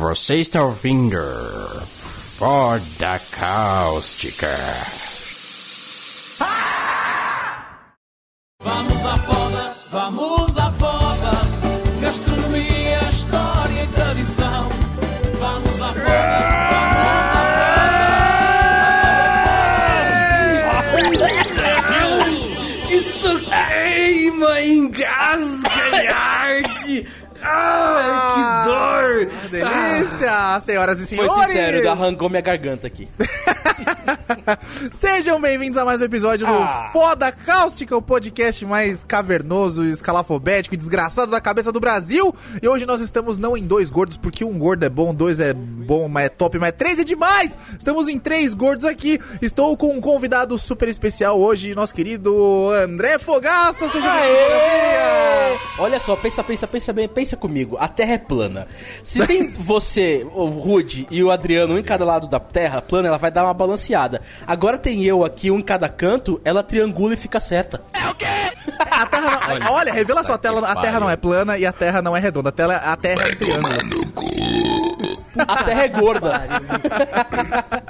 Você está ouvindo Foda Cáustica. Senhoras e Foi senhores! sincero, arrancou minha garganta aqui. Sejam bem-vindos a mais um episódio do Ah. Foda Cáustica, o podcast mais cavernoso, escalafobético e desgraçado da cabeça do Brasil. E hoje nós estamos não em dois gordos, porque um gordo é bom, dois é bom, mas é top, mas três é demais! Estamos em três gordos aqui. Estou com um convidado super especial hoje, nosso querido André Fogaça. Seja bem-vindo! Olha só, pensa, pensa, pensa bem, pensa comigo. A Terra é plana. Se tem você, o Rude e o Adriano, um em cada lado da Terra plana, ela vai dar uma balanceada. Agora tem eu aqui, um em cada canto, ela triangula e fica certa. A Terra não, olha, revela só, a, tela, a Terra não é plana e a Terra não é redonda. A, tela, a Terra é um triângulo. A Terra é gorda.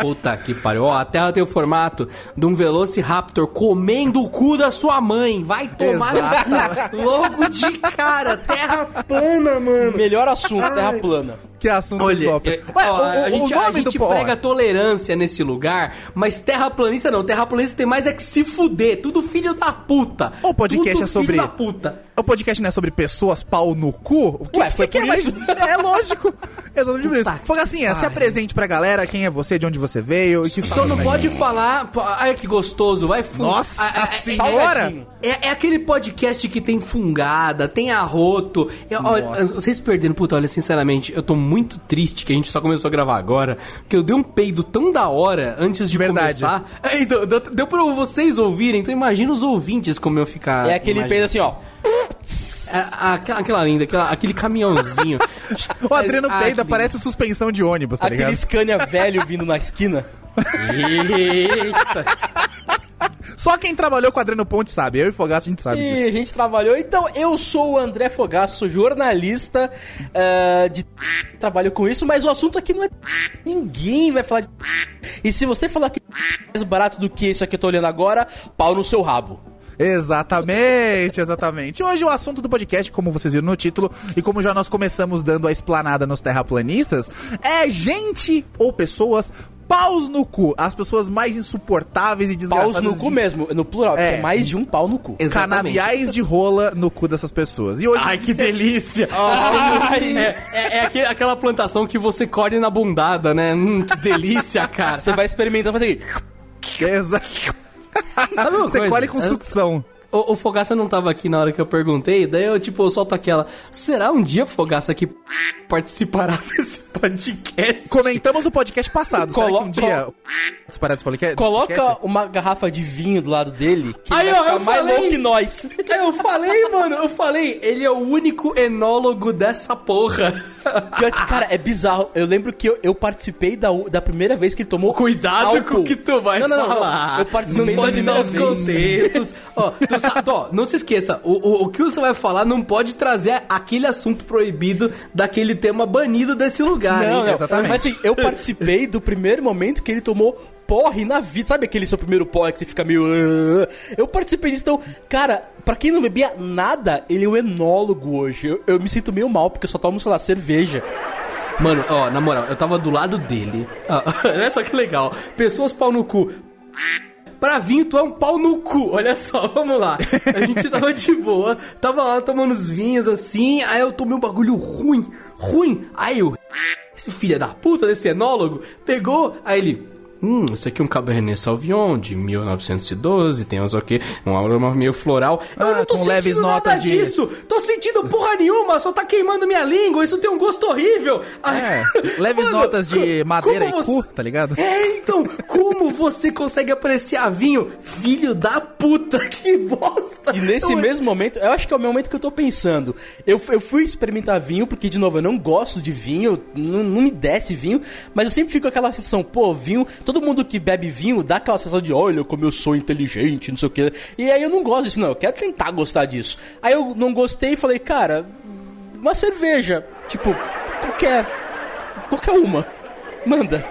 Puta que pariu. Ó, a Terra tem o formato de um Velociraptor comendo o cu da sua mãe. Vai tomar no cu. Logo de cara. Terra plana, mano. Melhor assunto, Terra plana. Que assunto Olha, top. é, Ué, ó, o- a o gente, a gente do- prega tolerância nesse lugar, mas terraplanista não. Terraplanista tem mais é que se fuder. Tudo filho da puta. O podcast Tudo é sobre- Filho da puta. O podcast não é sobre pessoas pau no cu? O que Ué, que foi você quer mais? isso. É lógico. Exatamente por isso. Foi assim, é, se apresente pra galera quem é você, de onde você veio e que Só não pode falar. Ai, que gostoso. Vai fu- Nossa ah, senhora! salgadinho. É, é aquele podcast que tem fungada, tem arroto. Eu- olha, vocês perderam, puta, olha, sinceramente, eu tô muito triste que a gente só começou a gravar agora, porque eu dei um peido tão da hora antes de Verdade. começar. É, então, deu, deu pra vocês ouvirem, então imagina os ouvintes como eu ficar. É aquele imagina. peido assim, ó. É, aquela, aquela linda, aquela- aquele caminhãozinho. O Adriano Ah, Peida parece suspensão de ônibus, tá Aquele ligado? Scania velho vindo na esquina. Eita. Só quem trabalhou com o Adriano Ponte sabe. Eu e Fogaço a gente sabe E disso. a gente trabalhou. Então, eu sou o André Fogaço, sou jornalista ah, de trabalho com isso, mas o assunto aqui não é ninguém vai falar de E se você falar que é mais barato do que isso aqui que eu tô olhando agora, pau no seu rabo. Exatamente, exatamente. Hoje o assunto do podcast, como vocês viram no título, e como já nós começamos dando a esplanada nos terraplanistas, é gente ou pessoas paus no cu. As pessoas mais insuportáveis e desgraçadas. Paus no cu de- mesmo, no plural, É. é mais de um pau no cu. Exatamente. Canaviais de rola no cu dessas pessoas. E hoje Ai, que cê- delícia! Ai. É, é- é aque- aquela plantação que você colhe na bundada, né? Hum, que delícia, cara. Você vai experimentando fazer aqui. Exa- Sabe uma Você coisa? colhe com sucção. O, o Fogaça não tava aqui na hora que eu perguntei, daí eu, tipo, eu solto aquela. Será um dia, Fogaça, que participará desse podcast? Comentamos no podcast passado. Será que Colo- um dia disparar desse podcast? Coloca uma garrafa de vinho do lado dele, que Aí, vai ó, ficar eu mais falei. louco que nós. Eu falei, mano, eu falei, ele é o único enólogo dessa porra. Cara, é bizarro. Eu lembro que eu, eu participei da, da primeira vez que ele tomou Cuidado álcool. com o que tu vai Não, não, não, não. falar. Eu participei não da pode dar os vez. contextos. ó, tu sabe, ó, não se esqueça, o, o, o que você vai falar não pode trazer aquele assunto proibido daquele tema banido desse lugar, Não, hein? não. Exatamente. Mas assim, eu participei do primeiro momento que ele tomou porre na vida. Sabe aquele seu primeiro porre que você fica meio... "Ah"? Eu participei disso, então... Cara, pra quem não bebia nada, ele é o enólogo hoje. Eu, eu me sinto meio mal, porque eu só tomo, sei lá, cerveja. Mano, ó, na moral, eu tava do lado dele. Ah, olha só que legal. Pessoas pau no cu. Pra vinho, tu é um pau no cu. Olha só, vamos lá. A gente tava de boa, tava lá tomando os vinhos assim, aí eu tomei um bagulho ruim, ruim. Aí eu. Esse filho da puta desse enólogo pegou, aí ele. Hum, esse aqui é um Cabernet Sauvignon de 1912, tem uns o quê? Um aroma meio floral. Eu Ah, não tô com sentindo nada de- disso. Tô sentindo porra nenhuma, só tá queimando minha língua, isso tem um gosto horrível. É, leves Mano, notas de madeira e como cu, você- tá ligado? É, então, como você consegue apreciar vinho? Filho da puta, que bosta. E nesse Eu- mesmo momento, eu acho que é o momento que eu tô pensando. Eu, eu fui experimentar vinho, porque, de novo, eu não gosto de vinho, não, não me desce vinho, mas eu sempre fico com aquela sensação, pô, vinho, todo mundo que bebe vinho dá aquela sensação de, olha, como eu sou inteligente, não sei o que. E aí eu não gosto disso, não, eu quero tentar gostar disso. Aí eu não gostei e falei, cara, uma cerveja, tipo, qualquer. Qualquer uma. Manda.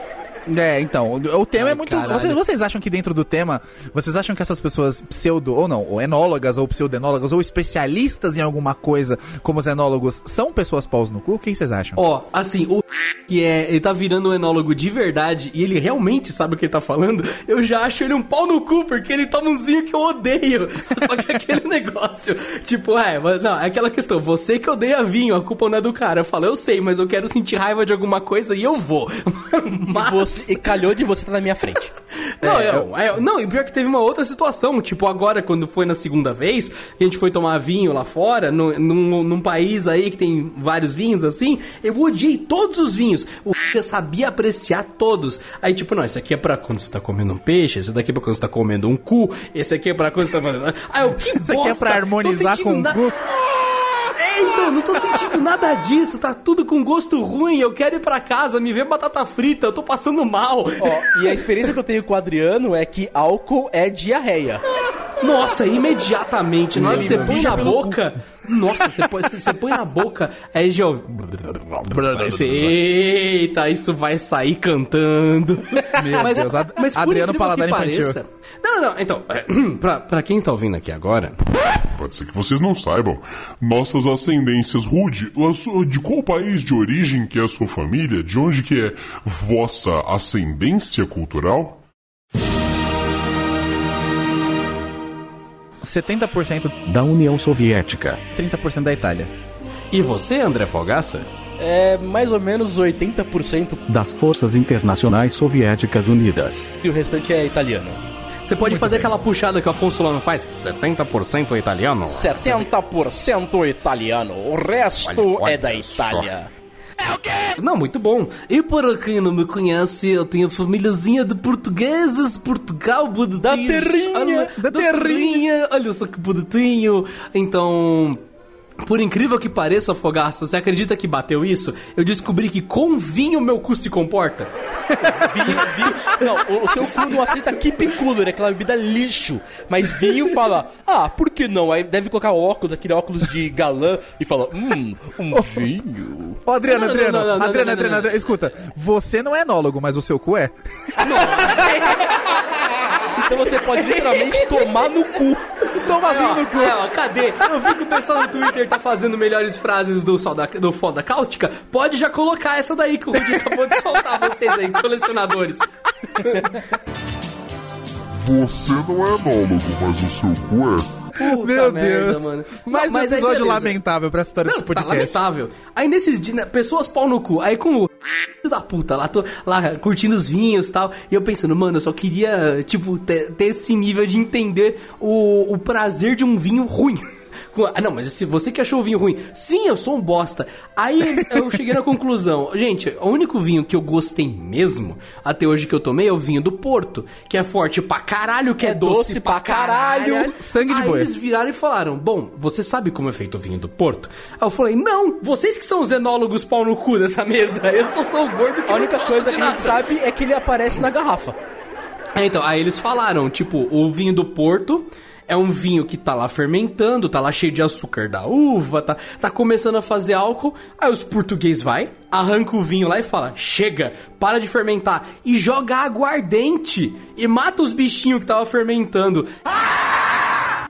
É, então, o tema Ai, é muito. Vocês, vocês acham que dentro do tema, vocês acham que essas pessoas pseudo, ou não, ou enólogas, ou pseudenólogas, ou especialistas em alguma coisa, como os enólogos, são pessoas paus no cu? O que vocês acham? Ó, assim, o que é, ele tá virando um enólogo de verdade e ele realmente sabe o que ele tá falando, eu já acho ele um pau no cu, porque ele toma uns vinhos que eu odeio. Só que é aquele negócio, tipo, é, mas não, é aquela questão, você que odeia vinho, a culpa não é do cara. Eu falo, eu sei, mas eu quero sentir raiva de alguma coisa e eu vou. Mas... Você, e calhou de você estar na minha frente. Não, É, eu- é, não, e pior que teve uma outra situação, tipo, agora, quando foi na segunda vez, que a gente foi tomar vinho lá fora, no- num, num país aí que tem vários vinhos assim, eu odiei todos os vinhos. O eu sabia apreciar todos. Aí, tipo, não, esse aqui é pra quando você tá comendo um peixe, esse daqui é pra quando você tá comendo um cu, esse aqui é pra quando você tá fazendo. Ah, eu que Isso aqui é pra bosta! harmonizar com o na- cu. É, então, não tô sentindo nada disso, tá tudo com gosto ruim, eu quero ir pra casa, me ver batata frita, eu tô passando mal. Ó, e a experiência que eu tenho com o Adriano é que álcool é diarreia. Nossa, imediatamente, na hora que você põe na boca. Nossa, você põe, você põe na boca, aí já. Você, Eita, isso vai sair cantando. Meu Deus, Ad- por Adriano Paladar que infantil. pareça- Não, não, não, então, é, pra, pra quem tá ouvindo aqui agora, Pode ser que vocês não saibam. Nossas ascendências, Rude, de qual país de origem que é a sua família? De onde que é vossa ascendência cultural? 70%, da União Soviética. 30% da Itália. e você, André Fogaça? É mais ou menos 80% Das Forças Internacionais Soviéticas Unidas. e o restante é italiano. Você pode fazer aquela puxada que o Afonso Solano faz? 70% italiano? 70% italiano, o resto Olha, olha é da só. Itália. Não, muito bom. E para quem não me conhece, eu tenho famíliazinha de portugueses, Portugal, bonitinhos. Da terrinha, Olha, da da terrinha. terrinha. Olha só que bonitinho. Então... Por incrível que pareça, Fogaça, você acredita que bateu isso? Eu descobri que com vinho meu cu se comporta. Vinho, vinho. Não, o, o seu cu não aceita keep cooler, é aquela bebida lixo. Mas vinho fala, ah, por que não? Aí deve colocar óculos, aquele óculos de galã, e fala, hum, um vinho. Ô, Adriano, Não, não, Adriano, não, não, não, Adriano, não, Adriano, não, Adriano, escuta, você não é enólogo, mas o seu cu é? Então você pode literalmente tomar no cu. Toma vinho no cu. aí, ó, cadê? Eu vi que o pessoal no Twitter tá fazendo melhores frases do, sol da, do Foda Cáustica. Pode já colocar essa daí que o Rudy acabou de soltar vocês aí, colecionadores. Você não é enólogo, mas o seu cu é. Puta Meu merda, Deus. mano. Mais Não, um mas aí, episódio beleza. lamentável pra essa história Não, desse tá podcast. lamentável. Aí nesses dias, né, pessoas pau no cu. Aí com o filho da puta lá, tô lá curtindo os vinhos e tal. E eu pensando, mano, eu só queria, tipo, ter, ter esse nível de entender o, o prazer de um vinho ruim. Com- Ah, não, mas se você que achou o vinho ruim, sim, eu sou um bosta. Aí eu cheguei na conclusão, gente, o único vinho que eu gostei mesmo, até hoje que eu tomei, é o vinho do Porto, que é forte pra caralho, que é, doce, doce pra caralho, caralho. sangue de Aí boi. eles viraram e falaram: Bom, você sabe como é feito o vinho do Porto? Aí eu falei: Não, vocês que são os enólogos pau no cu dessa mesa. Eu só sou o gordo que A única coisa que a gente nada." sabe é que ele aparece na garrafa. É, então, aí eles falaram: Tipo, o vinho do Porto. É um vinho que tá lá fermentando, tá lá cheio de açúcar da uva, tá, tá começando a fazer álcool. Aí os portugueses vai, arranca o vinho lá e fala: chega, para de fermentar. E joga aguardente. E mata os bichinhos que tava fermentando.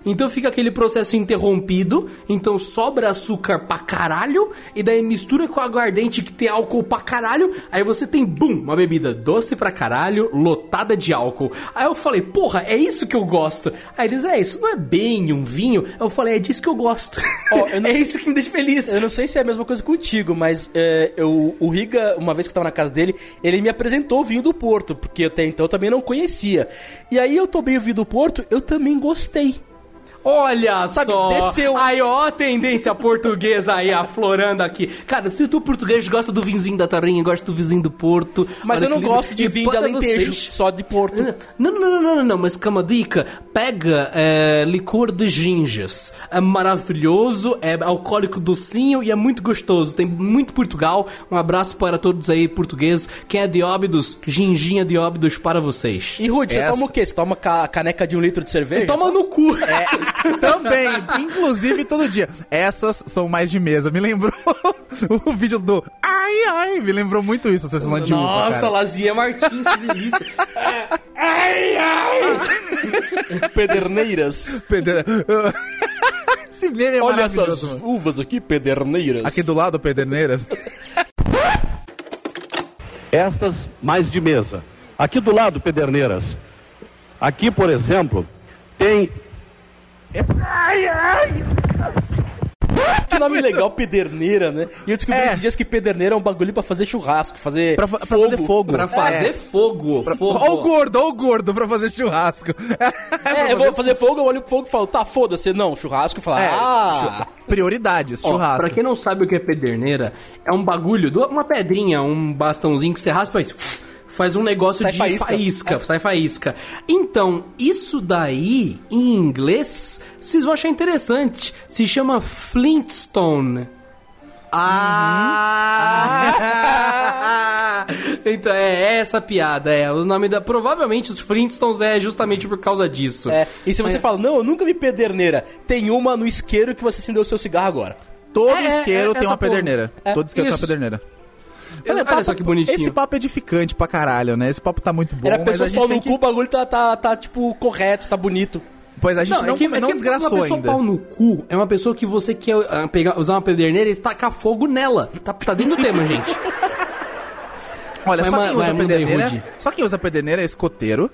Então fica aquele processo interrompido, então sobra açúcar pra caralho, e daí mistura com aguardente que tem álcool pra caralho, aí você tem, bum, uma bebida doce pra caralho, lotada de álcool. Aí eu falei, porra, é isso que eu gosto. Aí eles, é, isso não é bem um vinho. Eu falei, é disso que eu gosto. Ó, eu não é sei- isso que me deixa feliz. Eu não sei se é a mesma coisa contigo, mas é, eu, o Riga, uma vez que eu tava na casa dele, ele me apresentou o vinho do Porto, porque até então eu também não conhecia. E aí eu tomei o vinho do Porto, eu também gostei. Olha Sabe, só! desceu- Aí, ó, a tendência portuguesa aí aflorando aqui. Cara, se tu português gosta do vinzinho da Tarrinha, gosta do vizinho do Porto. Mas eu não gosto de vinho de Alentejo, só de Porto. Não, não, não, não, não, não, mas calma, dica. Pega é, licor de ginjas. É maravilhoso, é alcoólico docinho e é muito gostoso. Tem muito Portugal. Um abraço para todos aí portugueses. Quem é de Óbidos, ginginha de Óbidos para vocês. E Rude, você toma o quê? Você toma ca- caneca de um litro de cerveja? Toma no cu. Também, inclusive todo dia. Essas são mais de mesa. Me lembrou o vídeo do Ai, ai. Me lembrou muito isso, vocês falando de uva, Nossa, cara. Lazia Martins, que delícia. ai, ai. Pederneiras. Pedro- Esse meme é Olha essas mano. uvas aqui, pederneiras. Aqui do lado, Pederneiras. Estas mais de mesa. Aqui do lado, Pederneiras. Aqui, por exemplo, tem. Que nome legal, pederneira, né? E eu descobri É. esses dias que pederneira é um bagulho pra fazer churrasco, fazer Pra, fa- pra fogo. fazer fogo. Pra fazer É. fogo. fogo. Ó o gordo, ó o gordo pra fazer churrasco. É, eu vou fazer fogo, eu olho pro fogo e falo, tá, foda-se. Não, churrasco, falo, É, ah... prioridades, Ó, churrasco. pra quem não sabe o que é pederneira, é um bagulho, uma pedrinha, um bastãozinho que você raspa e faz, um negócio Sai de faísca. faísca, sai faísca. Então, isso daí, em inglês, vocês vão achar interessante. Se chama Flintstone. Ah! então é essa a piada, é. O nome da. Provavelmente os Flintstones é justamente por causa disso. É, e se você fala, não, eu nunca vi pederneira, tem uma no isqueiro que você acendeu o seu cigarro agora. Todo É, isqueiro é, tem essa uma porra. pederneira. É, Todo isqueiro tem uma isso. Olha, papo- só que bonitinho. Esse papo é edificante pra caralho, né? Esse papo tá muito bom, Era a pessoas gente pau no que... cu, o bagulho tá, tá, tá, tipo, correto, tá bonito. Pois a gente não, é que, é não que desgraçou uma pessoa ainda. pau no cu é uma pessoa que você quer ah, pegar, usar uma pederneira e tacar fogo nela. Tá, tá dentro do tema, gente. Olha, Vai, só ma- quem usa pederneira... Só quem usa pederneira é escoteiro.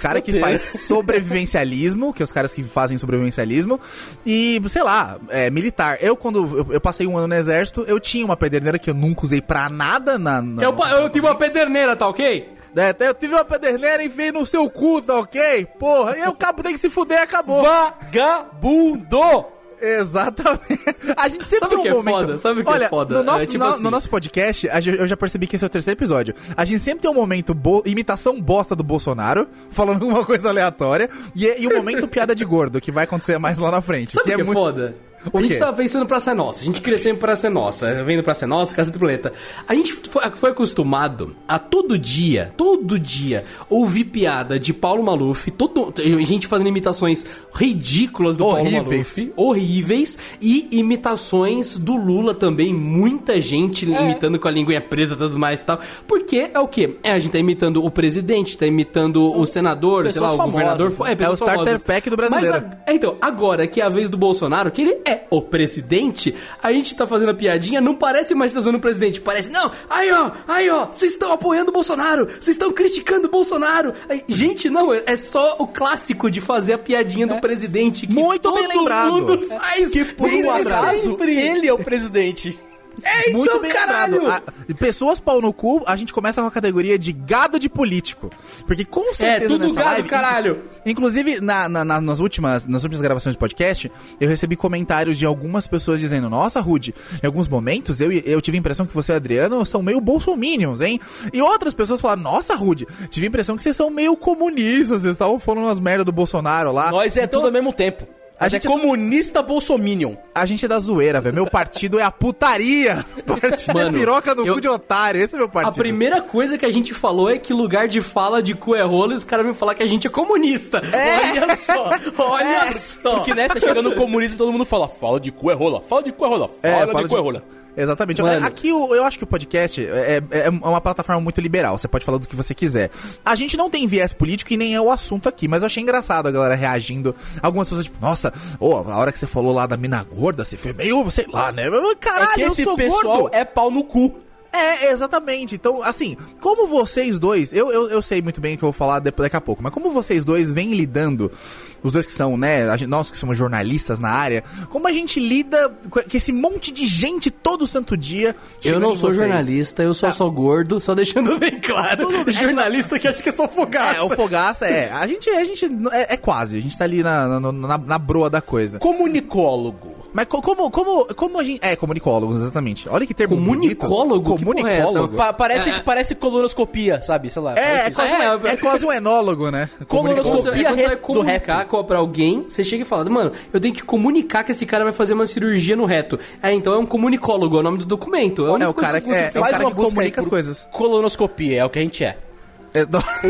Cara que faz sobrevivencialismo, que é os caras que fazem sobrevivencialismo, e, sei lá, é, militar. Eu, quando eu, eu passei um ano no exército, eu tinha uma pederneira que eu nunca usei pra nada na... na Eu, eu tive uma pederneira, tá ok? É, até eu tive uma pederneira e veio no seu cu, tá ok? Porra, e o cabo tem que se fuder e acabou. Vagabundo! Exatamente. A gente sempre Sabe tem o que um é momento. foda? Sabe o que é Olha, foda? No nosso, É tipo no, assim. no nosso podcast, eu já percebi que esse é o terceiro episódio. A gente sempre tem um momento bo- imitação bosta do Bolsonaro, falando alguma coisa aleatória, e, e um momento piada de gordo, que vai acontecer mais lá na frente. Sabe o que é, muito- foda? O a gente tava pensando pra ser nossa, a gente crescendo pra ser nossa, vendo pra ser nossa, Casa Tripuleta. A gente foi, foi acostumado a todo dia, todo dia, ouvir piada de Paulo Maluf, todo, gente fazendo imitações ridículas do Horríveis. Paulo Maluf, horríveis, e imitações do Lula também, muita gente É. imitando com a linguinha preta e tudo mais e tal. Porque é o quê? É, a gente tá imitando o presidente, tá imitando o senador, sei lá, pessoas o governador. famosas, É, É o pessoas starter famosas. pack do brasileiro. Mas a- então, agora que é a vez do Bolsonaro, que ele é o presidente, a gente tá fazendo a piadinha, não parece mais que tá zoando o presidente, parece, não, aí ó, aí ó, vocês estão apoiando o Bolsonaro, vocês estão criticando o Bolsonaro. Aí, gente, não, é é só o clássico de fazer a piadinha do presidente que Muito todo bem lembrado. mundo faz. Que por um acaso, ele é o presidente. É, Muito então, bem caralho. A- pessoas pau no cu, a gente começa com a categoria de gado de político. Porque com É, certeza tudo nessa gado, live, caralho. Inclusive, na- na- na- nas, últimas, nas últimas gravações de podcast, eu recebi comentários de algumas pessoas dizendo: Nossa, Rude, em alguns momentos eu, eu tive a impressão que você e o Adriano são meio bolsominions, hein? E outras pessoas falaram: Nossa, Rude, tive a impressão que vocês são meio comunistas, vocês estavam falando umas merda do Bolsonaro lá. Nós é Então, tudo ao mesmo tempo. A gente gente é comunista bolsominion. A gente é da zoeira, velho. Meu partido é a putaria. Partido Mano, é piroca no eu- cu de otário. Esse é meu A partido. primeira coisa que a gente falou é que lugar de fala de cu é rolo e os caras vêm falar que a gente é comunista. Olha só, olha só. Porque nessa, chega no comunismo, todo mundo fala, fala de cu é rola, fala de cu é rola, fala É, de fala cu é de- rola. Exatamente. Mano. Aqui o- eu acho que o podcast é, é- é uma plataforma muito liberal. Você pode falar do que você quiser. A gente não tem viés político e nem é o assunto aqui, mas eu achei engraçado a galera reagindo. Algumas pessoas, tipo, nossa, ô, a hora que você falou lá da mina gorda, você foi meio, sei lá, né? Caralho, é que esse eu sou pessoal gordo. é pau no cu. É, exatamente. Então, assim, como vocês dois, eu, eu, eu sei muito bem o que eu vou falar depois, daqui a pouco, mas como vocês dois vêm lidando, os dois que são, né, a gente- nós que somos jornalistas na área, como a gente lida com esse monte de gente todo santo dia? Eu não sou vocês? jornalista, eu só sou gordo, só deixando bem claro. jornalista que acha que é só fogaça. É, o fogaça é. A gente, a gente é, é quase, a gente tá ali na, na, na, na broa da coisa. Comunicólogo. Mas co- como, como, como a gente. É, comunicólogos, exatamente. Olha que termo. Comunicólogo? bonito. É? Comunicólogo. Pa- parece, É. parece colonoscopia, sabe? Sei lá. É, é, quase, um, É, é, é quase um enólogo, né? Colonoscopia. É quando você vai do comunicar reto. co- pra alguém, você chega e fala, mano, eu tenho que comunicar que esse cara vai fazer uma cirurgia no reto. É, então é um comunicólogo, é o nome do documento. a única É o coisa cara que que, você é, é o faz cara uma que busca comunica aí as coisas. Colonoscopia, é o que a gente é. É, do-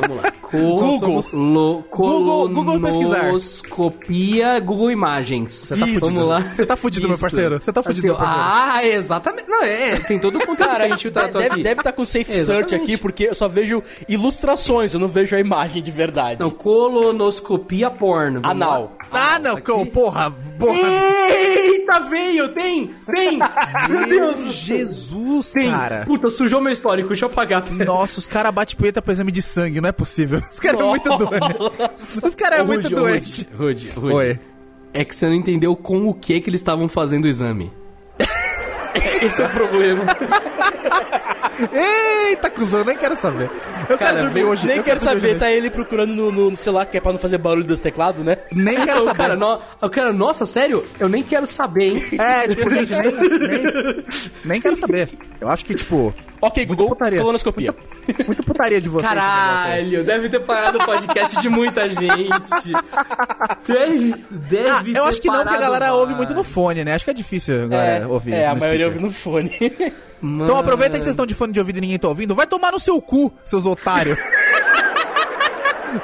Vamos lá. Google. Lo, Google- Google pesquisar. Colonoscopia Google Imagens. Você Isso. Vamos lá. Você tá fudido, meu Isso. parceiro. Você tá fudido, meu parceiro. Ah, exatamente. Não, é, tem todo o conteúdo Cara, que a gente tratou deve, aqui. deve estar com safe search Exatamente. aqui, porque eu só vejo ilustrações, eu não vejo a imagem de verdade. Não, colonoscopia porno. Anal. Ah, não, aqui. co- porra, porra. Eita, veio, tem, tem. Meu Deus. Jesus, Tem. cara. Puta, sujou meu histórico, deixa eu apagar. Nossa, os caras batem punheta pro exame de sangue, não é possível. Os caras são muito doentes. Os caras são muito Rude, doentes. Rude, Rude, Rude. Oi. É que você não entendeu com o que que eles estavam fazendo o exame. Esse é o problema. Eita, cuzão, nem quero saber. Eu Cara, quero dormir hoje. Nem quero dormir saber, hoje. tá ele procurando no, no celular, que é pra não fazer barulho dos teclados, né? Nem quero saber. cara, no, cara, nossa, sério? Eu nem quero saber, hein? É, tipo, gente, nem, nem, nem quero saber. Eu acho que, tipo, Ok, Google, putaria. colonoscopia. muito putaria de vocês. Caralho, deve ter parado o podcast de muita gente. Deve, deve Ah, eu acho que não, porque a galera mais. ouve muito no fone, né? Acho que é difícil a galera ouvir. é, a maioria ouve no fone. Então aproveita que vocês estão de fone de ouvido e ninguém tá ouvindo. Vai tomar no seu cu, seus otários.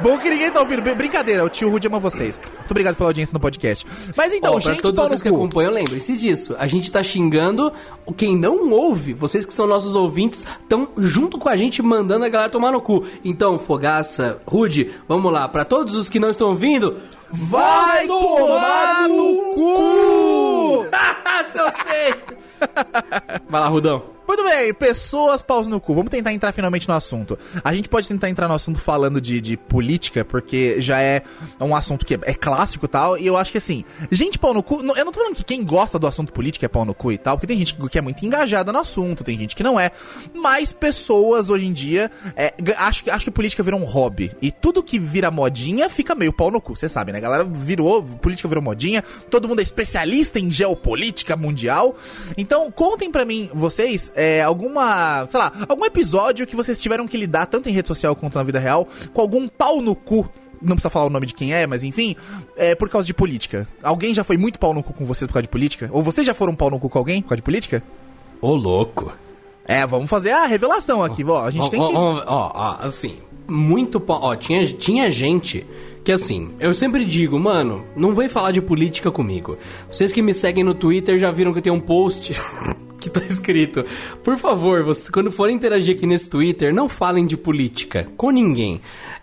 Bom que ninguém tá ouvindo. Br- Brincadeira, o tio Rude ama vocês. Muito obrigado pela audiência no podcast. Mas então, pra gente, todos pau no vocês que acompanham, lembrem-se disso. A gente tá xingando quem não ouve. Vocês que são nossos ouvintes estão junto com a gente mandando a galera tomar no cu. Então, Fogaça, Rude, vamos lá. Pra todos os que não estão ouvindo, Vai tomar no cu! Seus feios! Vai lá, Rudão. Muito bem, pessoas paus no cu. Vamos tentar entrar finalmente no assunto. A gente pode tentar entrar no assunto falando de, de política, porque já é um assunto que é, clássico e tal. E eu acho que assim, gente pau no cu. Eu não tô falando que quem gosta do assunto política é pau no cu e tal, porque tem gente que é muito engajada no assunto, tem gente que não é. Mas pessoas hoje em dia, é, acho, acho que política virou um hobby. E tudo que vira modinha fica meio pau no cu. Você sabe, né? A galera virou, política virou modinha, todo mundo é especialista em geopolítica mundial. Então, contem pra mim, vocês, é, alguma, sei lá, algum episódio que vocês tiveram que lidar, tanto em rede social quanto na vida real, com algum pau no cu. Não precisa falar o nome de quem é, mas enfim, é por causa de política. Alguém já foi muito pau no cu com vocês por causa de política? Ou vocês já foram pau no cu com alguém por causa de política? Ô, louco. É, vamos fazer a revelação aqui, ó. A gente Ó, tem ó, que. ó, ó, assim, muito. pa- Ó, tinha, tinha gente que, assim, eu sempre digo, mano, não vem falar de política comigo. Vocês que me seguem no Twitter já viram que tem um post. Que tá escrito, por favor, vocês, quando forem interagir aqui nesse Twitter, não falem de política com ninguém.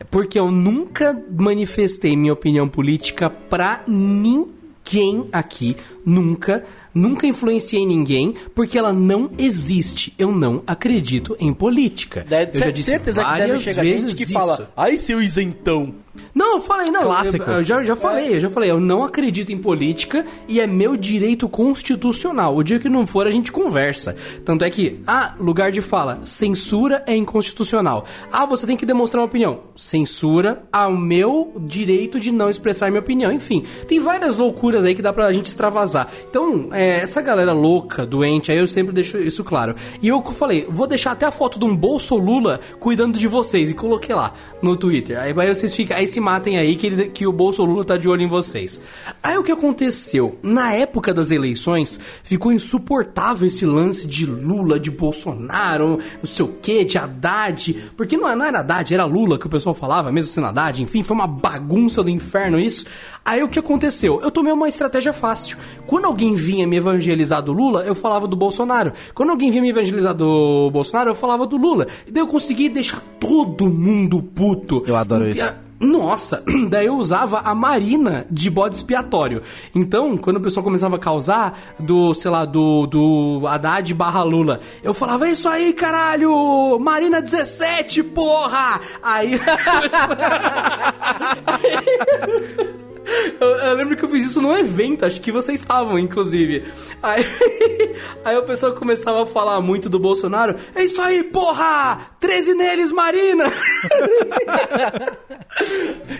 Porque eu nunca manifestei minha opinião política pra ninguém aqui. Nunca. Nunca influenciei ninguém, porque ela não existe. Eu não acredito em política. Deve, eu já disse certeza que deve várias chegar vezes gente que isso. fala, ai seu isentão. Não, eu falei, não. Clássico. Eu, eu já, já falei, eu já falei. Eu não acredito em política e é meu direito constitucional. O dia que não for, a gente conversa. Tanto é que, ah, lugar de fala, censura é inconstitucional. Ah, você tem que demonstrar uma opinião. Censura ao meu direito de não expressar minha opinião. Enfim, tem várias loucuras aí que dá pra gente extravasar. Então, é, essa galera louca, doente, aí eu sempre deixo isso claro. E eu falei, vou deixar até a foto de um Bolso Lula cuidando de vocês. E coloquei lá no Twitter. Aí, aí vocês ficam, aí se matem aí que, ele- que o Bolso Lula tá de olho em vocês. Aí o que aconteceu? Na época das eleições, ficou insuportável esse lance de Lula, de Bolsonaro, não sei o que, de Haddad. Porque não, não era Haddad, era Lula que o pessoal falava, mesmo sendo Haddad. Enfim, foi uma bagunça do inferno isso. Aí o que aconteceu? Eu tomei uma estratégia fácil. Quando alguém vinha me evangelizar do Lula, eu falava do Bolsonaro. Quando alguém vinha me evangelizar do Bolsonaro, eu falava do Lula. E daí eu consegui deixar todo mundo puto. Eu adoro isso. Nossa, daí eu usava a Marina de bode expiatório. Então, quando o pessoal começava a causar do, sei lá, do, do Haddad barra Lula, eu falava, é isso aí, caralho! Marina 17, porra! Aí. Eu, eu lembro que eu fiz isso num evento, acho que vocês estavam, inclusive. Aí, aí o pessoal começava a falar muito do Bolsonaro. É isso aí, porra! 13 neles, Marina!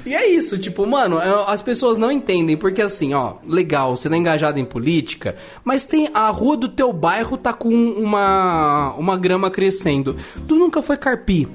e é isso, tipo, mano, é, as pessoas não entendem, porque assim, ó, legal, você tá engajado em política, mas tem a rua do teu bairro tá com uma, uma grama crescendo. Tu nunca foi carpir.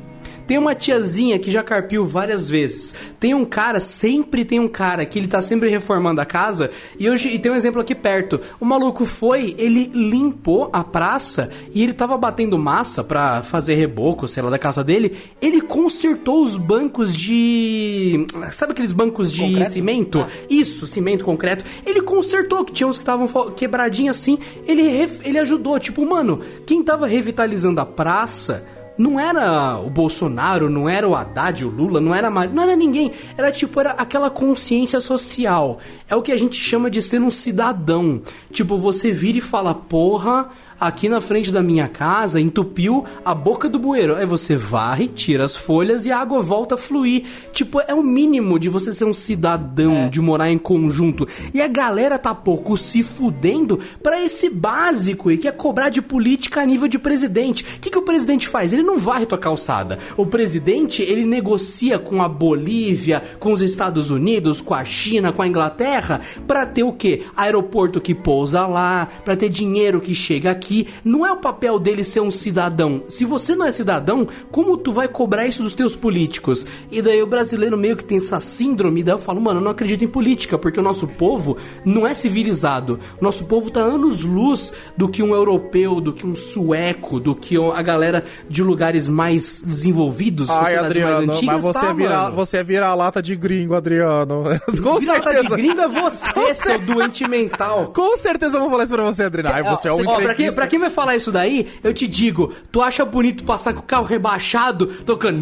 Tem uma tiazinha que já carpiu várias vezes. Tem um cara, sempre tem um cara que ele tá sempre reformando a casa. E hoje e tem um exemplo aqui perto. O maluco foi, ele limpou a praça e ele tava batendo massa pra fazer reboco, sei lá, da casa dele. Ele consertou os bancos de. Sabe aqueles bancos de Concreto? cimento? Isso, cimento, concreto. Ele consertou, que tinha uns que estavam quebradinhos assim. Ele, ele ajudou. Tipo, mano, quem tava revitalizando a praça não era o Bolsonaro, não era o Haddad, o Lula, não era Mar... não era ninguém. Era tipo, era aquela consciência social. É o que a gente chama de ser um cidadão. Tipo, você vira e fala, porra, aqui na frente da minha casa entupiu a boca do bueiro. Aí você varre, tira as folhas e a água volta a fluir. Tipo, é o mínimo de você ser um cidadão, de morar em conjunto. E a galera tá pouco se fudendo pra esse básico e que é cobrar de política a nível de presidente. O que, que o presidente faz? Ele não varre tua calçada. O presidente, ele negocia com a Bolívia, com os Estados Unidos, com a China, com a Inglaterra, pra ter o quê? Aeroporto que pousa lá, pra ter dinheiro que chega aqui. Não é o papel dele ser um cidadão. Se você não é cidadão, como tu vai cobrar isso dos teus políticos? E daí o brasileiro meio que tem essa síndrome, daí eu falo, mano, eu não acredito em política, porque o nosso povo não é civilizado. O nosso povo tá anos-luz do que um europeu, do que um sueco, do que a galera de lugares mais desenvolvidos, Ai, Adriano, mais antigas, mas você, tá, vira, mano? você a lata de gringo, Adriano. Com Vira-lata de gringo é você, seu doente mental. Com certeza eu vou falar isso pra você, Adriano. Ai, você é um Ó, pra, quem, pra quem vai falar isso daí, eu te digo, tu acha bonito passar com o carro rebaixado, tocando.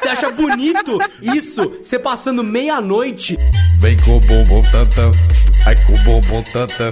Você acha bonito isso, você passando meia-noite Vem com o bumbum tanta, ai com o bumbum tanta.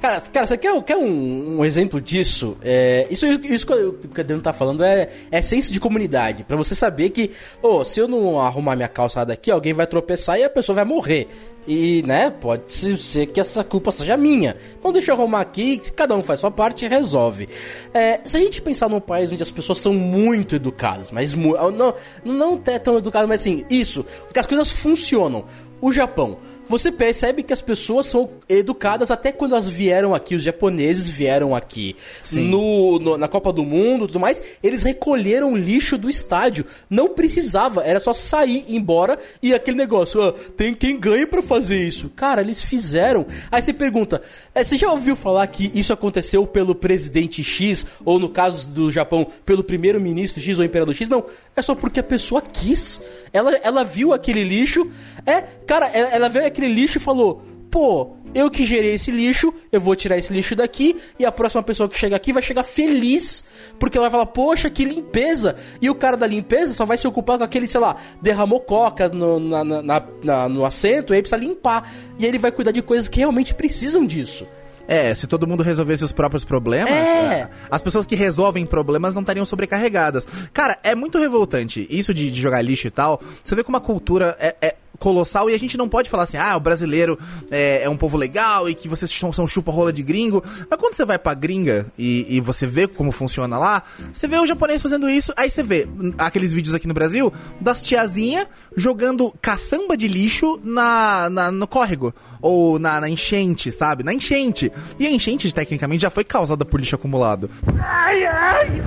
Cara, cara, você quer, quer um, um exemplo disso? É, isso, isso que o que o Adriano tá falando é, é senso de comunidade. Pra você saber que, ô, se eu não arrumar minha calçada aqui, alguém vai tropeçar e a pessoa vai morrer. E, né, pode ser- que essa culpa seja minha. Então deixa eu arrumar aqui, cada um faz sua parte e resolve. É, se a gente pensar num país onde as pessoas são muito educadas, mas não, não até tão educadas, mas assim, isso, que as coisas funcionam. O Japão. Você percebe que as pessoas são educadas até quando elas vieram aqui, os japoneses vieram aqui no, no- na Copa do Mundo e tudo mais, eles recolheram o lixo do estádio. Não precisava, era só sair, ir embora e aquele negócio, ah, tem quem ganha pra fazer isso. Cara, eles fizeram. Aí você pergunta, eh, você já ouviu falar que isso aconteceu pelo presidente X, ou no caso do Japão, pelo primeiro-ministro X ou imperador X? Não, é só porque a pessoa quis. Ela, ela viu aquele lixo, é, cara, ela, ela viu aquele lixo e falou, pô, eu que gerei esse lixo, eu vou tirar esse lixo daqui e a próxima pessoa que chega aqui vai chegar feliz, porque ela vai falar, poxa, que limpeza. E o cara da limpeza só vai se ocupar com aquele, sei lá, derramou coca no, na- na- na- no assento e aí precisa limpar. E aí ele vai cuidar de coisas que realmente precisam disso. É, se todo mundo resolvesse os próprios problemas, é, as pessoas que resolvem problemas não estariam sobrecarregadas. Cara, é muito revoltante isso de, de jogar lixo e tal. Você vê como a cultura é, é colossal e a gente não pode falar assim, ah, o brasileiro é, é um povo legal e que vocês são, são chupa-rola de gringo. Mas quando você vai pra gringa e, e você vê como funciona lá, você vê o japonês fazendo isso, aí você vê aqueles vídeos aqui no Brasil das tiazinha jogando caçamba de lixo na, na- no córrego. Ou na, na enchente, sabe? Na enchente. E a enchente, tecnicamente, já foi causada por lixo acumulado.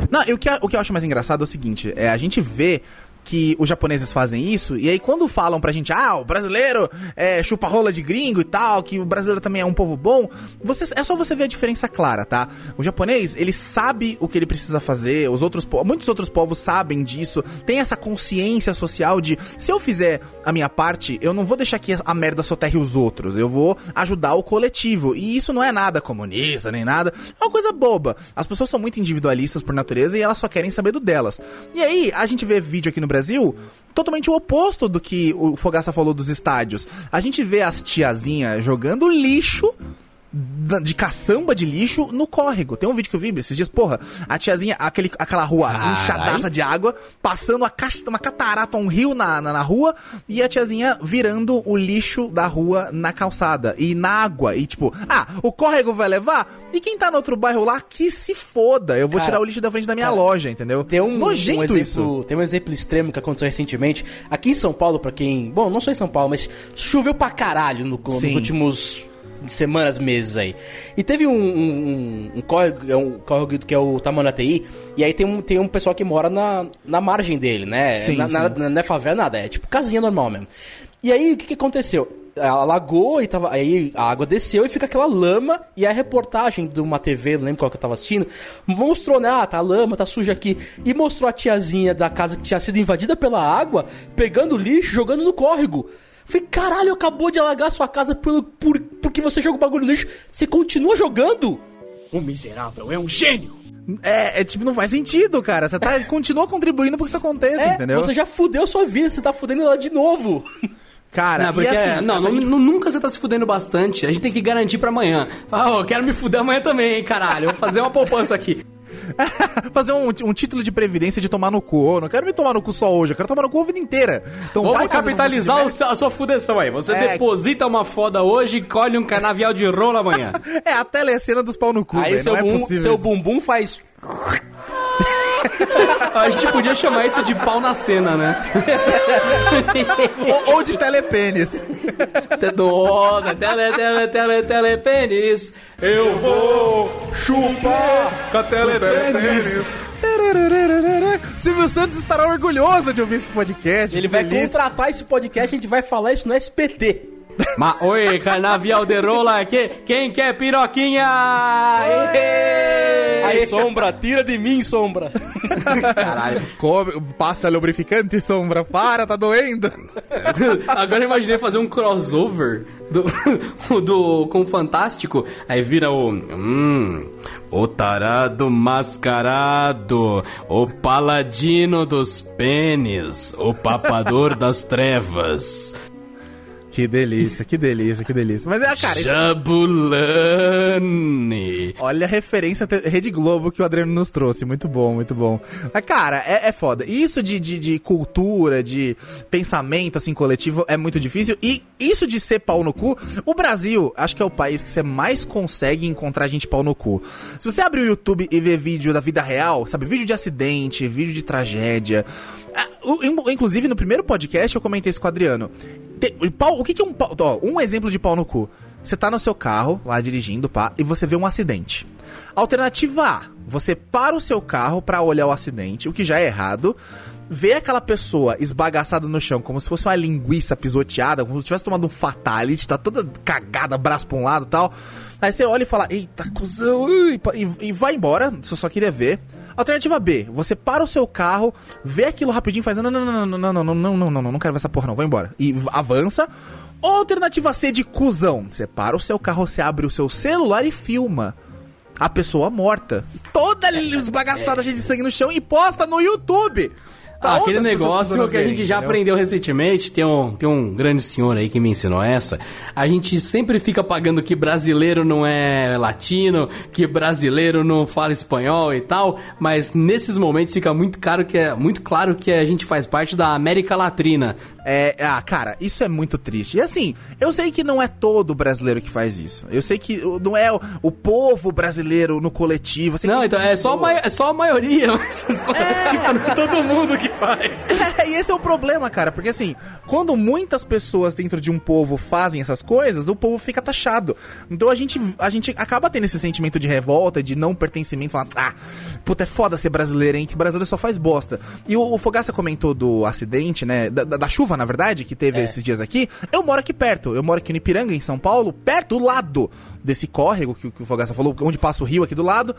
Não, e o que, o que eu acho mais engraçado é o seguinte: é a gente vê que os japoneses fazem isso, e aí quando falam pra gente, ah, o brasileiro é chupa-rola de gringo e tal, que o brasileiro também é um povo bom, você, é só você ver a diferença clara, tá? O japonês, ele sabe o que ele precisa fazer, os outros muitos outros povos sabem disso, tem essa consciência social de, se eu fizer a minha parte, eu não vou deixar que a merda soterre os outros, eu vou ajudar o coletivo, e isso não é nada comunista, nem nada, é uma coisa boba. As pessoas são muito individualistas por natureza e elas só querem saber do delas. E aí, a gente vê vídeo aqui no Brasil totalmente o oposto do que o Fogaça falou dos estádios. A gente vê as tiazinhas jogando lixo de caçamba de lixo no córrego. Tem um vídeo que eu vi esses dias, porra, a tiazinha, aquele, aquela rua inchadaça de água, passando a caixa, uma catarata, um rio na, na, na rua, e a tiazinha virando o lixo da rua na calçada e na água. E tipo, ah, o córrego vai levar? E quem tá no outro bairro lá, que se foda. Eu vou Cara, tirar o lixo da frente da minha cara, loja, entendeu? Tem um, Nojento um exemplo, isso. tem um exemplo extremo que aconteceu recentemente. Aqui em São Paulo, pra quem, bom, não sou em São Paulo, mas choveu pra caralho no- nos últimos semanas, meses aí. E teve um, um, um, córrego, é um córrego que é o Tamanatei, e aí tem um, tem um pessoal que mora na, na margem dele, né? Sim, na, sim. na- não é favela, nada, é tipo casinha normal mesmo. E aí, o que, que aconteceu? Ela alagou e tava. Aí a água desceu e fica aquela lama. E a reportagem de uma TV, não lembro qual que eu tava assistindo, mostrou, né? Ah, tá lama, tá suja aqui. E mostrou a tiazinha da casa que tinha sido invadida pela água, pegando lixo, jogando no córrego. Falei, caralho, acabou de alagar sua casa por, por, porque você jogou bagulho no lixo. Você continua jogando? O miserável é um gênio! É, é, tipo, não faz sentido, cara. Você tá, continua contribuindo pra que isso aconteça, É, entendeu? Você já fudeu sua vida, você tá fudendo ela de novo. Cara, Não, e porque, assim, não, não- gente- não- nunca você tá se fudendo bastante. A gente tem que garantir pra amanhã. Fala, ó, eu quero me fuder amanhã também, hein, caralho. Vou fazer uma poupança aqui. fazer um, um título de previdência de tomar no cu. Ô, não quero me tomar no cu só hoje, eu quero tomar no cu a vida inteira. Então vai Vamos capitalizar um a sua fudeção aí. Você É. deposita uma foda hoje e colhe um canavial de rolo amanhã. É a telecena dos pau no cu, aí velho, seu, não é bum- possível seu bumbum faz. A gente podia chamar isso de pau na cena, né? ou, ou de telepênis. Nossa, tele, tele, tele, telepênis. Eu vou chupar com a telepênis. Silvio Santos estará orgulhoso de ouvir esse podcast. Ele vai feliz. contratar esse podcast, a gente vai falar isso no SPT. Mas, oi, carnavial de rola, que, quem quer piroquinha? Ê! Aí, sombra, tira de mim, sombra. Caralho, come, passa lubrificante, sombra, para, tá doendo. Agora eu imaginei fazer um crossover do, do, com o Fantástico. Aí vira o. Hum. O tarado mascarado. O paladino dos pênis. O papador das trevas. Que delícia, que delícia, que delícia. Mas é, cara, isso- Jabulani. Olha a referência Rede Globo que o Adriano nos trouxe. Muito bom, muito bom. Mas, cara, é, é foda. Isso de, de, de cultura, de pensamento, assim, coletivo, é muito difícil. E isso de ser pau no cu, o Brasil, acho que é o país que você mais consegue encontrar gente pau no cu. Se você abrir o YouTube e ver vídeo da vida real, sabe? Vídeo de acidente, vídeo de tragédia. Inclusive, no primeiro podcast eu comentei isso com o Adriano. O pau- o que, que é um pau? Ó, um exemplo de pau no cu. Você tá no seu carro, lá dirigindo, pá, e você vê um acidente. Alternativa A, você para o seu carro pra olhar o acidente, o que já é errado. Vê aquela pessoa esbagaçada no chão, como se fosse uma linguiça pisoteada, como se tivesse tomado um fatality, tá toda cagada, braço pra um lado e tal. Aí você olha e fala, eita, cuzão, e, e vai embora, você só queria ver. Alternativa B, você para o seu carro, vê aquilo rapidinho faz, não, não, não, não, não, não, não, não, não, não, não, não, não quero ver essa porra não, vou embora. E avança. Ou alternativa C de cuzão, você para o seu carro, você abre o seu celular e filma a pessoa morta, toda esbagaçada, cheia de sangue no chão e posta no YouTube. Ah, aquele negócio que a gente já entendeu? aprendeu recentemente, tem um, tem um grande senhor aí que me ensinou essa. A gente sempre fica pagando que brasileiro não é latino, que brasileiro não fala espanhol e tal, mas nesses momentos fica muito caro que é muito claro que a gente faz parte da América Latina. É, ah, cara, isso é muito triste. E assim, eu sei que não é todo brasileiro que faz isso. Eu sei que não é o, o povo brasileiro no coletivo. Não, então é só, a pessoa- mai- é só a maioria, mas tipo, não é todo mundo que faz. É, e esse é o problema, cara, porque assim, quando muitas pessoas dentro de um povo fazem essas coisas, o povo fica taxado. Então a gente, a gente acaba tendo esse sentimento de revolta, de não pertencimento, falando, ah, puta, é foda ser brasileiro, hein, que brasileiro só faz bosta. E o, o Fogaça comentou do acidente, né, da, da- da chuva, na verdade, que teve esses dias aqui. Eu moro aqui perto, eu moro aqui no Ipiranga, em São Paulo, perto, do lado desse córrego que, o- que o Fogaça falou, onde passa o rio aqui do lado.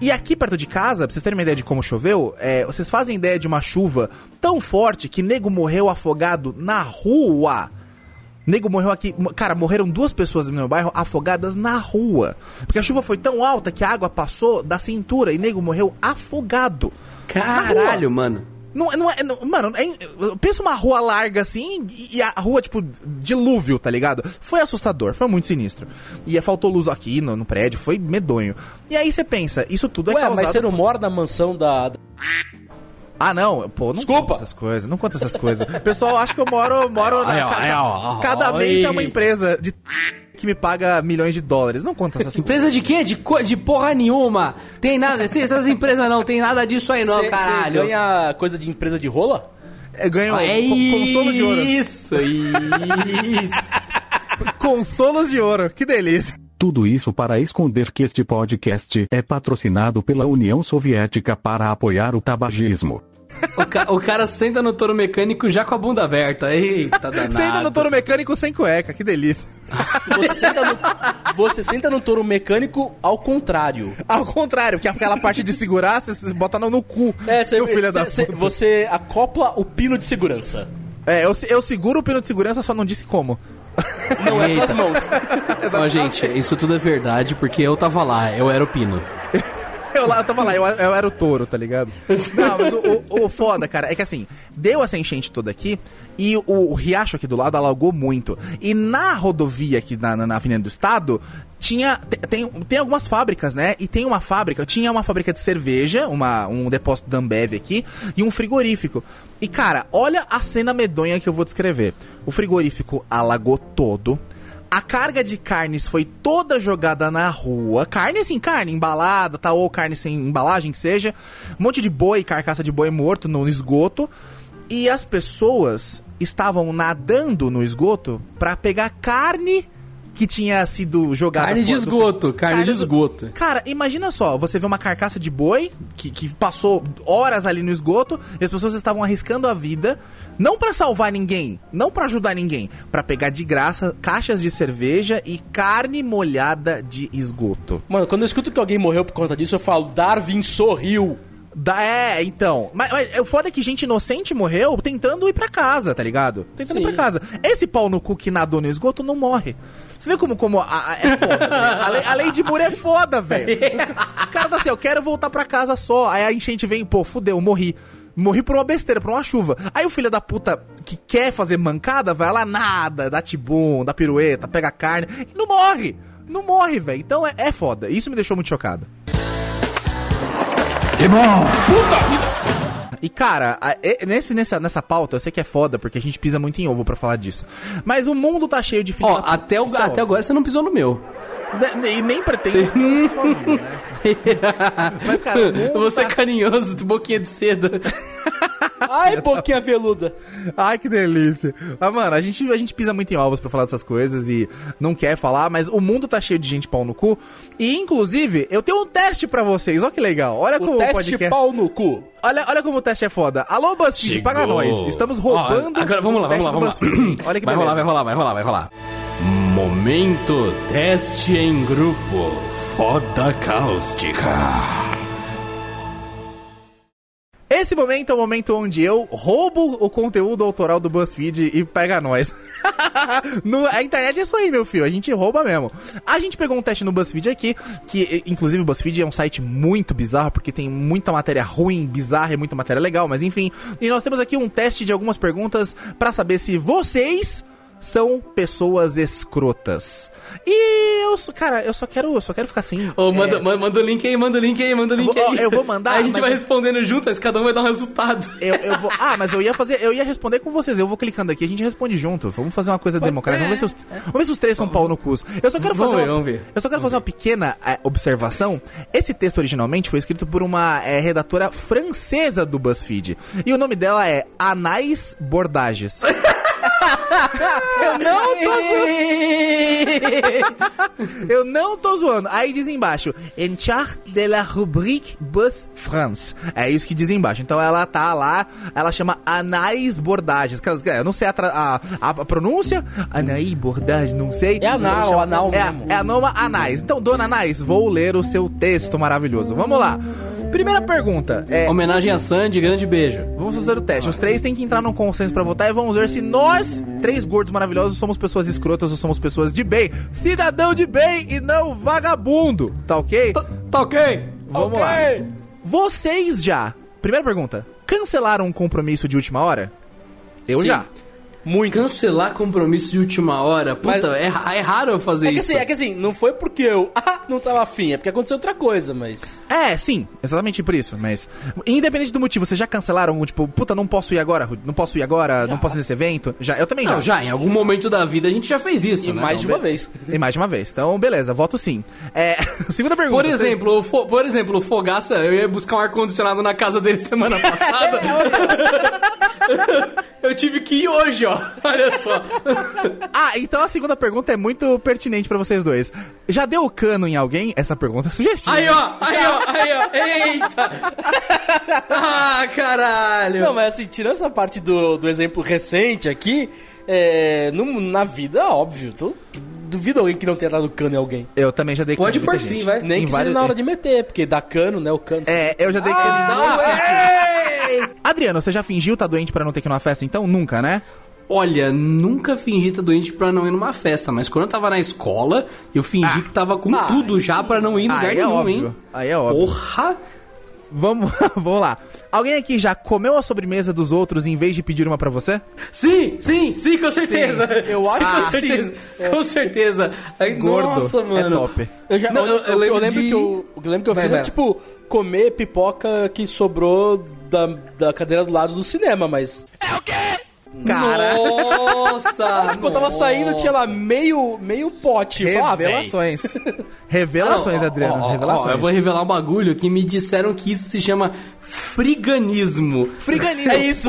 E aqui perto de casa, pra vocês terem uma ideia de como choveu, é, vocês fazem ideia de uma chuva tão forte que nego morreu afogado na rua. Nego morreu aqui. Cara, morreram duas pessoas no meu bairro afogadas na rua. Porque a chuva foi tão alta que a água passou da cintura e nego morreu afogado. Caralho, mano. Não, não é. não- mano, é, pensa uma rua larga assim e a rua, tipo, dilúvio, tá ligado? Foi assustador, foi muito sinistro. E faltou luz aqui no, no prédio, foi medonho. E aí você pensa, isso tudo é Ué, causado mas você não mora na mansão da. Ah, não, pô, não Desculpa. conta essas coisas, não conta essas coisas. O pessoal acha que eu moro, moro na, ó, cada, ó, ó, cada mês é uma empresa de que me paga milhões de dólares. Não conta essas coisas. Empresa de quê? De, co- de porra nenhuma. Tem nada, tem essas empresas não, tem nada disso aí não, Cê- caralho. ganha coisa de empresa de rola? Eu ganho Ah, é co- consolo de ouro. isso, isso. Consolos de ouro, que delícia. Tudo isso para esconder que este podcast é patrocinado pela União Soviética para apoiar o tabagismo. O, ca- o cara senta no touro mecânico já com a bunda aberta. Eita, danado. Ainda no touro mecânico sem cueca, que delícia. Você senta, no, você senta no touro mecânico ao contrário. Ao contrário, que aquela parte de segurar, você bota no, no cu. É, você, seu filho da você- puta. você acopla o pino de segurança. É, eu, eu seguro o pino de segurança, só não disse como. Não é com as Eita. mãos. Ó, gente, isso tudo é verdade porque eu tava lá, eu era o Pino. Eu, lá, eu tava lá, eu, eu era o touro, tá ligado? Não, mas o, o- o foda, cara, é que assim, deu essa enchente toda aqui e o, o riacho aqui do lado alagou muito. E na rodovia aqui na, na, na Avenida do Estado, tinha. te- Tem, tem algumas fábricas, né? E tem uma fábrica, tinha uma fábrica de cerveja, uma, um depósito da Ambev aqui, e um frigorífico. E cara, olha a cena medonha que eu vou descrever. O frigorífico alagou todo. A carga de carnes foi toda jogada na rua. Carne assim, carne embalada, tal, ou carne sem embalagem que seja. Um monte de boi, carcaça de boi morto no esgoto. E as pessoas estavam nadando no esgoto pra pegar carne que tinha sido jogada Carne de do- esgoto, carne de do- esgoto. Cara, imagina só, você vê uma carcaça de boi que, que passou horas ali no esgoto e as pessoas estavam arriscando a vida, não pra salvar ninguém, não pra ajudar ninguém, pra pegar de graça caixas de cerveja e carne molhada de esgoto. Mano, quando eu escuto que alguém morreu por conta disso, eu falo, Darwin sorriu. Da, é, então. Mas, mas o foda é que gente inocente morreu tentando ir pra casa, tá ligado? Tentando ir Sim. pra casa. Esse pau no cu que nadou no esgoto não morre. Você vê como, como a, a- é foda, ligado? a, lei, a lei de Moore é foda, velho. O cara tá assim, eu quero voltar pra casa só. Aí a enchente vem, pô, fudeu, morri. Morri por uma besteira, por uma chuva. Aí o filho da puta que quer fazer mancada vai lá, nada, dá tibum, dá pirueta, pega carne e não morre. Não morre, velho. Então é, é foda. Isso me deixou muito chocado. E cara, a- e- nesse, nessa, nessa pauta, eu sei que é foda, porque a gente pisa muito em ovo pra falar disso. Mas o mundo tá cheio de filhos Ó, da até, o, é até óbvio. agora você não pisou no meu. E nem amigo, né? Mas, cara, o Você é tá- carinhoso, boquinha de seda. Ai, boquinha veluda. Ai, que delícia. Mas, mano, a gente, a gente pisa muito em ovos pra falar dessas coisas e não quer falar, mas o mundo tá cheio de gente pau no cu. E, inclusive, eu tenho um teste pra vocês. Olha que legal. Olha como O o teste podcast... pau no cu. Olha, olha como o teste é foda. Alô, BuzzFeed, Chegou. paga nós. Estamos roubando Ó, agora, vamos lá, vamos lá, vamos lá. Olha que vai beleza. rolar, vai rolar, vai rolar, vai rolar. Momento teste em grupo. Foda cáustica. Esse momento é o momento onde eu roubo o conteúdo autoral do BuzzFeed e pega nós. no, a internet é isso aí, meu filho. A gente rouba mesmo. A gente pegou um teste no BuzzFeed aqui, que inclusive o BuzzFeed é um site muito bizarro, porque tem muita matéria ruim, bizarra e muita matéria legal, mas enfim. E nós temos aqui um teste de algumas perguntas pra saber se vocês são pessoas escrotas. E eu, cara, eu só quero, eu só quero ficar assim. Ô, manda, é, ma- manda o link aí, manda o link aí, manda o link Eu vou- aí. eu vou mandar, Aí a gente vai eu- respondendo juntas, cada um vai dar um resultado. Eu, eu vou. Ah, mas eu ia fazer. Eu ia responder com vocês. Eu vou clicando aqui, a gente responde junto. Vamos fazer uma coisa democrática. Vamos ver se os, vamos ver se os três são pau no cu. Eu só quero Vamos fazer. ver, uma, vamos ver. Eu só quero fazer uma pequena eh, observação. Esse texto originalmente foi escrito por uma eh, redatora francesa do BuzzFeed. E o nome dela é Anais Bordages. eu não tô zoando. eu não tô zoando. Aí diz embaixo: En chart de la rubrique Buzz France. É isso que diz embaixo. Então ela tá lá, ela chama Anais Bordages. Cara, Eu não sei a, a, a- pronúncia. Anaí Bordages, não sei. É anal, chama- anal é, mesmo. é a noma Anais. Então, dona Anais, vou ler o seu texto maravilhoso. Vamos lá. Primeira pergunta. É, Homenagem a Sandy, grande beijo. Vamos fazer o teste. Os três têm que entrar num consenso pra votar e vamos ver se nós, três gordos maravilhosos, somos pessoas escrotas ou somos pessoas de bem. Cidadão de bem e não vagabundo. Tá ok? Tá, tá ok? Vamos lá. Vocês já, primeira pergunta, cancelaram um compromisso de última hora? Eu Sim. já. Muito. Cancelar compromisso de última hora. Puta, Mas- é, é raro eu fazer É que, isso. assim, é que assim, não foi porque eu ah, não tava afim, é porque aconteceu outra coisa, mas. É, sim, exatamente por isso, mas independente do motivo, vocês já cancelaram, tipo, puta, não posso ir agora, não posso ir agora, não posso ir nesse evento? Já, eu também Não, já, em algum momento da vida a gente já fez isso, E né? mais Não, de uma be- vez. E mais de uma vez. Então, beleza, voto sim. É, segunda pergunta. Por exemplo, o Fo- por exemplo, o Fogaça, eu ia buscar um ar-condicionado na casa dele semana passada. Eu tive que ir hoje, ó. Olha só. Ah, então a segunda pergunta é muito pertinente pra vocês dois. Já deu cano em alguém? Essa pergunta é sugestiva. Aí, ó, aí, ó, aí, ó. Eita! Ah, caralho! Não, mas assim, tirando essa parte do, do exemplo recente aqui, é, no- na vida, óbvio, tô, duvido alguém que não tenha dado cano em alguém. Eu também já dei cano. Pode em por sim, gente. vai. Nem Em que vários- seja na hora de meter, porque dá cano, né? O cano. É, eu já dei cano em dois sentidos. ei! Adriano, você já fingiu tá doente pra não ter que ir numa festa? Então, nunca, né? Olha, nunca fingi estar doente pra não ir numa festa, mas quando eu tava na escola, eu fingi que tava com ah, tudo já pra não ir em lugar Aí é nenhum, óbvio. hein? Aí é óbvio. Porra! Vamos, vamos lá. Alguém aqui já comeu a sobremesa dos outros em vez de pedir uma pra você? Sim, sim, sim, com certeza. eu acho com que certeza. Com certeza. Aí, Gordo. Nossa, mano. É top. Eu, já, Não, eu, eu- eu eu lembro lembro de- que eu, eu lembro que eu Vai, fiz vai. é, tipo, comer pipoca que sobrou da, da cadeira do lado do cinema, mas... Cara. Nossa! Tipo, eu tava saindo, tinha lá meio, meio pote. Revelações. Revelações, Adriano. ó, ó, Revelações. ó, eu vou revelar um bagulho que me disseram que isso se chama friganismo. Friganismo. É isso.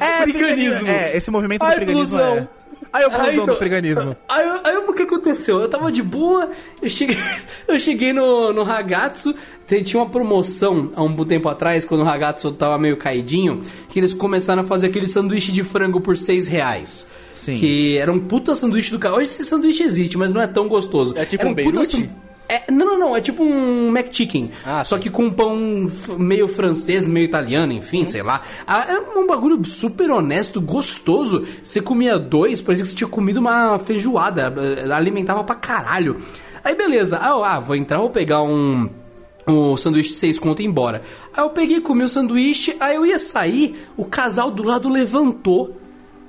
É, friganismo. É, esse movimento do Ai, friganismo blusão. é... Aí blusão Aí, do então- friganismo. Aí, eu- aí o que aconteceu? Eu tava de boa, eu cheguei, eu cheguei no, no Ragazzo, tinha uma promoção há um tempo atrás, quando o Ragazzo tava meio caidinho, que eles começaram a fazer aquele sanduíche de frango por 6 reais. Sim. Que era um puta sanduíche do cara. Hoje esse sanduíche existe, mas não é tão gostoso. É tipo Era um puta Beirute? É, não, não, não. É tipo um McChicken. Ah, só que com um pão meio francês, meio italiano, enfim, sei lá. Ah, É um bagulho super honesto, gostoso. Você comia dois, parecia que você tinha comido uma feijoada. eh, Alimentava pra caralho. Aí beleza. Ah, ah, vou entrar, vou pegar um. O sanduíche de 6 conto e ir embora. Aí eu peguei, comi o sanduíche, aí eu ia sair, o casal do lado levantou.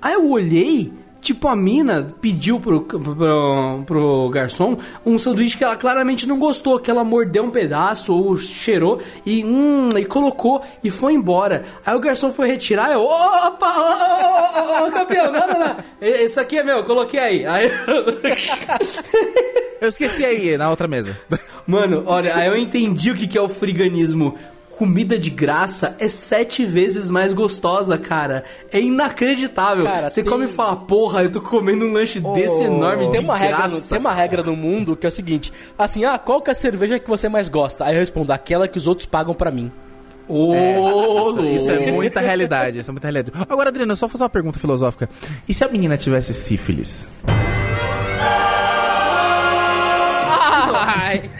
Aí eu olhei, tipo, a mina pediu pro, pro, pro garçom um sanduíche que ela claramente não gostou, que ela mordeu um pedaço ou cheirou e, hum, e colocou e foi embora. Aí o garçom foi retirar, eu, opa, ô, ô, ô, ô, campeão, não, não, não, esse aqui é meu, eu coloquei aí. Aí Eu esqueci aí, na outra mesa. Mano, olha, aí eu entendi o que, que é o friganismo. Comida de graça é sete vezes mais gostosa, cara. É inacreditável. Cara, Você tem- come e fala, porra, eu tô comendo um lanche desse enorme Tem de uma, regra no, graça. tem uma regra no mundo que é o seguinte: assim, ah, qual que é a cerveja que você mais gosta? Aí eu respondo, aquela que os outros pagam pra mim. Ô, Isso, isso é muita realidade, isso é muita realidade. Agora, Adriano, só fazer uma pergunta filosófica. E se a menina tivesse sífilis?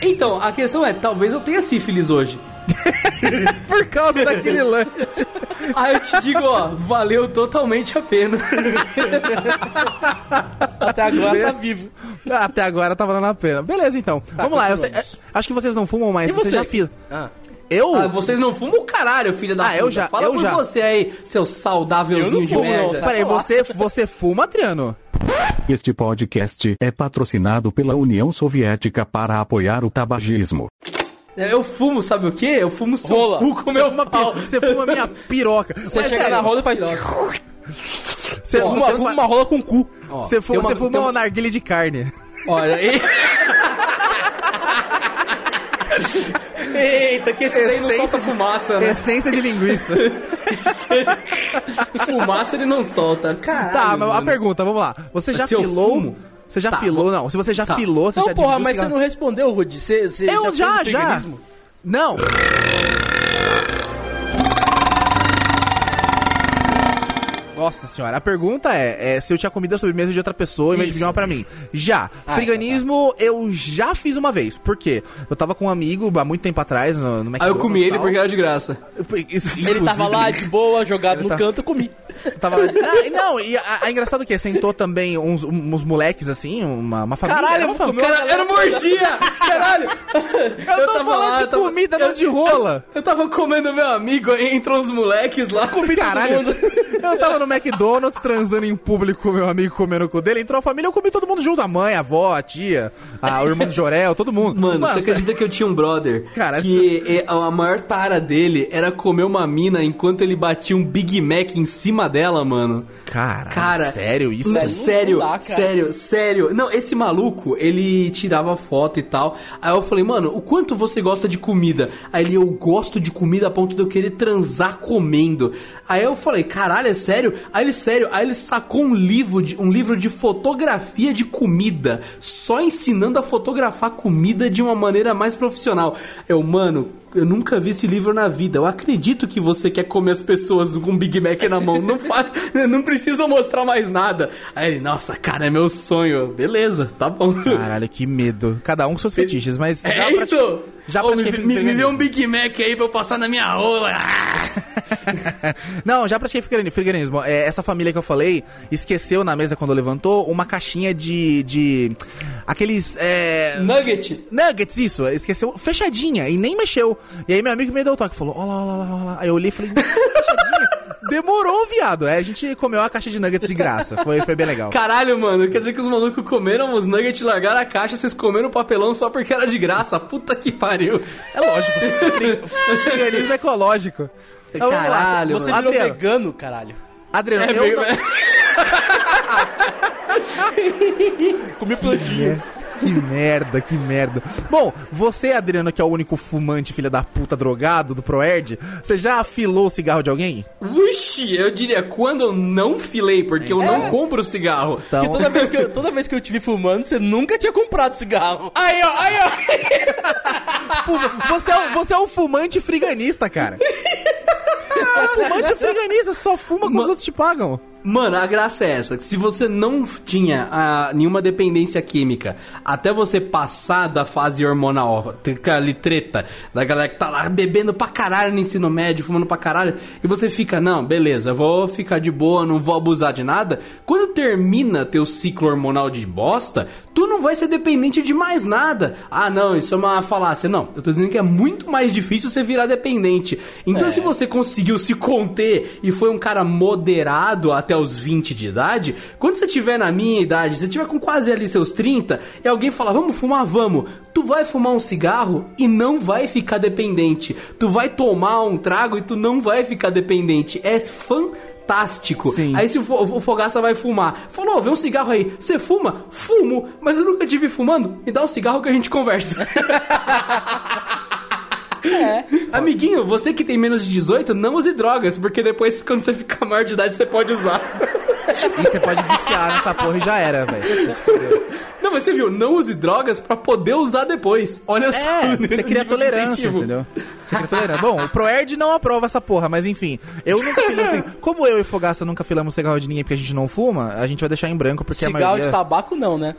Então, a questão é, talvez eu tenha sífilis hoje. Por causa daquele lanche. Aí eu te digo, ó, valeu totalmente a pena. Até agora tá vivo. Até agora tá valendo a pena. Beleza, então. Vamos lá. eu sei- é, acho que vocês não fumam mais. E Você você? já fila. Ah. Eu? Ah, vocês não fumam o caralho, filho da Ah, puta. eu já- Fala eu por já. você aí, seu saudávelzinho Eu não de fumo, merda. Peraí, você, você fuma, Adriano? Este podcast é patrocinado pela União Soviética para apoiar o tabagismo. Eu fumo, sabe o quê? Eu fumo seu Rola. cu com meu Fuma pau. Você fuma minha piroca. Você chega na roda e faz. Você Fuma, fuma, fuma uma rola com cu. você fuma, uma- você fuma uma- narguilha de carne. Olha, e... Eita, que esse daí não solta de- fumaça, né? Essência de linguiça. fumaça ele não solta. Caralho, tá, mas a pergunta, vamos lá. Você já Se fumo? Você já Tá, filou? Não, se você já Tá. filou, você Não, já porra, mas você cigarro- não respondeu, Rudy. Você, você Eu já, já. Não. Nossa senhora, a pergunta é, é se eu tinha comido a sobremesa de outra pessoa em vez de Isso. pedir uma pra mim. Já. Ah, Friganismo eu já fiz uma vez. Por quê? Eu tava com um amigo há muito tempo atrás no, no Aí eu comi ele porque era de graça. Ele tava lá de boa, jogado no tá- canto, eu comi. Tava lá de... Ah, não, e a, a engraçado é que sentou também uns, uns moleques assim, uma, uma família. Caralho, era uma eu família. Cara, era uma orgia! Caralho! Eu, tô falando de eu tava- comida, não de rola. Eu tava comendo meu amigo, aí entrou uns moleques lá. Comi Caralho, eu tava no McDonald's transando em público com meu amigo comendo com dele. Entrou a família, eu comi todo mundo junto. A mãe, a avó, a tia, a, o irmão do Jorel, todo mundo. Mano, você acredita que eu tinha um brother Cara, que é, a maior tara dele era comer uma mina enquanto ele batia um Big Mac em cima dela, mano? Cara, Cara, sério isso? Não, sério, cara. sério, sério. Não, esse maluco, ele tirava foto e tal. Aí eu falei, mano, o quanto você gosta de comida? Aí ele, eu gosto de comida a ponto de eu querer transar comendo. Aí eu falei, caralho, é sério? Aí ele, sério, aí ele sacou um livro de, um livro de fotografia de comida, só ensinando a fotografar comida de uma maneira mais profissional. Eu, mano, eu nunca vi esse livro na vida. Eu acredito que você quer comer as pessoas com um Big Mac na mão. Não faz, não precisa mostrar mais nada. Aí ele, nossa, cara, é meu sonho. Beleza, tá bom. Caralho, que medo. Cada um com seus fetiches, mas. É, então. Já Ô, me, pratiquei me, me dê um Big Mac aí pra eu passar na minha rola. Ah! Não, já pratiquei veganismo. É, essa família que eu falei esqueceu na mesa quando levantou uma caixinha de. de aqueles. É, Nugget. Nuggets, isso. Esqueceu fechadinha e nem mexeu. E aí meu amigo me deu o toque falou: Olha lá, olha lá, olha lá. Aí eu olhei e falei: Fechadinha. Demorou, viado. Aí a gente comeu a caixa de nuggets de graça. Foi, foi bem legal. Caralho, mano, quer dizer que os malucos comeram os nuggets, largaram a caixa, vocês comeram o papelão só porque era de graça. Puta que pariu. É lógico. Veganismo ecológico. Então, lá. Caralho, Você mano. virou Adriano. vegano, caralho. Adriano, É, eu veio- não- Comi plantinhas. Que merda, que merda. Bom, você, Adriano, que é o único fumante, filha da puta, drogado do Proerd, você já afilou o cigarro de alguém? Uxi, eu diria, quando eu não filei, porque eu não compro cigarro. Então, Porque toda vez, que eu, toda vez que eu te vi fumando, você nunca tinha comprado cigarro. Aí, ó, aí, ó. Você, é, um- você é um fumante friganista, cara. É um fumante friganista, só fuma quando os outros te pagam. Mano, a graça é essa. Se você não tinha ah, nenhuma dependência química até você passar da fase hormonal, ali treta, da galera que tá lá bebendo pra caralho no ensino médio, fumando pra caralho, e você fica, não, beleza, vou ficar de boa, não vou abusar de nada. Quando termina teu ciclo hormonal de bosta, tu não vai ser dependente de mais nada. Ah, não, isso é uma falácia. Não, eu tô dizendo que é muito mais difícil você virar dependente. Então, se você conseguiu se conter e foi um cara moderado até os 20 de idade, quando você tiver na minha idade, você tiver com quase ali seus 30, e alguém falar, vamos fumar, vamos, tu vai fumar um cigarro e não vai ficar dependente. Tu vai tomar um trago e tu não vai ficar dependente. É fantástico. Sim. Aí se o, o Fogaça vai fumar, falou, vê um cigarro aí, você fuma? Fumo, mas eu nunca te vi fumando, me dá um cigarro que a gente conversa. Amiguinho, você que tem menos de 18, não use drogas, porque depois, quando você ficar maior de idade, você pode usar. E você pode viciar nessa porra e já era, velho. Não, mas você viu, não use drogas pra poder usar depois. Olha só. É, o você cria tolerância, incentivo. entendeu? Você cria tolerância. Bom, o Proerd não aprova essa porra, mas enfim. Eu nunca filei assim. Como eu e Fogaça nunca filamos cigarro de ninguém porque a gente não fuma, a gente vai deixar em branco porque a cigarro maioria... de tabaco não, né?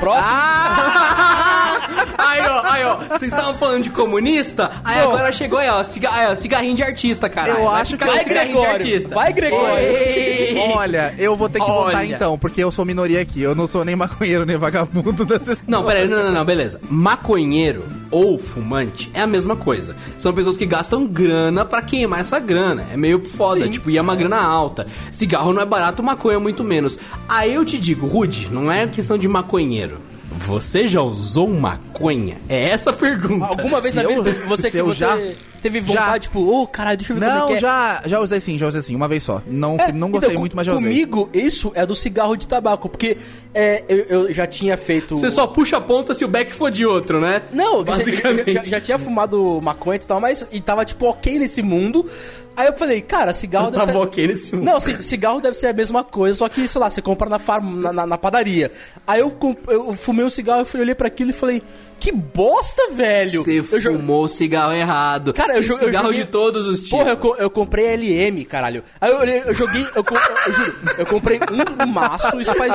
Próximo. Aí, ó, aí, ó. Vocês estavam falando de comunista? Aí agora chegou aí, ó. Ciga aí, ó, cigarrinho de artista, cara. Eu acho que vai vai, cigarrinho de Gregório. artista. Vai, Gregório. Ei. Olha, eu vou ter que votar Olha. então, porque eu sou minoria aqui. Eu não sou nem maconheiro, nem vagabundo dessa história. Não, peraí, não, não, não, beleza. Maconheiro ou fumante é a mesma coisa. São pessoas que gastam grana pra queimar essa grana. É meio foda, Sim. tipo, e é uma grana alta. Cigarro não é barato, maconha muito menos. Aí eu te digo, Rude, não é questão de maconheiro. Você já usou maconha? É essa a pergunta. Alguma vez Se na eu- vida você que você já- teve já- vontade, tipo, ô, caralho, deixa eu ver como é Não, é. já, já usei sim, já usei sim, uma vez só. Não, É, não gostei então, muito, mas já usei. Comigo, isso é do cigarro de tabaco, porque é, eu, eu já tinha feito... Você só puxa a ponta se o back for de outro, né? Não, já- basicamente. já, já, já tinha fumado maconha e tal, mas e tava, tipo, ok nesse mundo. Aí eu falei, cara, cigarro Eu deve tava ser... ok nesse mundo. Não, ci- cigarro deve ser a mesma coisa, só que, sei lá, você compra na, farm... na, na- na padaria. Aí eu, comp- eu fumei um cigarro, eu fui olhei pra aquilo e falei, que bosta, velho! Você eu fumou o cigarro errado. Cara, eu jo- eu cigarro joguei- de todos os tipos. Porra, eu, co- eu comprei LM, caralho. Aí eu, olhei- eu joguei, eu, co- eu juro, eu comprei um maço, isso faz.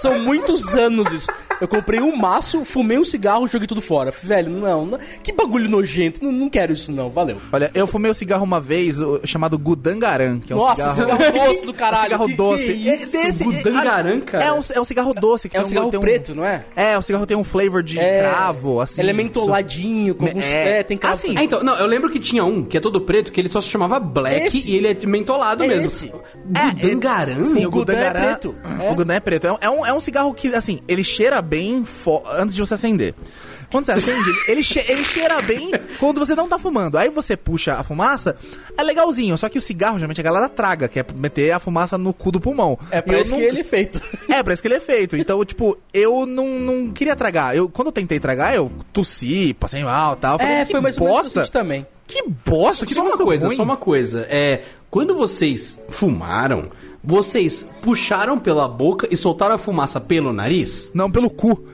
São muitos anos isso. Eu comprei um maço, fumei um cigarro joguei tudo fora. Velho, não, não que bagulho nojento, não, não quero isso não, valeu. Olha, eu fumei o cigarro uma vez, chamado Gudangaran, que é um Nossa, cigarro... cigarro doce do caralho. cigarro que- doce. que isso? É desse- Gudangaran, cara? É um, é um cigarro doce. Que É um cigarro tem preto, não é? É, o cigarro tem um flavor de É, assim. Ele é mentoladinho, com Me- alguns. é. É, tem cravo. Assim, Ah, então, não, eu lembro que tinha um que é todo preto, que ele só se chamava Black Esse. e ele é mentolado É mesmo. esse. Gudangaran? Sim, o Gudan é Gudangaran preto. É. O Gudan é preto. É um, é um, é um cigarro que, assim, ele cheira bem fo- antes de você acender. Quando você acende, ele, che- ele cheira bem quando você não tá fumando. Aí você puxa a fumaça, é legalzinho. Só que o cigarro, geralmente, a galera traga, que é meter a fumaça no cu do pulmão. É pra isso não- que ele é feito. É, pra isso que ele é feito. Então, tipo, eu não, não queria tragar. Eu, quando eu tentei tragar, eu tossi, passei mal e tal. Falei, É, foi mais bosta. isso também. Que bosta, que só uma coisa, ruim. só uma coisa. É, quando vocês fumaram, vocês puxaram pela boca e soltaram a fumaça pelo nariz? Não, pelo cu.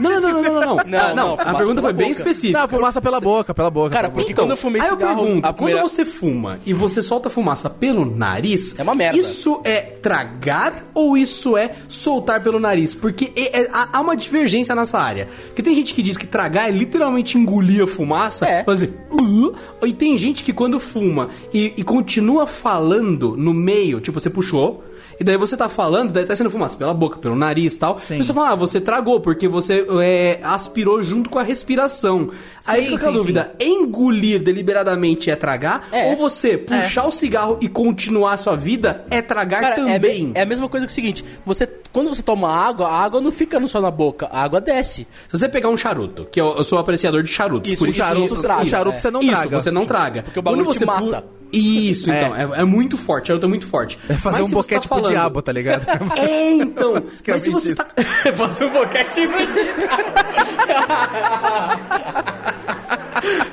Não, não, não, não, não, não. Não, não, a pergunta foi bem boca. específica. Não, fumaça pela boca, pela boca. Cara, porque quando eu fumei aí cigarro, eu pergunto, a primeira- quando você fuma e você solta fumaça pelo nariz, É uma merda. Isso é tragar ou isso é soltar pelo nariz? Porque é- é- há uma divergência nessa área. Porque tem gente que diz que tragar é literalmente engolir a fumaça, É. fazer "Uh", e tem gente que quando fuma e, e continua falando no meio, tipo, você puxou, e daí você tá falando, daí tá sendo fumaça pela boca, pelo nariz e tal. Sim. Você fala, ah, você tragou, porque você é, aspirou junto com a respiração. Aí Sim, fica sim, a dúvida, engolir deliberadamente é tragar? É. Ou você puxar o cigarro e continuar a sua vida é tragar Cara, é, também? é a mesma coisa que o seguinte: você, quando você toma água, a água não fica só na boca, a água desce. Se você pegar um charuto, que eu, eu sou apreciador de charutos, Isso, por isso charuto isso, traga, o charuto é. você não isso, traga. você não traga. Porque o bagulho Quando te você pu- mata. Isso, então, é, é muito forte, é muito forte. É fazer Mas um boquete tá pro falando- diabo, tá ligado? É, então. Mas se você isso. tá. fazer um boquete pro diabo.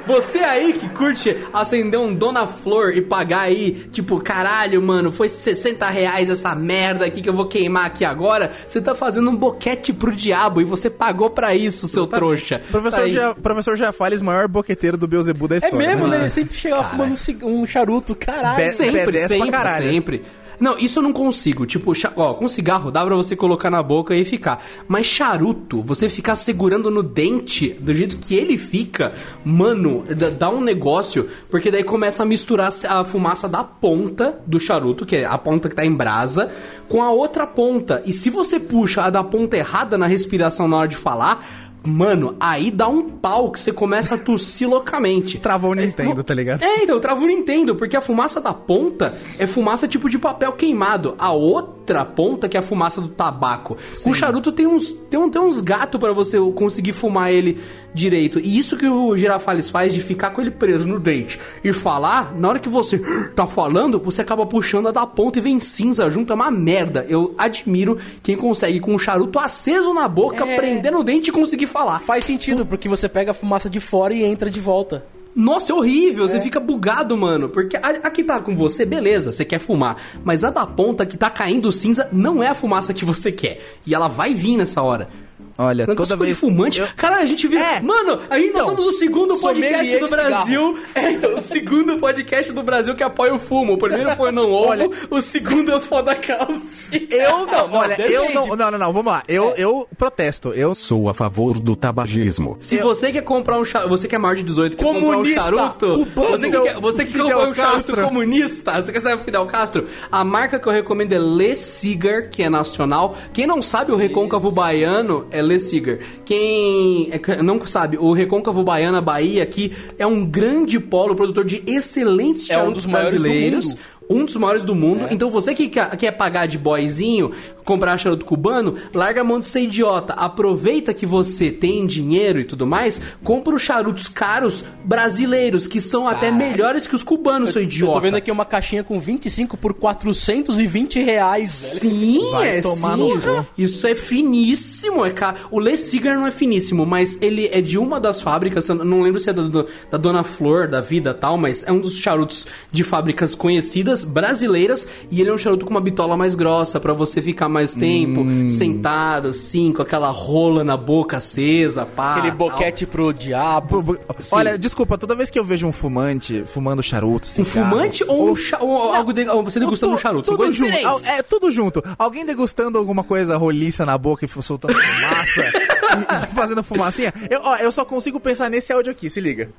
Você aí que curte acender um Dona Flor e pagar aí, tipo, caralho, mano, foi 60 reais essa merda aqui que eu vou queimar aqui agora. Você tá fazendo um boquete pro diabo e você pagou pra isso, seu trouxa. Professor, Tá. Gia, professor Jafales, maior boqueteiro do Beuzebu da É história. mesmo, né? Ele sempre chegava fumando um um charuto, caralho. Be- Sempre, B10 pra sempre, caralho. sempre. Não, isso eu não consigo. Tipo, ó, com cigarro dá pra você colocar na boca e ficar. Mas charuto, você ficar segurando no dente do jeito que ele fica, mano, dá um negócio, porque daí começa a misturar a fumaça da ponta do charuto, que é a ponta que tá em brasa, com a outra ponta. E se você puxa a da ponta errada na respiração na hora de falar, Mano, aí dá um pau que você começa a tossir loucamente. Travou o Nintendo, tá ligado? É, então, trava o Nintendo, porque a fumaça da ponta é fumaça tipo de papel queimado. A outra ponta que é a fumaça do tabaco. Com o charuto tem uns, tem um, tem uns gatos pra você conseguir fumar ele direito. E isso que o Girafales faz de ficar com ele preso no dente e falar, na hora que você tá falando, você acaba puxando a da ponta e vem cinza junto, é uma merda. Eu admiro quem consegue com o charuto aceso na boca, É. prender no dente e conseguir falar. Faz sentido, porque você pega a fumaça de fora e entra de volta. Nossa, é horrível, você fica bugado, mano. Porque a, a que tá com você, beleza, você quer fumar. Mas a da ponta que tá caindo cinza não é a fumaça que você quer. E ela vai vir nessa hora. Olha, Negócio toda de vez... fumante. Eu- Cara, a gente viu. É. Mano, a gente, nós somos o segundo podcast do. Brasil. É, então, o segundo podcast do Brasil que apoia o fumo. O primeiro foi Não Ovo, Olha- o segundo é Foda Calci. Eu não, olha, eu depende. não, não, não, não, vamos lá. Eu, eu protesto. Eu Sou a favor do tabagismo. Se você quer comprar um charuto, você que é maior de 18, quer comprar um Comunista, charuto, cubano. você que, quer, você que comprou um charuto comunista, você quer saber o Fidel Castro? A marca que eu recomendo é Le Cigar, que é nacional. Quem não sabe, o recôncavo baiano é Le Cigar. Quem é não sabe, o recôncavo baiano, a Bahia aqui, é um grande polo produtor de excelentes É um dos do brasileiros. mundo. Um dos maiores do mundo. Então você que quer, pagar de boyzinho, comprar charuto cubano, larga a mão de ser idiota. Aproveita que você tem dinheiro e tudo mais, compra os charutos caros brasileiros, que são até melhores que os cubanos, seu Eu idiota. tô vendo aqui uma caixinha com 25 por 420 reais. Sim, Vai é tomar sim. Isso é finíssimo, é caro. O Le Cigar não é finíssimo, mas ele é de uma das fábricas, eu não lembro se é da, da Dona Flor, da Vida tal, mas é um dos charutos de fábricas conhecidas, brasileiras, e ele é um charuto com uma bitola mais grossa, pra você ficar mais tempo, Hum. sentado assim, com aquela rola na boca acesa, pá. Aquele tal. boquete pro diabo. Bu- Olha, desculpa, toda vez que eu vejo um fumante fumando charuto, Um cigarro, fumante ou, um cha- ou algo de, ou você degustando um charuto? Tudo junto. diferentes. É, tudo junto. Alguém degustando alguma coisa roliça na boca e soltando fumaça e, e fazendo fumacinha. Eu, ó, eu só consigo pensar nesse áudio aqui, se liga.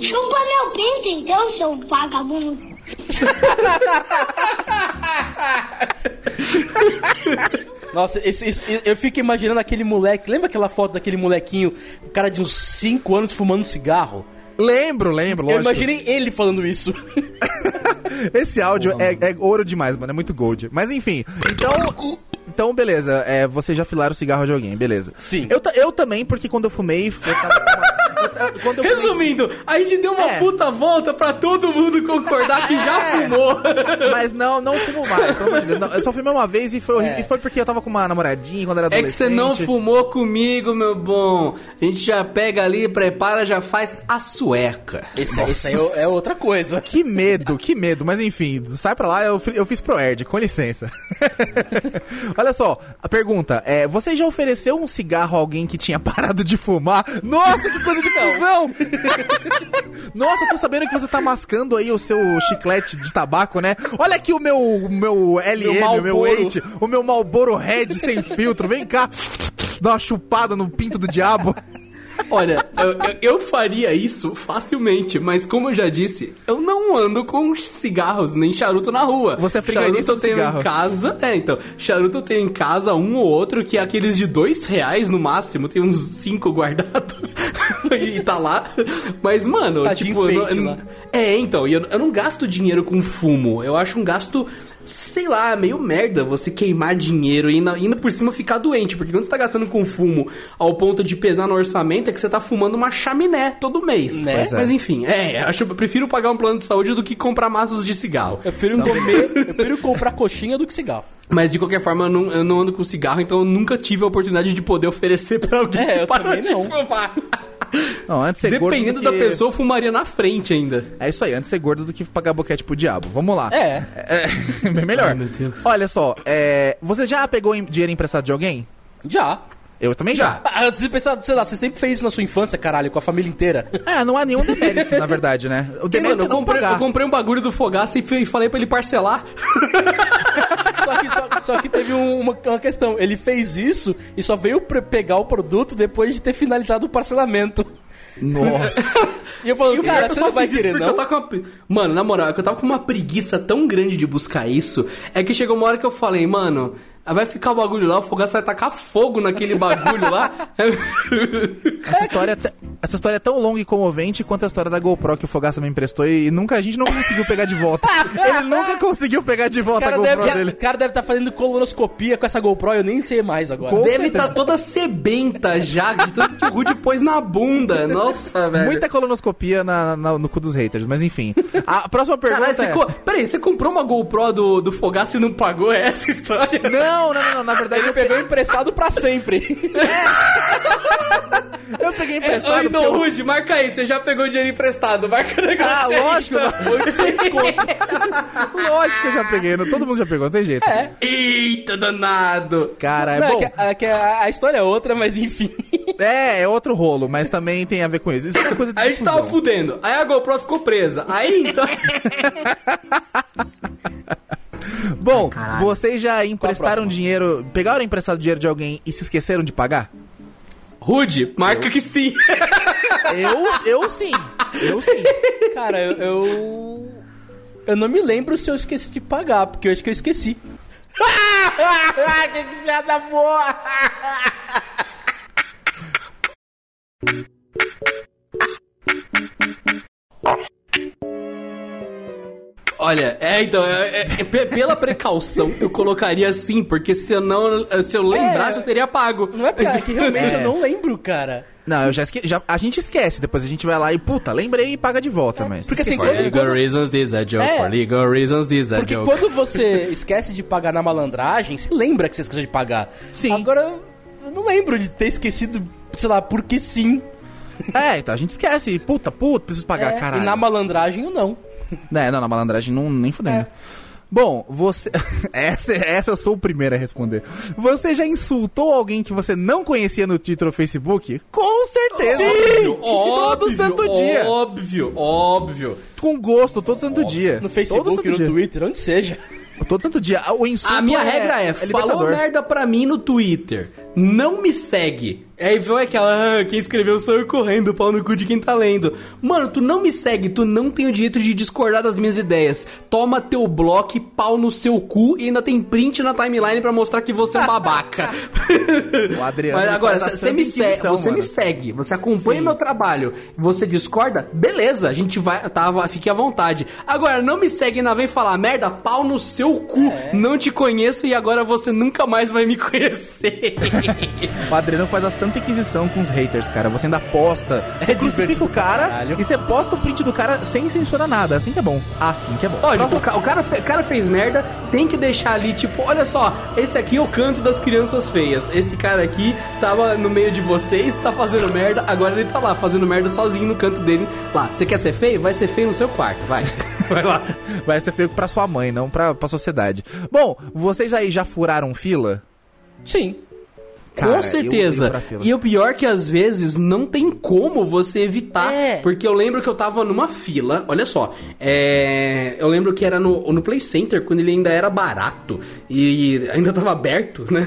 Chupa meu pinto então, seu vagabundo. Nossa, esse- esse- eu fico imaginando aquele moleque. Lembra aquela foto daquele molequinho, o cara de uns 5 anos fumando cigarro? Lembro, lembro, Eu lógico. imaginei ele falando isso. Esse áudio é, é ouro demais, mano. É muito gold. Mas enfim, então. Então, beleza. É, vocês já filaram o cigarro de alguém, beleza. Sim. Eu, eu também, porque quando eu fumei. Eu tava, Quando eu comecei- Resumindo, a gente deu uma É. puta volta pra todo mundo concordar que já fumou. Mas não, não fumo mais. Não, eu só fumei uma vez e foi horrível. E foi porque eu tava com uma namoradinha quando era É que adolescente. você não fumou comigo, meu bom. A gente já pega ali, prepara, já faz a sueca. Esse, esse aí é outra coisa. Que medo, que medo. Mas enfim, sai pra lá, eu, eu fiz pro Erd, com licença. Olha só, a pergunta é: você já ofereceu um cigarro a alguém que tinha parado de fumar? Nossa, que coisa de cuzão! Nossa, tô sabendo que você tá mascando aí o seu chiclete de tabaco, né? Olha aqui o meu, meu LM, o meu. 8, o meu Malboro Red sem filtro. Vem cá, dá uma chupada no pinto do diabo. Olha, eu, eu- faria isso facilmente, mas como eu já disse, eu não ando com cigarros nem charuto na rua. Você é Charuto eu tenho cigarro. em casa. É, então. Charuto eu tenho em casa um ou outro, que é aqueles de dois reais no máximo. Tem uns cinco guardados. e tá lá. Mas, mano, Tá tipo. eu não- enfeite eu não- é, então. e Eu, eu não gasto dinheiro com fumo. Eu acho um gasto. Sei lá, meio merda você queimar dinheiro e ainda, ainda por cima ficar doente. Porque quando você tá gastando com fumo ao ponto de pesar no orçamento, é que você tá fumando uma chaminé todo mês. Né? É. Mas enfim, é, acho eu prefiro pagar um plano de saúde do que comprar maços de cigarro. Eu prefiro comer, eu prefiro comprar coxinha do que cigarro. Mas de qualquer forma, eu não, eu não ando com cigarro, então eu nunca tive a oportunidade de poder oferecer pra alguém É, eu que parou também de não. fumar. Não, antes de ser gordo Dependendo do da que- pessoa, eu fumaria na frente ainda. É isso aí, antes de ser gordo do que pagar boquete pro diabo. Vamos lá. É. É, bem melhor. Ai, meu Deus. Olha só, é, você já pegou dinheiro emprestado de alguém? Já. Eu também já. Ah, você pensa, sei lá, você sempre fez isso na sua infância, caralho, com a família inteira. É, não há nenhum demérito, na verdade, né? O demérito mano, eu é não comprei, pagar. eu comprei um bagulho do Fogaça e falei pra ele parcelar. Só que, só, só que teve um- uma, uma questão. Ele fez isso e só veio pegar o produto depois de ter finalizado o parcelamento. Nossa. E eu falando, E o cara, você eu só não vai querer, não? eu tava com uma... Mano, na moral, é que eu tava com uma preguiça tão grande de buscar isso, é que chegou uma hora que eu falei, mano, vai ficar o bagulho lá, o Fogaça vai tacar fogo naquele bagulho lá. Essa história, é essa história é tão longa e comovente quanto a história da GoPro que o Fogaça me emprestou e nunca, a gente não conseguiu pegar de volta. Ele nunca conseguiu pegar de volta a GoPro deve, dele. o cara deve estar fazendo colonoscopia com essa GoPro, eu nem sei mais agora. Com Deve estar toda sebenta já, de tanto que o Rude pôs na bunda. Nossa, velho. Muita colonoscopia na- na- no cu dos haters, mas enfim. A próxima pergunta Caralho, você, é... Peraí, você comprou uma GoPro do, do Fogaça e não pagou É essa história? Não, não, não, não, na verdade Ele eu, pegou emprestado pra sempre. eu peguei Ô, emprestado então, porque eu- Rude, marca aí, você já pegou dinheiro emprestado, marca o negócio Ah, lógico, então. 800 conto. lógico que eu já peguei, não- todo mundo já pegou, não tem jeito. É. Eita, danado. Cara, é Não, é bom. que, é que a, a história é outra, mas enfim. É, é outro rolo, mas também tem a ver com isso. Isso é coisa de A gente tava fudendo, aí a GoPro ficou presa. Aí então. Bom, Caralho. vocês já emprestaram dinheiro, pegaram emprestado dinheiro de alguém e se esqueceram de pagar? Rude, marca que sim. Eu, eu sim. Eu sim. Cara, eu, eu. eu não me lembro se eu esqueci de pagar, porque eu acho que eu esqueci. que piada boa! Olha, é, então, é, é, é, pe- pela precaução, eu colocaria assim, porque se eu não. Se eu lembrasse, eu teria pago. Não é piada, é que realmente É. eu não lembro, cara. Não, eu já esqueci. Já, a gente esquece, depois a gente vai lá e, puta, lembrei e paga de volta, mas. porque assim, For quando- legal quando- reasons, this a joke. É. For legal reasons, this a Porque joke. quando você esquece de pagar na malandragem, você lembra que você esqueceu de pagar. Sim. Agora, eu não lembro de ter esquecido, sei lá, porque sim. É, então a gente esquece. Puta, puta, preciso pagar, É, caralho. E na malandragem, eu não. É, não, na malandragem não, nem fudendo. É. Bom, você. essa, essa eu sou o primeiro a responder. Você já insultou alguém que você não conhecia no Twitter ou Facebook? Com certeza! Óbvio, Todo óbvio, santo dia! Óbvio, óbvio. Com gosto, todo santo dia. No Facebook, no dia. Twitter, onde seja. Todo santo dia. O insulto A minha regra é, falou libertador. merda pra mim no Twitter, não me segue. Aí vai aquela, ah, quem escreveu saiu correndo, pau no cu de quem tá lendo. Mano, tu não me segue, tu não tem o direito de discordar das minhas ideias. Toma teu bloco, pau no seu cu e ainda tem print na timeline pra mostrar que você é um babaca. O Adriano Mas agora, você me, segue, você me mano. segue, você acompanha meu trabalho, você discorda, beleza, a gente vai, tá, fique à vontade. Agora, não me segue e ainda vem falar merda, pau no seu cu, É. não te conheço e agora você nunca mais vai me conhecer. O Adriano faz a santa inquisição com os haters, cara. Você ainda posta, você É crucifica o cara caralho. e você posta o print do cara sem censurar nada. Assim que é bom. Assim que é bom. Lógico, o ca- o cara, o cara fez merda, tem que deixar ali, tipo, olha só, esse aqui é o canto das crianças feias. Esse cara aqui tava no meio de vocês, tá fazendo merda, agora ele tá lá, fazendo merda sozinho no canto dele. Lá, você quer ser feio? Vai ser feio no seu quarto, vai. Vai lá. Vai ser feio pra sua mãe, não pra, pra sociedade. Bom, vocês aí já furaram fila? Sim. Cara, Com eu certeza. fila. E o pior é que às vezes não tem como você evitar. É. Porque eu lembro que eu tava numa fila, olha só. é, eu lembro que era no, no Play Center, quando ele ainda era barato. E ainda tava aberto, né?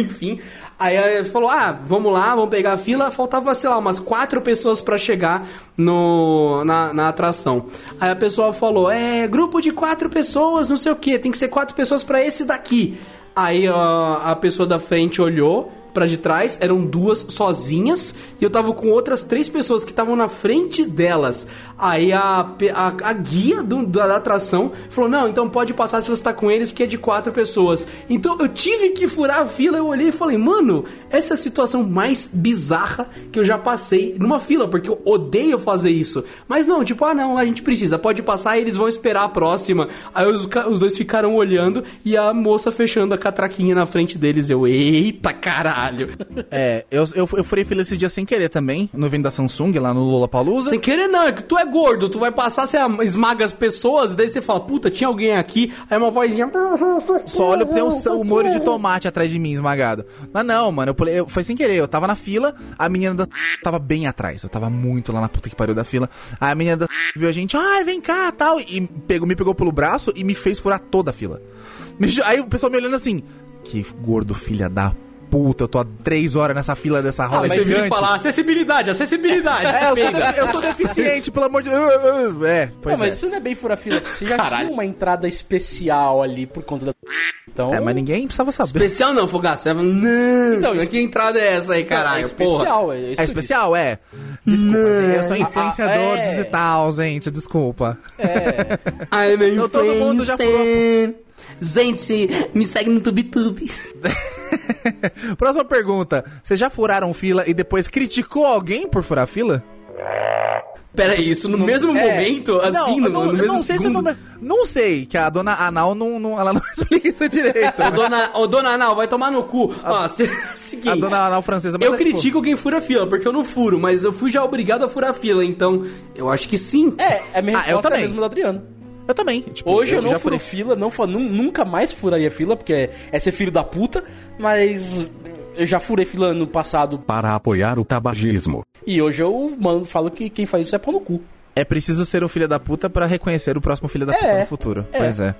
Enfim. Aí ele falou: ah, vamos lá, vamos pegar a fila. Faltava, sei lá, umas quatro pessoas pra chegar no, na, na atração. Aí a pessoa falou: é, grupo de quatro pessoas, não sei o que, tem que ser quatro pessoas pra esse daqui. Aí ó, a pessoa da frente olhou pra de trás, eram duas sozinhas e eu tava com outras três pessoas que estavam na frente delas. Aí a, a, a guia do- da, da atração falou: Não, então pode passar se você tá com eles, porque é de quatro pessoas. Então eu tive que furar a fila. Eu olhei e falei: Mano, essa é a situação mais bizarra que eu já passei numa fila, porque eu odeio fazer isso. Mas não, tipo, ah, não, a gente precisa, pode passar eles vão esperar a próxima. Aí os, os dois ficaram olhando e a moça fechando a catraquinha na frente deles. Eu, eita caralho. É, eu, eu, eu furei fila esses dias sem querer também, no evento da Samsung, lá no Lollapalooza. Sem querer não, é que tu é gordo, tu vai passar, você esmaga as pessoas, daí você fala, puta, tinha alguém aqui, aí uma vozinha... Só olha, tem um, um molho de tomate atrás de mim, esmagado. Mas não, mano, eu pulei, eu- foi sem querer. Eu tava na fila, a menina da tava bem atrás. Eu tava muito lá na puta que pariu da fila. Aí a menina da viu a gente, ai, vem cá, tal. E pegou, me pegou pelo braço e me fez furar toda a fila. Aí o pessoal me olhando assim, que gordo filha da puta, eu tô há três horas nessa fila dessa Ah, roda mas você vira e gigante. falar, acessibilidade, acessibilidade. É, eu sou, de- eu sou deficiente, pelo amor de Deus. É, pois não, mas é. isso não é bem fura fila. Você já Caralho. tinha uma entrada especial ali por conta da. Então. É, mas ninguém precisava saber. Especial não, Fogaça. Você Não, Então, mas isso- que entrada é essa aí, Não, caralho? é especial, é, isso É especial, é? Desculpa, eu sou influenciador Ah, é. digital, gente, desculpa. Ai, meu Então todo mundo já influencer. Gente, me segue no TubeTube. Próxima pergunta. Vocês já furaram fila e depois criticou alguém por furar fila? Pera isso no mesmo é. momento, assim, no, não, no eu mesmo não sei se segundo? não, não sei, que a dona Anal não, não- ela não explica isso direito. Ô, dona, ô, dona Anal, vai tomar no cu. Ó, se- seguinte. a dona Anal francesa. mas Eu é, tipo, critico quem fura fila, porque eu não furo, mas eu fui já obrigado a furar fila, então eu acho que sim. É, a minha Ah, eu resposta é a mesma do Adriano. Eu também. Tipo, Hoje eu, não já furo furei. fila, não, nunca mais furaria fila, porque é, é ser filho da puta, mas eu já furei fila no passado Para apoiar o tabagismo. e hoje eu mano, falo que quem faz isso é pau no cu. É preciso ser o filho da puta pra reconhecer o próximo filho da É, puta no futuro. é. Pois é.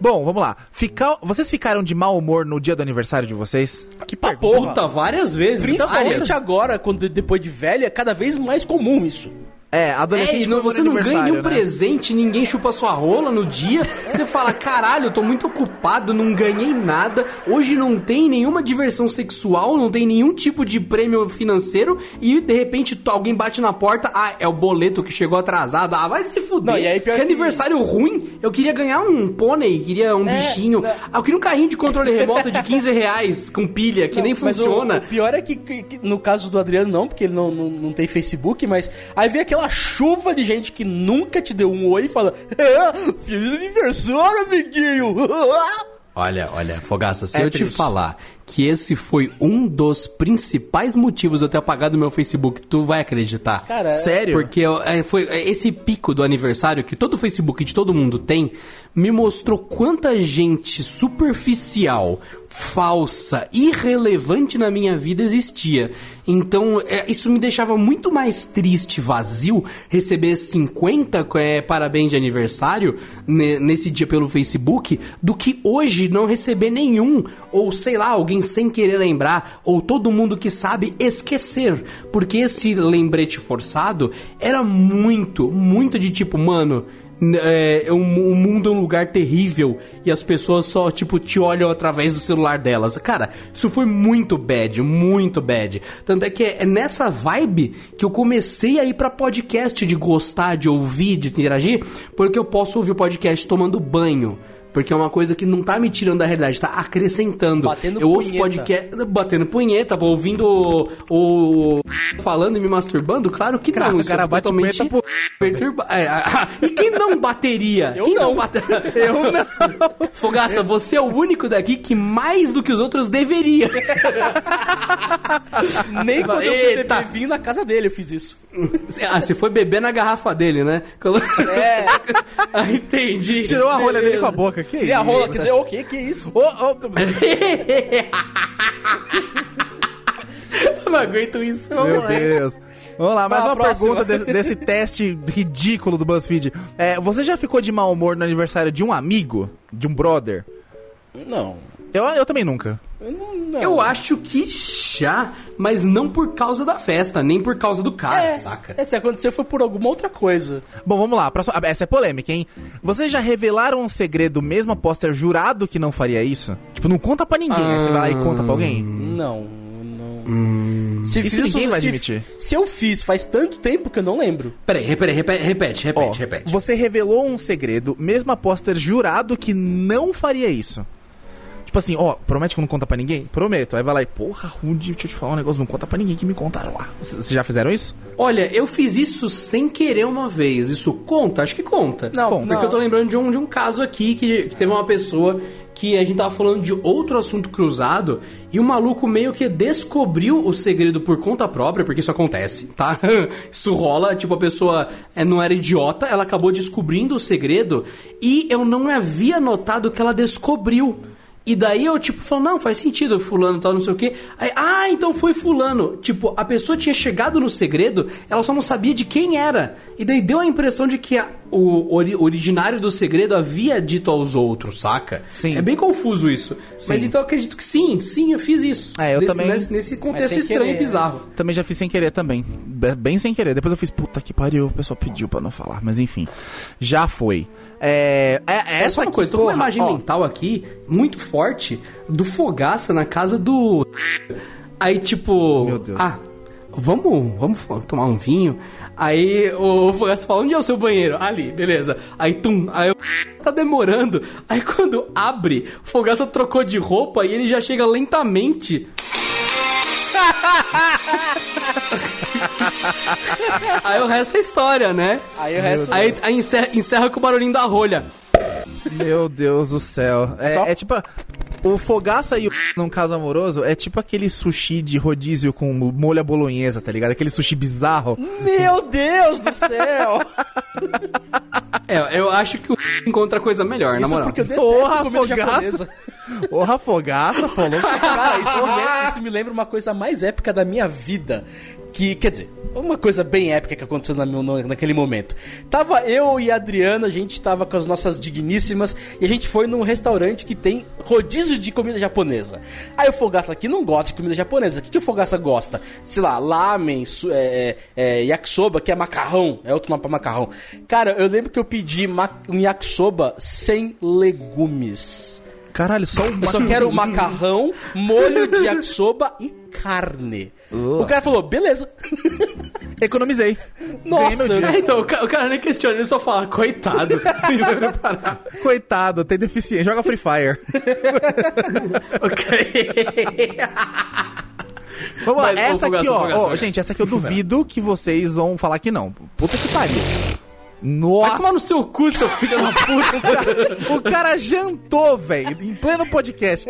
Bom, vamos lá. Ficar, vocês ficaram de mau humor no dia do aniversário de vocês? Que pra porra. Puta, várias vezes. Principalmente várias. agora, quando depois de velho, é cada vez mais comum isso. É, É, adolescente e não- você não ganha nenhum né? presente, ninguém chupa sua rola no dia. Você fala, caralho, eu tô muito ocupado, não ganhei nada. Hoje não tem nenhuma diversão sexual, não tem nenhum tipo de prêmio financeiro. E de repente alguém bate na porta, ah, é o boleto que chegou atrasado. Ah, vai se fuder. Não, e aí, que que- aniversário ruim. Eu queria ganhar um pônei, queria um É, bichinho. não. Ah, eu queria um carrinho de controle remoto de 15 reais com pilha, que nem Mas o- funciona. O, pior é que, que- que no caso do Adriano não, porque ele não, não, não tem Facebook, mas aí vem aquela chuva de gente que nunca te deu um oi e fala é, Feliz aniversário, amiguinho! Olha, olha, Fogaça, se É eu te triste. falar que esse foi um dos principais motivos de eu ter apagado meu Facebook, tu vai acreditar. Cara, Sério? Porque é, foi é, esse pico do aniversário que todo Facebook de todo mundo tem, me mostrou quanta gente superficial, falsa, irrelevante na minha vida existia. Então, é, isso me deixava muito mais triste, vazio, receber 50 é, parabéns de aniversário ne- nesse dia pelo Facebook, do que hoje não receber nenhum, ou sei lá, alguém sem querer lembrar, ou todo mundo que sabe esquecer. Porque esse lembrete forçado era muito, muito de tipo, mano. É, mu- o mundo é um lugar terrível e as pessoas só, tipo, te olham através do celular delas. Cara, isso foi muito bad, muito bad. Tanto é que é nessa vibe que eu comecei a ir pra podcast de gostar, de ouvir, de interagir, porque eu posso ouvir o podcast tomando banho. Porque é uma coisa que não tá me tirando da realidade, tá acrescentando. Batendo eu ouço punheta. podcast batendo punheta, ouvindo o, o falando e me masturbando, claro que Cara, não. o isso cara é bate totalmente punheta, perturba- é, ah, e quem não bateria? Eu quem não. bate- Eu não. Fogaça, você é o único daqui que mais do que os outros deveria. Nem quando eu fui Eita. beber vinho na casa dele eu fiz isso. Ah, você foi beber na garrafa dele, né? Colo- É. ah, entendi. Tirou a rolha dele com a boca. Que E a isso? rola, quer dizer, o que que é isso? Ô, ô, Eu não aguento isso. Meu lá. Deus. Vamos lá, mais uma próxima. pergunta de- desse teste ridículo do BuzzFeed. É, você já ficou de mau humor no aniversário de um amigo? De um brother? Não. Eu, eu também nunca. Eu não, não. Eu acho que já, mas não por causa da festa, nem por causa do cara, É, saca? é, se aconteceu foi por alguma outra coisa. Bom, vamos lá. próxima- essa é polêmica, hein? Vocês já revelaram um segredo mesmo após ter jurado que não faria isso? Tipo, não conta pra ninguém. aí Você vai lá e conta pra alguém? Não, não. Se Isso ninguém vai se- admitir. Se eu fiz faz tanto tempo que eu não lembro. Peraí, peraí, repete, repete, repete, Ó, repete. Você revelou um segredo mesmo após ter jurado que não faria isso. Tipo assim, ó, promete que não conta pra ninguém? Prometo. Aí vai lá e, porra, Rude, deixa eu te falar um negócio, não conta pra ninguém que me contaram lá. Vocês já fizeram isso? Olha, eu fiz isso sem querer uma vez. Isso conta? Acho que conta. Não, Bom, porque não. eu tô lembrando de um, de um caso aqui que, que teve uma pessoa que a gente tava falando de outro assunto cruzado e o maluco meio que descobriu o segredo por conta própria, porque isso acontece, tá? isso rola, tipo, a pessoa é, não era idiota, ela acabou descobrindo o segredo e eu não havia notado que ela descobriu. E daí eu, tipo, falo, não, faz sentido, fulano tal, não sei o quê. Aí, ah, então foi fulano. Tipo, a pessoa tinha chegado no segredo, ela só não sabia de quem era. E daí deu a impressão de que a- o ori- originário do segredo havia dito aos outros, saca? Sim. É bem confuso isso. Mas então eu acredito que sim, sim, eu fiz isso. É, eu Nesse- também- Nesse, nesse contexto estranho e querer, bizarro. Também já fiz sem querer também. Be- Bem sem querer. Depois eu fiz, puta que pariu, o pessoal pediu pra não falar. Mas enfim, já foi. É, é, É essa só uma aqui, coisa, tô com uma porra, imagem ó, mental aqui, muito forte, do Fogaça na casa do. Aí, tipo. Meu Deus. Ah, vamos, vamos tomar um vinho. Aí o Fogaça fala: onde é o seu banheiro? Ali, beleza. Aí, tum, aí o. Tá demorando. Aí quando abre, o Fogaça trocou de roupa e ele já chega lentamente. aí o resto é história, né? Aí o resto. Aí, aí encerra, encerra com o barulhinho da rolha. Meu Deus do céu. É, Só- é tipo. O Fogaça e o num caso amoroso é tipo aquele sushi de rodízio com molho à bolonhesa, tá ligado? Aquele sushi bizarro. Meu Deus do céu! É, eu acho que o encontra coisa melhor, na Isso moral. porque eu detesto Porra, comida Fogaça. japonesa. Porra, Fogaça, falou. Cara, isso me, lembra, isso me lembra uma coisa mais épica da minha vida. Que, quer dizer, uma coisa bem épica que aconteceu na, naquele momento. Tava eu e a Adriana, a gente tava com as nossas digníssimas e a gente foi num restaurante que tem rodízio de comida japonesa. Aí o Fogaça aqui não gosta de comida japonesa. O que, que o Fogaça gosta? Sei lá, lamen, é, é, é, yakisoba, que é macarrão. É outro mapa macarrão. Cara, eu lembro que eu pedi um yakisoba sem legumes. Caralho, só o Eu só quero macarrão, molho de yakisoba e carne. Uh. O cara falou, beleza. Economizei. Nossa. É, então, o ca- o cara nem questiona, ele só fala, coitado. Coitado, tem deficiência. Joga Free Fire. ok. Vamos lá, Mas, essa aqui, ó. Ó, gente, essa aqui eu duvido que vocês vão falar que não. Puta que pariu. Vai Nossa. tomar no seu cu, seu filho da puta. O cara jantou, velho, em pleno podcast.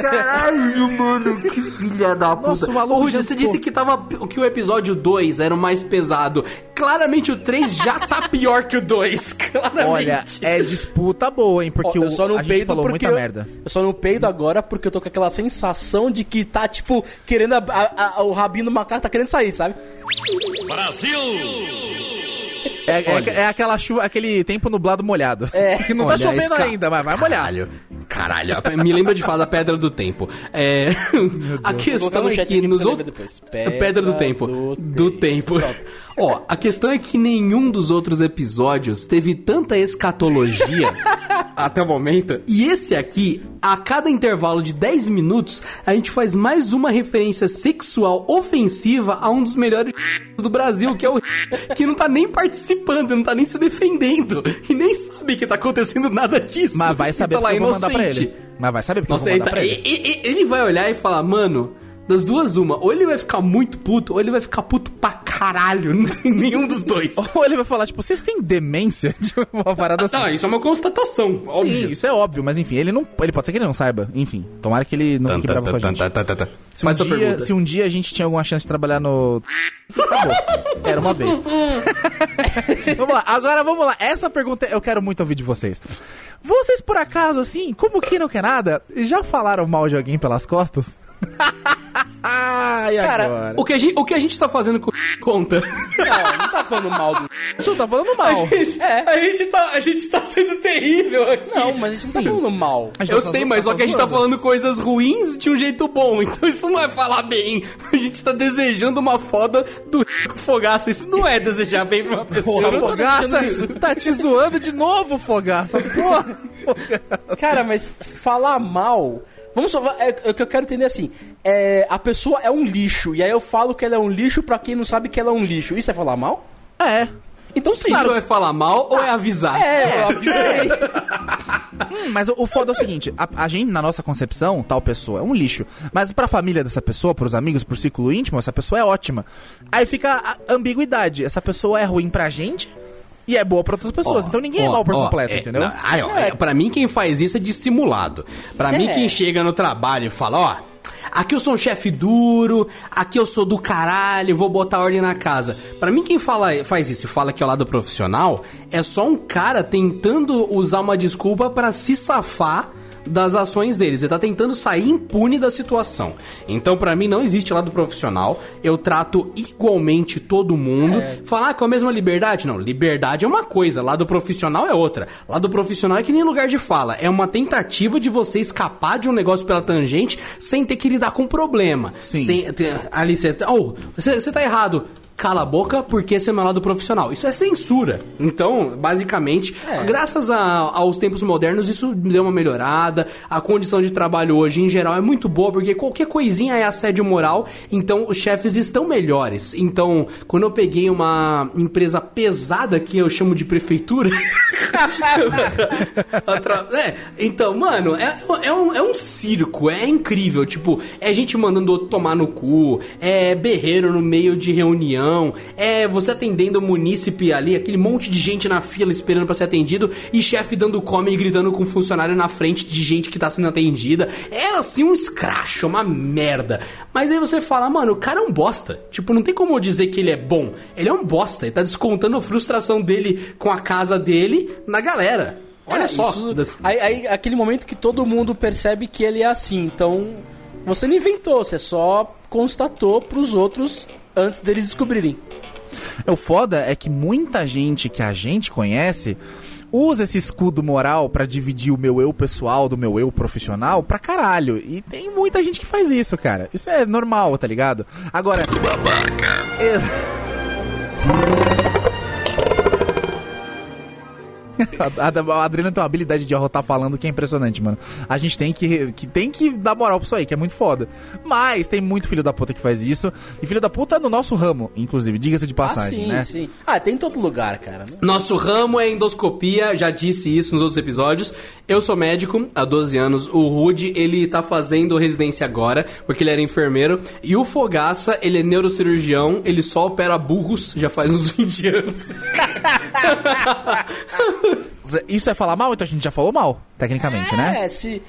Caralho, mano, que filha da puta. Nossa, o maluco Ô, você disse que, tava, que o episódio 2 era o mais pesado. Claramente o 3 já tá pior que o 2. Claramente. Olha, é disputa boa, hein? Porque Ó, o, eu só não a gente falou muita eu, merda. eu só não peido agora porque eu tô com aquela sensação de que tá, tipo, querendo. a- a- a- o rabinho do macaco tá querendo sair, sabe? É, é- é aquela chuva, aquele tempo nublado molhado. É. Que não tá Olha, chovendo esse ca- ainda, mas vai molhar. Caralho. Caralho, me lembra de falar da Pedra do Tempo. É, a questão é que nos outros... depois. Pedra, do Tempo. do Do, tempo. Pronto. Ó, a questão é que nenhum dos outros episódios teve tanta escatologia até o momento. E esse aqui, a cada intervalo de 10 minutos, a gente faz mais uma referência sexual ofensiva a um dos melhores do Brasil, que é o que não tá nem participando, não tá nem se defendendo e nem sabe que tá acontecendo nada disso. Mas vai saber Tá lá porque eu vou mandar pra inocente. ele. Mas vai saber porque Nossa, eu vou ele, mandar tá- pra ele. e- e- ele vai olhar e falar, mano, das duas uma, ou ele vai ficar muito puto, ou ele vai ficar puto pra caralho, não tem nenhum dos dois. Ou ele vai falar, tipo, vocês têm demência? Tipo, uma parada assim. Não, isso é uma constatação, óbvio. Sim, isso é óbvio, mas enfim, ele não. Ele pode ser que ele não saiba. Enfim, tomara que ele não fique bravo com a gente. Se um, Faz dia, pergunta. se um dia a gente tinha alguma chance de trabalhar no. Acabou. Era uma vez. vamos lá, agora vamos lá. Essa pergunta eu quero muito ouvir de vocês. Vocês, por acaso, assim, como que não quer nada, já falaram mal de alguém pelas costas? E Cara, agora? O que, a gente, o que a gente tá fazendo com conta? Não, não tá falando mal do. Você tá falando mal. É. A gente tá, a gente tá sendo terrível aqui. Não, mas a gente não tá Sim. falando mal. A gente Eu tá sei, mas só que a gente tá falando coisas ruins de um jeito bom, então isso não é falar bem. A gente tá desejando uma foda do fogaça. Isso não é desejar bem pra uma pessoa. Porra, não Fogaça, tá te zoando de novo, Fogaça. Porra. Cara, mas falar mal. Vamos só. É, é o que eu quero entender assim. É, a pessoa é um lixo. E aí eu falo que ela é um lixo pra quem não sabe que ela é um lixo. Isso é falar mal? É. Então sim. Isso é falar mal ou é avisar? É, eu avisei. Hum, mas o, o foda é o seguinte, a, a gente, na nossa concepção, tal pessoa é um lixo. Mas pra família dessa pessoa, pros amigos, pro círculo íntimo, essa pessoa é ótima. Aí fica a ambiguidade. Essa pessoa é ruim pra gente e é boa pra outras pessoas. Ó, então ninguém é mal por ó, completo, é, entendeu? não, ó, é, pra mim, quem faz isso é dissimulado. Pra mim, É. quem chega no trabalho e fala, ó. Aqui eu sou um chefe duro, aqui eu sou do caralho, vou botar ordem na casa. Pra mim, quem fala, faz isso e fala que é o lado profissional, é só um cara tentando usar uma desculpa pra se safar das ações deles. Ele tá tentando sair impune da situação. Então, pra mim, não existe lado profissional. Eu trato igualmente todo mundo. Falar com a mesma liberdade? Não, liberdade é uma coisa, lado profissional é outra. Lado profissional é que nem lugar de fala. É uma tentativa de você escapar de um negócio pela tangente sem ter que lidar com o problema. Sim. Sem, ali você. Oh, você, você tá errado. Cala a boca porque esse é meu lado profissional. Isso é censura. Então, basicamente, graças a- aos tempos modernos, isso deu uma melhorada. A condição de trabalho hoje, em geral, é muito boa, porque qualquer coisinha é assédio moral. Então, os chefes estão melhores. Então, quando eu peguei uma empresa pesada que eu chamo de prefeitura. É, então, mano, é, é, um, é um circo, é incrível. Tipo, é gente mandando outro tomar no cu, é berreiro no meio de reunião, é você atendendo o munícipe ali, aquele monte de gente na fila esperando pra ser atendido e chefe dando come e gritando com funcionário na frente de gente que tá sendo atendida. É assim um escracho, uma merda. Mas aí você fala, mano, o cara é um bosta. Tipo, não tem como eu dizer que ele é bom. Ele é um bosta, ele tá descontando a frustração dele com a casa dele na galera. Olha É, só. isso- aí, aí, aquele momento que todo mundo percebe que ele é assim. Então, você não inventou, você só constatou pros outros antes deles descobrirem. O foda é que muita gente que a gente conhece usa esse escudo moral pra dividir o meu eu pessoal do meu eu profissional pra caralho. E tem muita gente que faz isso, cara. Isso é normal, tá ligado? Agora. Babaca! A, a, a Adriana tem uma habilidade de arrotar falando que é impressionante, mano. A gente tem que, que tem que dar moral pra isso aí, que é muito foda. Mas tem muito filho da puta que faz isso. E filho da puta é no nosso ramo, inclusive, diga-se de passagem, ah, sim, né? sim. Ah, tem em todo lugar, cara. Nosso ramo é endoscopia, já disse isso nos outros episódios. Eu sou médico há 12 anos. O Rude, ele tá fazendo residência agora, porque ele era enfermeiro. E o Fogaça, ele é neurocirurgião, ele só opera burros já faz uns 20 anos. Isso é falar mal? Então a gente já falou mal, tecnicamente, né? É, se.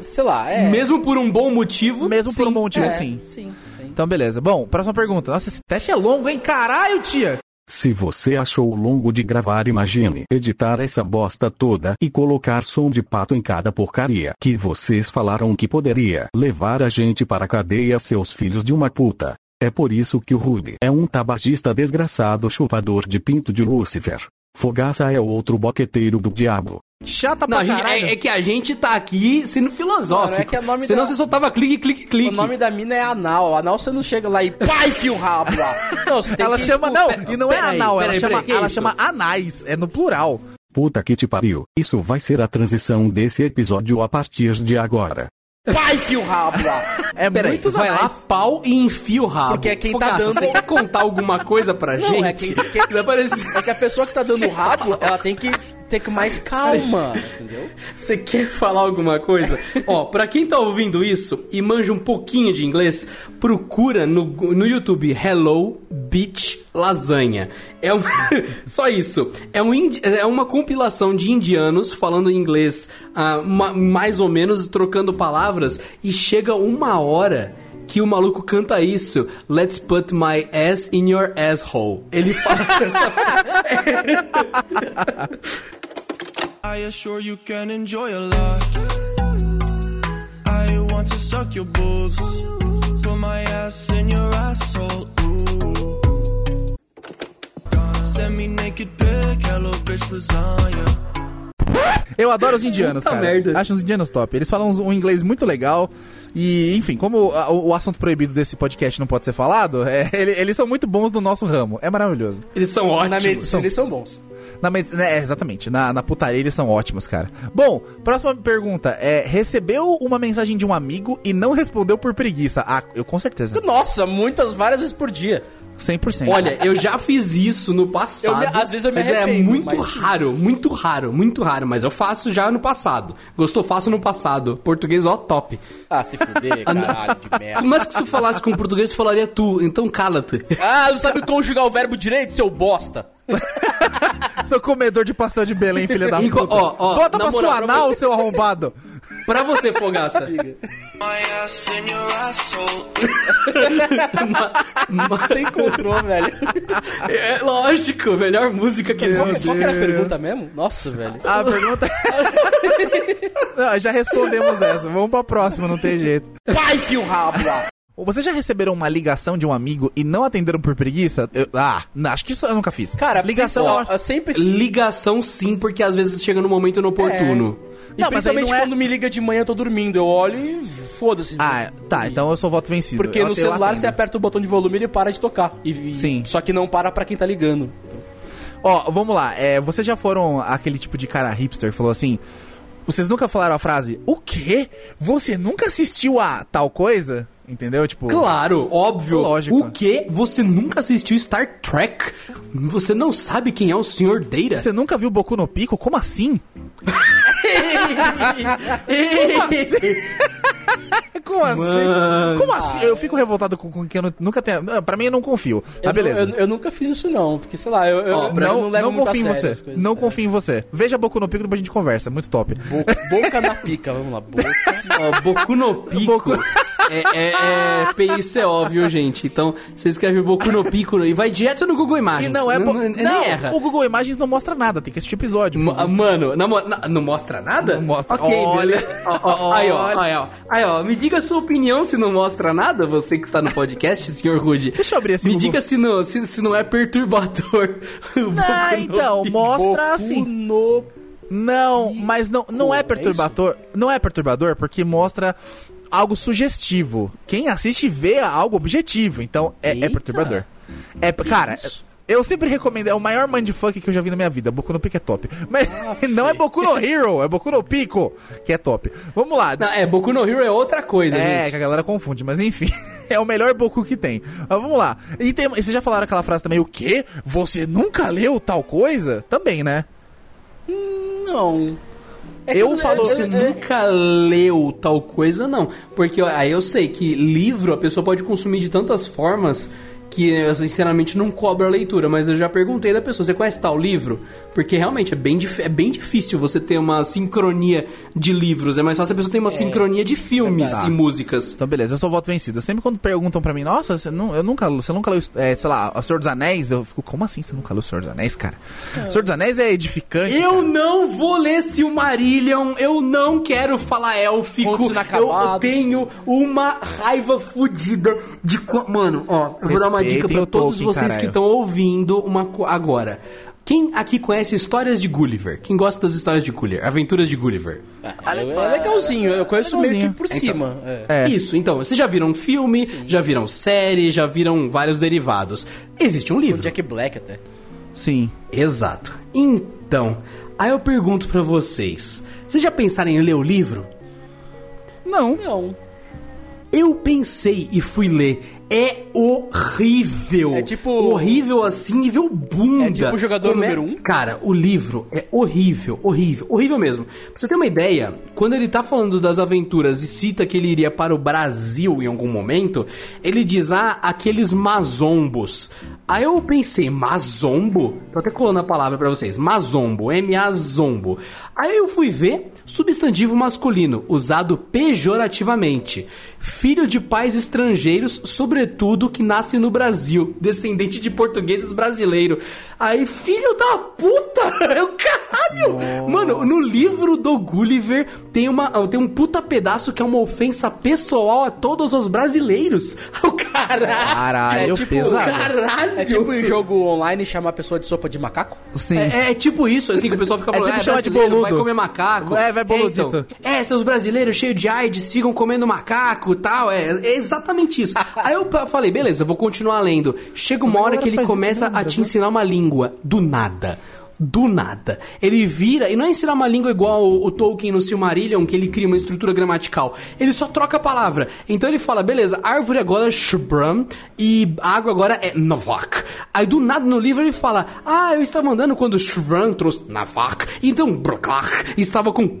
Sei lá, é. Mesmo por um bom motivo. Mesmo por um sim. bom motivo, é, sim. Sim, sim. Então, beleza. Bom, próxima pergunta. Nossa, esse teste é longo, hein? Caralho, tia! Se você achou longo de gravar, imagine editar essa bosta toda e colocar som de pato em cada porcaria que vocês falaram que poderia levar a gente para a cadeia, seus filhos de uma puta. É por isso que o Rude é um tabagista desgraçado chupador de pinto de Lúcifer. Fogaça é o outro boqueteiro do diabo. Chata Não, pra a gente- caralho. é, é que a gente tá aqui sendo filosófico. Mano, é que é nome Senão da- você só tava clique, clique, clique. O nome da mina é Anal. Anal você não chega lá e pai fio rabo lá. Não, você tem Ela que, chama. tipo, não, pera- e não é aí, anal, pera ela, aí, chama, aí, que ela isso? chama anais, é no plural. Puta que te pariu. Isso vai ser a transição desse episódio a partir de agora. pai fio rabo lá. É Peraí, muito vai lá, pau e enfia o rabo. Porque é quem tá Fogaça, dando- Você quer contar alguma coisa pra Não, gente? é quem- quem- parecer- É que a pessoa que tá dando o rabo, ela tem que ter com mais calma, entendeu? Você quer falar alguma coisa? Ó, pra quem tá ouvindo isso e manja um pouquinho de inglês, procura no, no YouTube Hello Beach Lasanha. É um, só isso. É, um, indi- é uma compilação de indianos falando inglês ah, ma- mais ou menos, trocando palavras, e chega uma hora que o maluco canta isso. Let's put my ass in your asshole. Ele fala essa I assure you can enjoy a lot. I want to suck your balls, put my ass in your asshole. Ooh. Send me naked pic, hello bitch lasagna. Eu adoro os indianos, cara. merda. Acho os indianos top. Eles falam um inglês muito legal. E, enfim, como a- o, assunto proibido desse podcast não pode ser falado, é, ele- eles são muito bons no nosso ramo. É maravilhoso. Eles são Na ótimos. medicina eles são bons. Na, med- né, é, exatamente, na, na putaria eles são ótimos, cara. Bom, próxima pergunta. É, recebeu uma mensagem de um amigo e não respondeu por preguiça? Ah, eu com certeza. Nossa, muitas, várias vezes por dia. 100%. Olha, eu já fiz isso no passado. Eu me- às vezes eu me mas é muito mas raro, muito raro, muito raro. Mas eu faço já no passado. Gostou? Faço no passado. Português, ó, top. Ah, se fuder, caralho de merda. Mas que se falasse com português, falaria tu. Então cala-te. Ah, não sabe conjugar o verbo direito, seu bosta? Seu comedor de pastel de Belém, filha da puta. ó, ó, Bota na pra moral, sua anal, seu arrombado. Pra você, Fogaça. In your asshole. Você encontrou, velho. é lógico, melhor música que Qual, existe. qual que era a pergunta mesmo? Nossa, velho. A pergunta. não, já respondemos essa. Vamos pra próxima, não tem jeito. Pai fio rabo lá. Vocês já receberam uma ligação de um amigo e não atenderam por preguiça? Eu- ah, não, acho que isso eu nunca fiz. Cara, ligação. eu sempre... Ligação sim, porque às vezes chega no momento inoportuno. E Não, principalmente não é- quando me liga de manhã, eu tô dormindo. Eu olho e foda-se. Ah, tá, então eu sou voto vencido. Porque Eu no celular você aperta o botão de volume e ele para de tocar. E, e- Sim. Só que não para pra quem tá ligando. Ó, vamos lá. É, vocês já foram aquele tipo de cara hipster que falou assim. Vocês nunca falaram a frase, o quê? Você nunca assistiu a tal coisa? Entendeu? Tipo. Claro, óbvio. Lógico. O que? Você nunca assistiu Star Trek? Você não sabe quem é o Sr. Data? Você nunca viu Boku no Pico? Como assim? Como assim? Mano. Como assim? Eu fico revoltado com, com que eu nu- nunca tenho. não, Pra mim eu não confio. Eu, Ah, beleza. eu, eu nunca fiz isso não, porque sei lá, eu, eu, Ó, eu não, levo não muito a confio em sério você. as coisas. Não É. confio em você. Veja Boku no Pico depois a gente conversa. Muito top. Bo- boca na pica, vamos lá. Boca. Ó, Boku no Pico Boku- é, é, é PICO, viu, gente? Então, você escreve Boku no Pico e vai direto no Google E Imagens. não é. bo- nem Não, erra. o Google Imagens não mostra nada. Tem que assistir episódio. Ma- Mano, não mostra nada? Não mostra. Ok, Olha. beleza. Ó, ó, aí, ó, aí, ó. Aí, ó. Me diga a sua opinião se não mostra nada, você que está no podcast, senhor Rude. Deixa eu abrir esse Me Google. diga se não, se, se não é perturbador. Ah, no então, Pico. mostra Boku assim. no... Não, mas não, não é é perturbador. Não é perturbador porque mostra algo sugestivo. Quem assiste vê algo objetivo, então é, é perturbador. É, cara, isso? Eu sempre recomendo, é o maior mindfuck que eu já vi na minha vida. Boku no Pico é top. Mas não é Boku no Hero, é Boku no Pico que é top. Vamos lá. Não, é, Boku no Hero é outra coisa, É, gente. que a galera confunde, mas enfim. É o melhor Boku que tem. Mas vamos lá. E, tem, e vocês já falaram aquela frase também, o quê? Você nunca leu tal coisa? Também, né? Não. É Eu falo- Você nunca leu tal coisa, não. Porque aí eu sei que livro a pessoa pode consumir de tantas formas que eu sinceramente não cobra a leitura, mas eu já perguntei da pessoa, você conhece tal livro? Porque realmente é bem, dif- é bem difícil você ter uma sincronia de livros, é mais fácil a pessoa ter uma sincronia de filmes verdade. e músicas. Então, beleza, eu sou voto vencido. Sempre quando perguntam pra mim, nossa, você, não, eu nunca, você nunca leu, é, sei lá, O Senhor dos Anéis? Eu fico, como assim você nunca leu O Senhor dos Anéis, cara? O Senhor dos Anéis é edificante. Eu cara. não vou ler Silmarillion, eu não quero falar élfico, eu, tenho uma raiva fodida de... Mano, ó, eu vou dar uma dica Respeitem pra o todos Tolkien, vocês caralho. que estão ouvindo uma agora. Quem aqui conhece histórias de Gulliver? Quem gosta das histórias de Gulliver? Aventuras de Gulliver? É legalzinho, eu conheço meio que Legalzinho. por cima. é. É. Isso, então, vocês já viram filme, já viram série, já viram vários derivados. Existe um O livro. Jack Black até. Sim. Exato. Então, aí eu pergunto pra vocês: vocês já pensaram em ler o livro? Não. Não. Eu pensei e fui ler. É horrível. É tipo- Horrível assim, nível bunda. É tipo o jogador Como é- número um? Cara, o livro é horrível, horrível, horrível mesmo. Pra você ter uma ideia, quando ele tá falando das aventuras e cita que ele iria para o Brasil em algum momento, ele diz, ah, aqueles mazombos. Aí eu pensei, mazombo? Tô até colando a palavra pra vocês. Mazombo, M-A-zombo. Aí eu fui ver substantivo masculino, usado pejorativamente. Filho de pais estrangeiros, sobretudo que nasce no Brasil, descendente de portugueses brasileiro. Aí, filho da puta! É o caralho! Mano, no livro do Gulliver tem, uma, tem um puta pedaço que é uma ofensa pessoal a todos os brasileiros. O caralho! Caralho, É tipo- pesado. Caralho! É tipo em jogo online chamar a pessoa de sopa de macaco? Sim. É, é tipo isso, assim, que o pessoal fica É falando, tipo "Ah, chamar de boludo." vai comer macaco. É, vai boludito. É, então, é, seus brasileiros cheios de AIDS ficam comendo macaco e tal, é, é exatamente isso. Aí eu falei, beleza, vou continuar lendo. Chega uma hora que ele começa a te né? ensinar uma língua, do nada. Do nada. Ele vira, e não é ensinar uma língua igual o, o Tolkien no Silmarillion, que ele cria uma estrutura gramatical. Ele só troca a palavra. Então ele fala, beleza, árvore agora é Shubram e água agora é Navak. Aí do nada no livro ele fala, ah, eu estava andando quando Shubram trouxe Navak, então Brokak estava com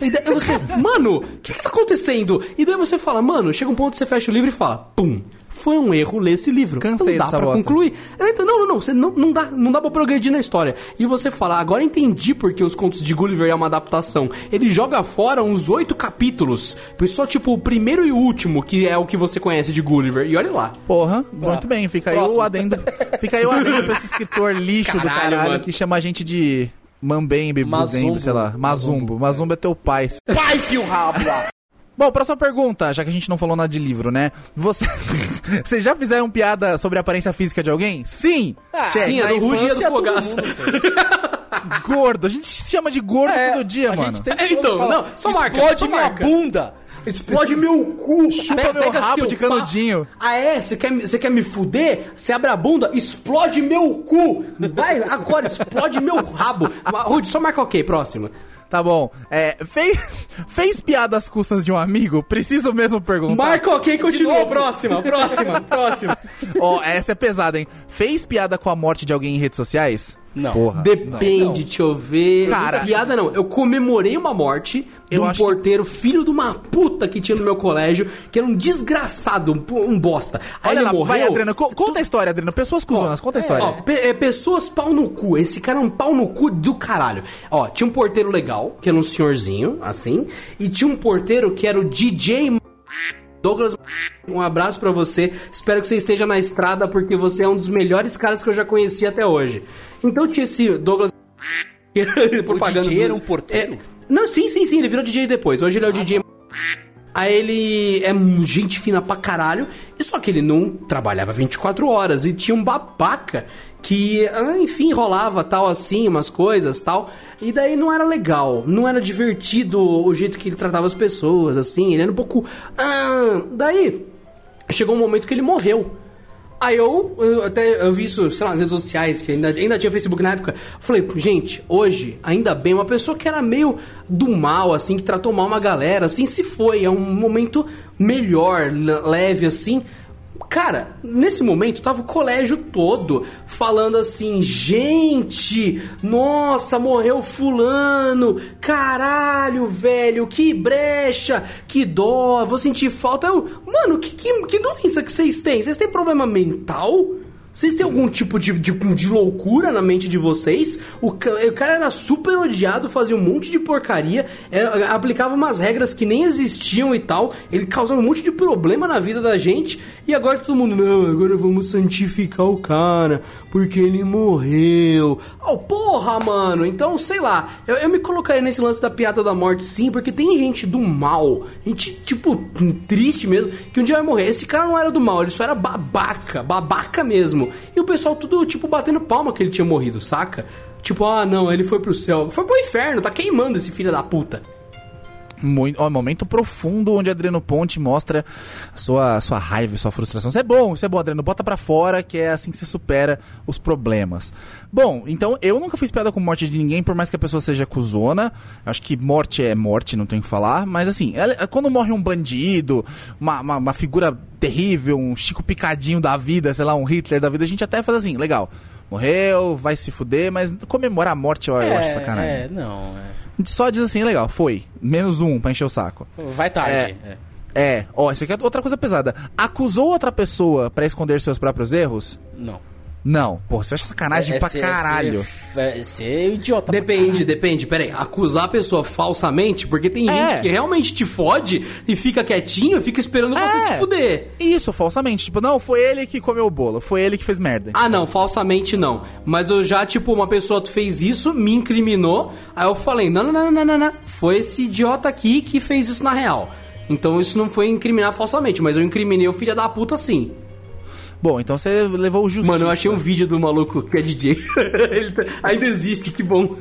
e daí você, mano, o que que tá acontecendo? E daí você fala, mano, chega um ponto que você fecha o livro e fala, pum, foi um erro ler esse livro. Cansei não dá pra bosta. concluir. Então, não, não, não, você não, não dá, não dá pra progredir na história. E você fala, agora entendi porque os contos de Gulliver é uma adaptação. Ele joga fora uns oito capítulos. Só, tipo, o primeiro e o último, que é o que você conhece de Gulliver. E olha lá. Porra, muito bem. Fica aí Próximo. o adendo. Fica aí o adendo pra esse escritor lixo do Caralho, caralho mano. que chama a gente de Mambembe, Buzembe, sei lá. Mazumbo. Mazumbo é teu pai. Pai, fio rabo lá. Bom, próxima pergunta, já que a gente não falou nada de livro, né? Você... Vocês já fizeram piada sobre a aparência física de alguém? Sim! Check. Sim, é do Rude e é do Fogaça. Gordo. A gente se chama de gordo todo dia, a mano. gente tem É, então, falar, não, só marca, Explode só minha marca. bunda. Explode meu cu! Chupa meu rabo de canudinho. Pa... Ah, é? Você quer, me- você quer me fuder? Você abre a bunda, explode meu cu! Vai, agora, explode meu rabo! Rude, só marca ok, próximo. Tá bom. É, fez, fez piada às custas de um amigo? Preciso mesmo perguntar. Marca ok, continua. Próxima, próxima, próxima. Ó, essa é pesada, hein? Fez piada com a morte de alguém em redes sociais? Não. Porra. Depende, deixa eu ver. Cara. piada não. Eu comemorei uma morte de um acho que- porteiro, filho de uma puta que tinha no meu colégio, que era um desgraçado, um, um bosta. Aí Olha ele lá, morreu. vai, Adriano. co- conta a história, Adriano. Pessoas cuzonas, conta a história. Ó, pe- é, pessoas pau no cu. Esse cara é um pau no cu do caralho. Ó, tinha um porteiro legal, que era um senhorzinho, assim. E tinha um porteiro que era o DJ Douglas. Um abraço pra você. Espero que você esteja na estrada, porque você é um dos melhores caras que eu já conheci até hoje. Então tinha esse Douglas. propaganda DJ do- era um porteiro? É, não, sim, sim, sim. Ele virou DJ depois. Hoje ele é o DJ. Aí ele é gente fina pra caralho, e só que ele não trabalhava 24 horas, e tinha um babaca que, ah, enfim, rolava tal assim, umas coisas tal, e daí não era legal, não era divertido o jeito que ele tratava as pessoas, assim, ele era um pouco. Ah, daí chegou um momento que ele morreu. Aí eu, eu até eu vi isso, sei lá, nas redes sociais, que ainda, ainda tinha Facebook na época. Falei, gente, hoje, ainda bem, uma pessoa que era meio do mal, assim, que tratou mal uma galera, assim, se foi. É um momento melhor, le- leve, assim. Cara, nesse momento tava o colégio todo falando assim: gente, nossa, morreu Fulano, caralho, velho, que brecha, que dó, vou sentir falta. Eu, mano, que, que, que doença que vocês têm? Vocês têm problema mental? Vocês têm algum tipo de, de, de loucura na mente de vocês? O, o cara era super odiado, fazia um monte de porcaria, é, aplicava umas regras que nem existiam e tal. Ele causava um monte de problema na vida da gente. E agora todo mundo, não, agora vamos santificar o cara, porque ele morreu. Oh, porra, mano. Então, sei lá, eu, eu me colocaria nesse lance da piada da morte sim, porque tem gente do mal, gente, tipo, triste mesmo, que um dia vai morrer. Esse cara não era do mal, ele só era babaca, babaca mesmo. E o pessoal tudo, tipo, batendo palma que ele tinha morrido, saca? Tipo, ah, não, ele foi pro céu. Foi pro inferno, tá queimando esse filho da puta. Muito, ó, momento profundo onde Adriano Ponte mostra a sua, a sua raiva, e sua frustração. Isso é bom, isso é bom, Adriano. Bota pra fora que é assim que se supera os problemas. Bom, então eu nunca fiz piada com morte de ninguém, por mais que a pessoa seja cuzona. Acho que morte é morte, não tenho o que falar. Mas assim, ela- quando morre um bandido, uma, uma, uma figura terrível, um Chico Picadinho da vida, sei lá, um Hitler da vida, a gente até faz assim, legal. Morreu, vai se fuder, mas comemorar a morte eu, eu acho sacanagem. É, não. é. Só diz assim, legal, foi. Menos um pra encher o saco. Vai tarde. É. é. É, ó, isso aqui é outra coisa pesada. Acusou outra pessoa pra esconder seus próprios erros? Não. Não. Pô, você acha sacanagem É pra ser- caralho. É ser idiota. Depende, depende. Peraí, acusar a pessoa falsamente, porque tem É. gente que realmente te fode e fica quietinho, fica esperando você É. se fuder. Isso, falsamente. Tipo, não, foi ele que comeu o bolo, foi ele que fez merda. Ah, não, falsamente não. Mas eu já, tipo, uma pessoa fez isso, me incriminou, aí eu falei, não, não, não, não, não, não, foi esse idiota aqui que fez isso na real. Então isso não foi incriminar falsamente, mas eu incriminei o filho da puta sim. Bom, então você levou o justiça. Mano, eu achei um vídeo do maluco que é DJ. Ele tá- ainda existe, que bom.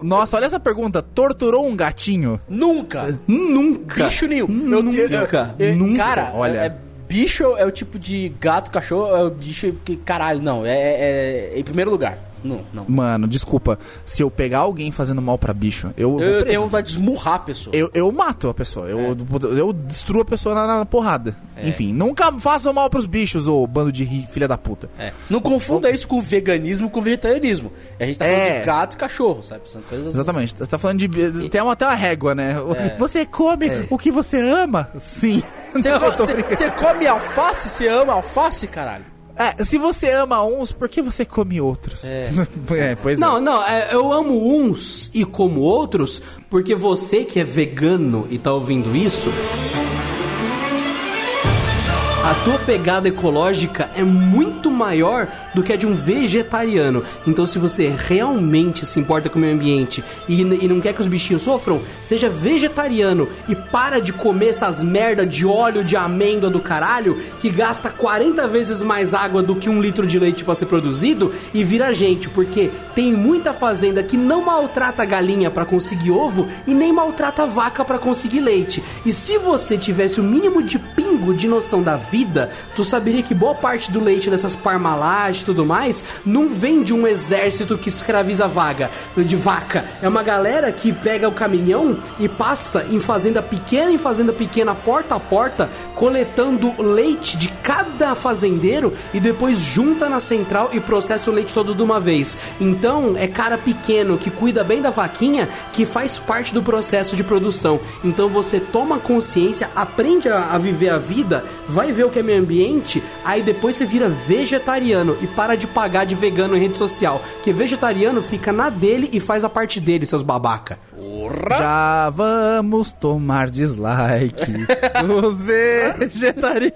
Nossa, olha essa pergunta. Torturou um gatinho? Nunca. Nunca. Bicho nenhum. Nunca. eu- Nunca. Cara, Olha. é- é- bicho é o tipo de gato, cachorro, é o bicho que. Caralho, não. É, é- é em primeiro lugar. Não, não. Mano, desculpa. Se eu pegar alguém fazendo mal pra bicho, eu. Eu vou tenho vontade de esmurrar a pessoa. Eu, eu mato a pessoa, eu, eu destruo a pessoa na, na porrada. Enfim, nunca façam mal pros bichos, ô bando de ri- filha da puta. É. Não confunda isso com veganismo com vegetarianismo. A gente tá falando É. de gato e cachorro, sabe? São coisas. Exatamente, você tá falando de. Tem uma, tem uma régua, né? É. Você come o que você ama? Sim. Você, Não, eu você- você come alface? Você ama alface, caralho? É, se você ama uns, por que você come outros? É. É, pois Não, é. não, é, eu amo uns e como outros, porque você que é vegano e tá ouvindo isso. A tua pegada ecológica é muito maior do que a de um vegetariano. Então, se você realmente se importa com o meio ambiente e, e não quer que os bichinhos sofram, seja vegetariano e para de comer essas merda de óleo de amêndoa do caralho que gasta 40 vezes mais água do que um litro de leite para ser produzido e vira gente, porque tem muita fazenda que não maltrata galinha para conseguir ovo e nem maltrata vaca para conseguir leite. E se você tivesse o mínimo de de noção da vida, tu saberia que boa parte do leite dessas parmalagens e tudo mais não vem de um exército que escraviza vaga, de vaca. É uma galera que pega o caminhão e passa em fazenda pequena em fazenda pequena, porta a porta, coletando leite de cada fazendeiro e depois junta na central e processa o leite todo de uma vez. Então, é cara pequeno que cuida bem da vaquinha que faz parte do processo de produção. Então, você toma consciência, aprende a, a viver a vida, vai ver o que é meio ambiente, aí depois você vira vegetariano e para de pagar de vegano em rede social. Que vegetariano fica na dele e faz a parte dele, seus babaca. Já vamos tomar dislike dos vegetarianos.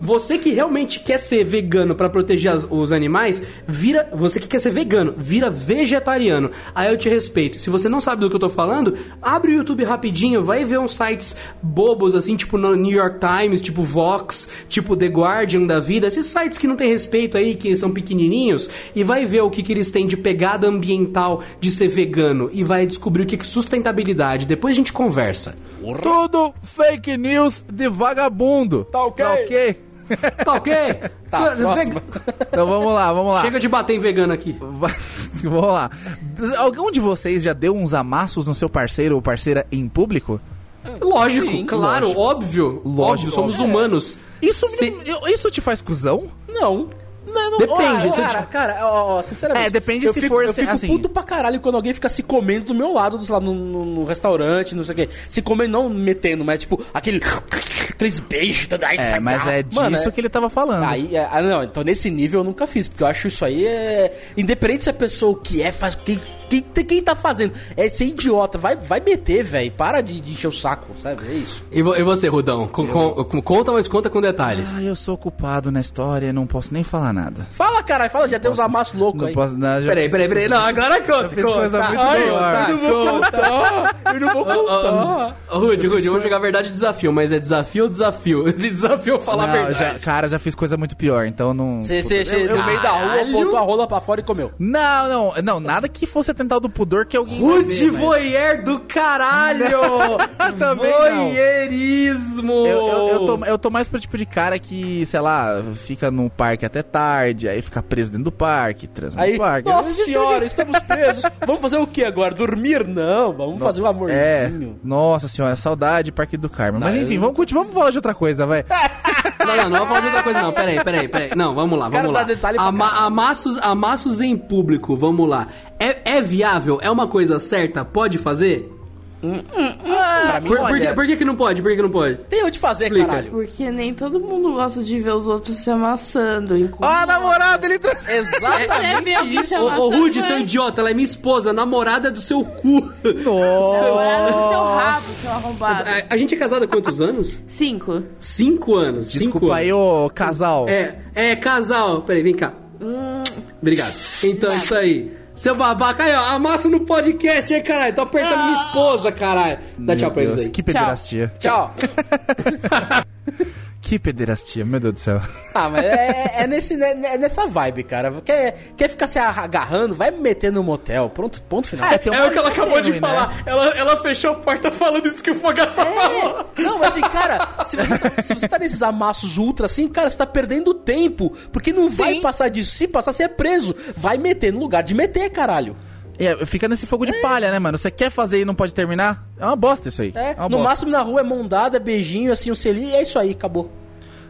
Você que realmente quer ser vegano pra proteger as- os animais, vira. Você que quer ser vegano, vira vegetariano. Aí eu te respeito. Se você não sabe do que eu tô falando, abre o YouTube rapidinho, vai ver uns sites bobos assim, tipo New York Times, tipo Vox, tipo The Guardian da vida, esses sites que não tem respeito aí, que são pequenininhos, e vai ver o que, que eles têm de pegada ambiental de ser vegano e vai descobrir o que é sustentabilidade. Depois a gente conversa. Tudo fake news de vagabundo. Tá ok? Tá ok? Tá ok? Tá, Tu- próxima. Então vamos lá, vamos lá. Chega de bater em vegano aqui. Vamos lá. Algum de vocês já deu uns amassos no seu parceiro ou parceira em público? Lógico, Sim, claro, lógico. óbvio. Lógico, óbvio, somos óbvio. humanos. Isso, Se- isso te faz cuzão? Não. Não, não Depende, Ó, cara, te- cara, ó, ó, sinceramente. É, depende eu se fico, for Eu fico assim. puto pra caralho quando alguém fica se comendo do meu lado, sei lá, no, no- no restaurante, não sei o quê. Se comendo, não metendo, mas tipo, aquele. Aqueles beijos, tudo aí, É, mas é disso Mano, é- que ele tava falando. Aí, é, ah, não, então nesse nível eu nunca fiz, porque eu acho isso aí é. Independente se a pessoa o que é, faz. Quem, quem, quem tá fazendo é ser idiota, vai, vai meter, velho. Para de, de encher o saco, sabe? É isso. E, e você, Rudão? Com- com- com- conta, mas conta com detalhes. Ah, eu sou culpado na história, não posso nem falar nada. Fala, caralho, fala, já tem uns amassos loucos Não aí. posso. Não, já Peraí, peraí, peraí. Não, agora conta. fiz conta. coisa muito Ai, pior. Eu não vou conta. contar, eu não vou contar. ô, Rude, Rude, eu vou jogar verdade e desafio, mas é desafio ou desafio? De desafio falar a Não, verdade? já, cara, já fiz coisa muito pior, então não. Você, você, você, eu- no meio da rua, botou a rola pra fora e comeu. Não, não, não, nada que fosse do pudor que alguém. Rude ver, mas- voyeur do caralho! Voyeurismo! Eu, eu, eu tô, eu tô mais pro tipo de cara que, sei lá, fica no parque até tarde, aí fica preso dentro do parque, transa Aí, no parque. nossa Eu- senhora, estamos presos. Vamos fazer o que agora? Dormir? Não, vamos fazer um É, amorzinho. nossa senhora, saudade Parque do Carmo. Mas enfim, eu- vamos, continuar, vamos falar de outra coisa, vai. Não, não, não vou falar de outra coisa, não. Peraí, peraí, peraí. Não, vamos lá, vamos lá. dar detalhe pra Ama amassos, amassos em público, vamos lá. É, é viável? É uma coisa certa? Pode fazer? Pra mim, Por, por, olha, que, por que que não pode? Por que que não pode? tem onde fazer, Explica. caralho. Porque nem todo mundo gosta de ver os outros se amassando. Ó, a namorada, ele trouxe. Exatamente se isso. Ô, ô Rude, seu idiota, ela é minha esposa, namorada do seu cu. Namorada do seu rabo, seu arrombado. A, a gente é casado há quantos anos? Cinco. Cinco anos. cinco Desculpa anos. aí, ô casal. É, é, casal. Peraí, vem cá. Obrigado. Então, isso aí. Seu babaca aí, ó, amassa no podcast, hein, caralho. Tô apertando minha esposa, caralho. Dá tchau pra eles Deus, aí. Que pederastia. Tchau. Que pederastia, meu Deus do céu. Ah, mas é, é nesse, né, é nessa vibe, cara. Quer, quer ficar se agarrando? Vai me meter no motel. Pronto, ponto final. É, tem um É o que ela acabou de né? falar. Ela, ela fechou a porta falando isso que o Fogaça falou. Não, mas assim, cara, se você, tá, se você tá nesses amassos ultra assim, cara, você tá perdendo tempo. Porque não vai passar disso. Se passar, você é preso. Vai meter no lugar de meter, caralho. É, fica nesse fogo de palha, né, mano? Você quer fazer e não pode terminar? É uma bosta isso aí. É, É, no bosta. máximo na rua é mão dada, beijinho, assim, um selinho, e é isso aí, acabou.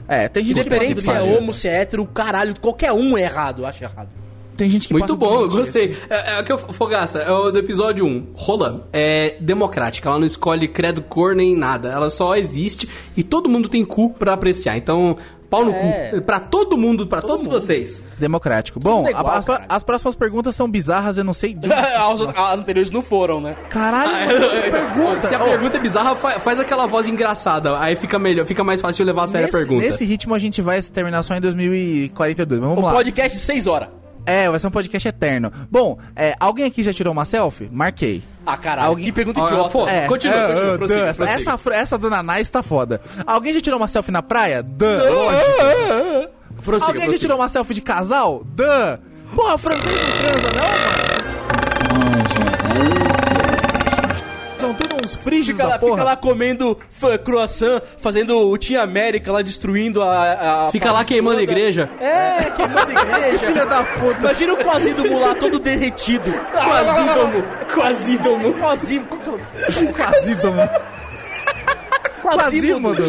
É, tem gente Independente que se é homo, se é hétero, caralho, qualquer um é errado, eu acho errado. Tem gente que Muito bom, eu gostei. isso. É, é o que eu Fogaça, é o do episódio 1. Rola é democrática, ela não escolhe credo, cor nem nada. Ela só existe e todo mundo tem cu pra apreciar. Então, pau no É. cu. Pra todo mundo, pra todos mundo. vocês. Democrático. Bom, é igual, a- as, próximas perguntas são bizarras, eu não sei. de as, as anteriores não foram, né? Caralho, mano, que pergunta. Se a pergunta é bizarra, fa- faz aquela voz engraçada. Aí fica melhor, fica mais fácil de levar a sério nesse, a pergunta. nesse ritmo a gente vai terminar só em 2042. Mas vamos O lá. podcast de 6 horas. É, vai ser um podcast eterno. Bom, é, alguém aqui já tirou uma selfie? Marquei. Ah, caralho, Alguém- que pergunta idiota. foda. É, continua, é, continua, é, prossiga, Dan, prossiga. essa, essa do Nanais tá foda. Alguém já tirou uma selfie na praia? Dan, lógico. Prossiga, Alguém já tirou uma selfie de casal? Dan. Porra, francês não transa não, Uns frígidos Fica da lá, porra. fica lá comendo croissant, fazendo o Team América lá, destruindo a. a Fica lá queimando a toda. igreja. É, queimando a igreja. Filha da puta. Imagina o Quasídomo lá todo derretido. Quasídomo. Quasídomo. Quasídomo. Quasídomo. Quasímodo.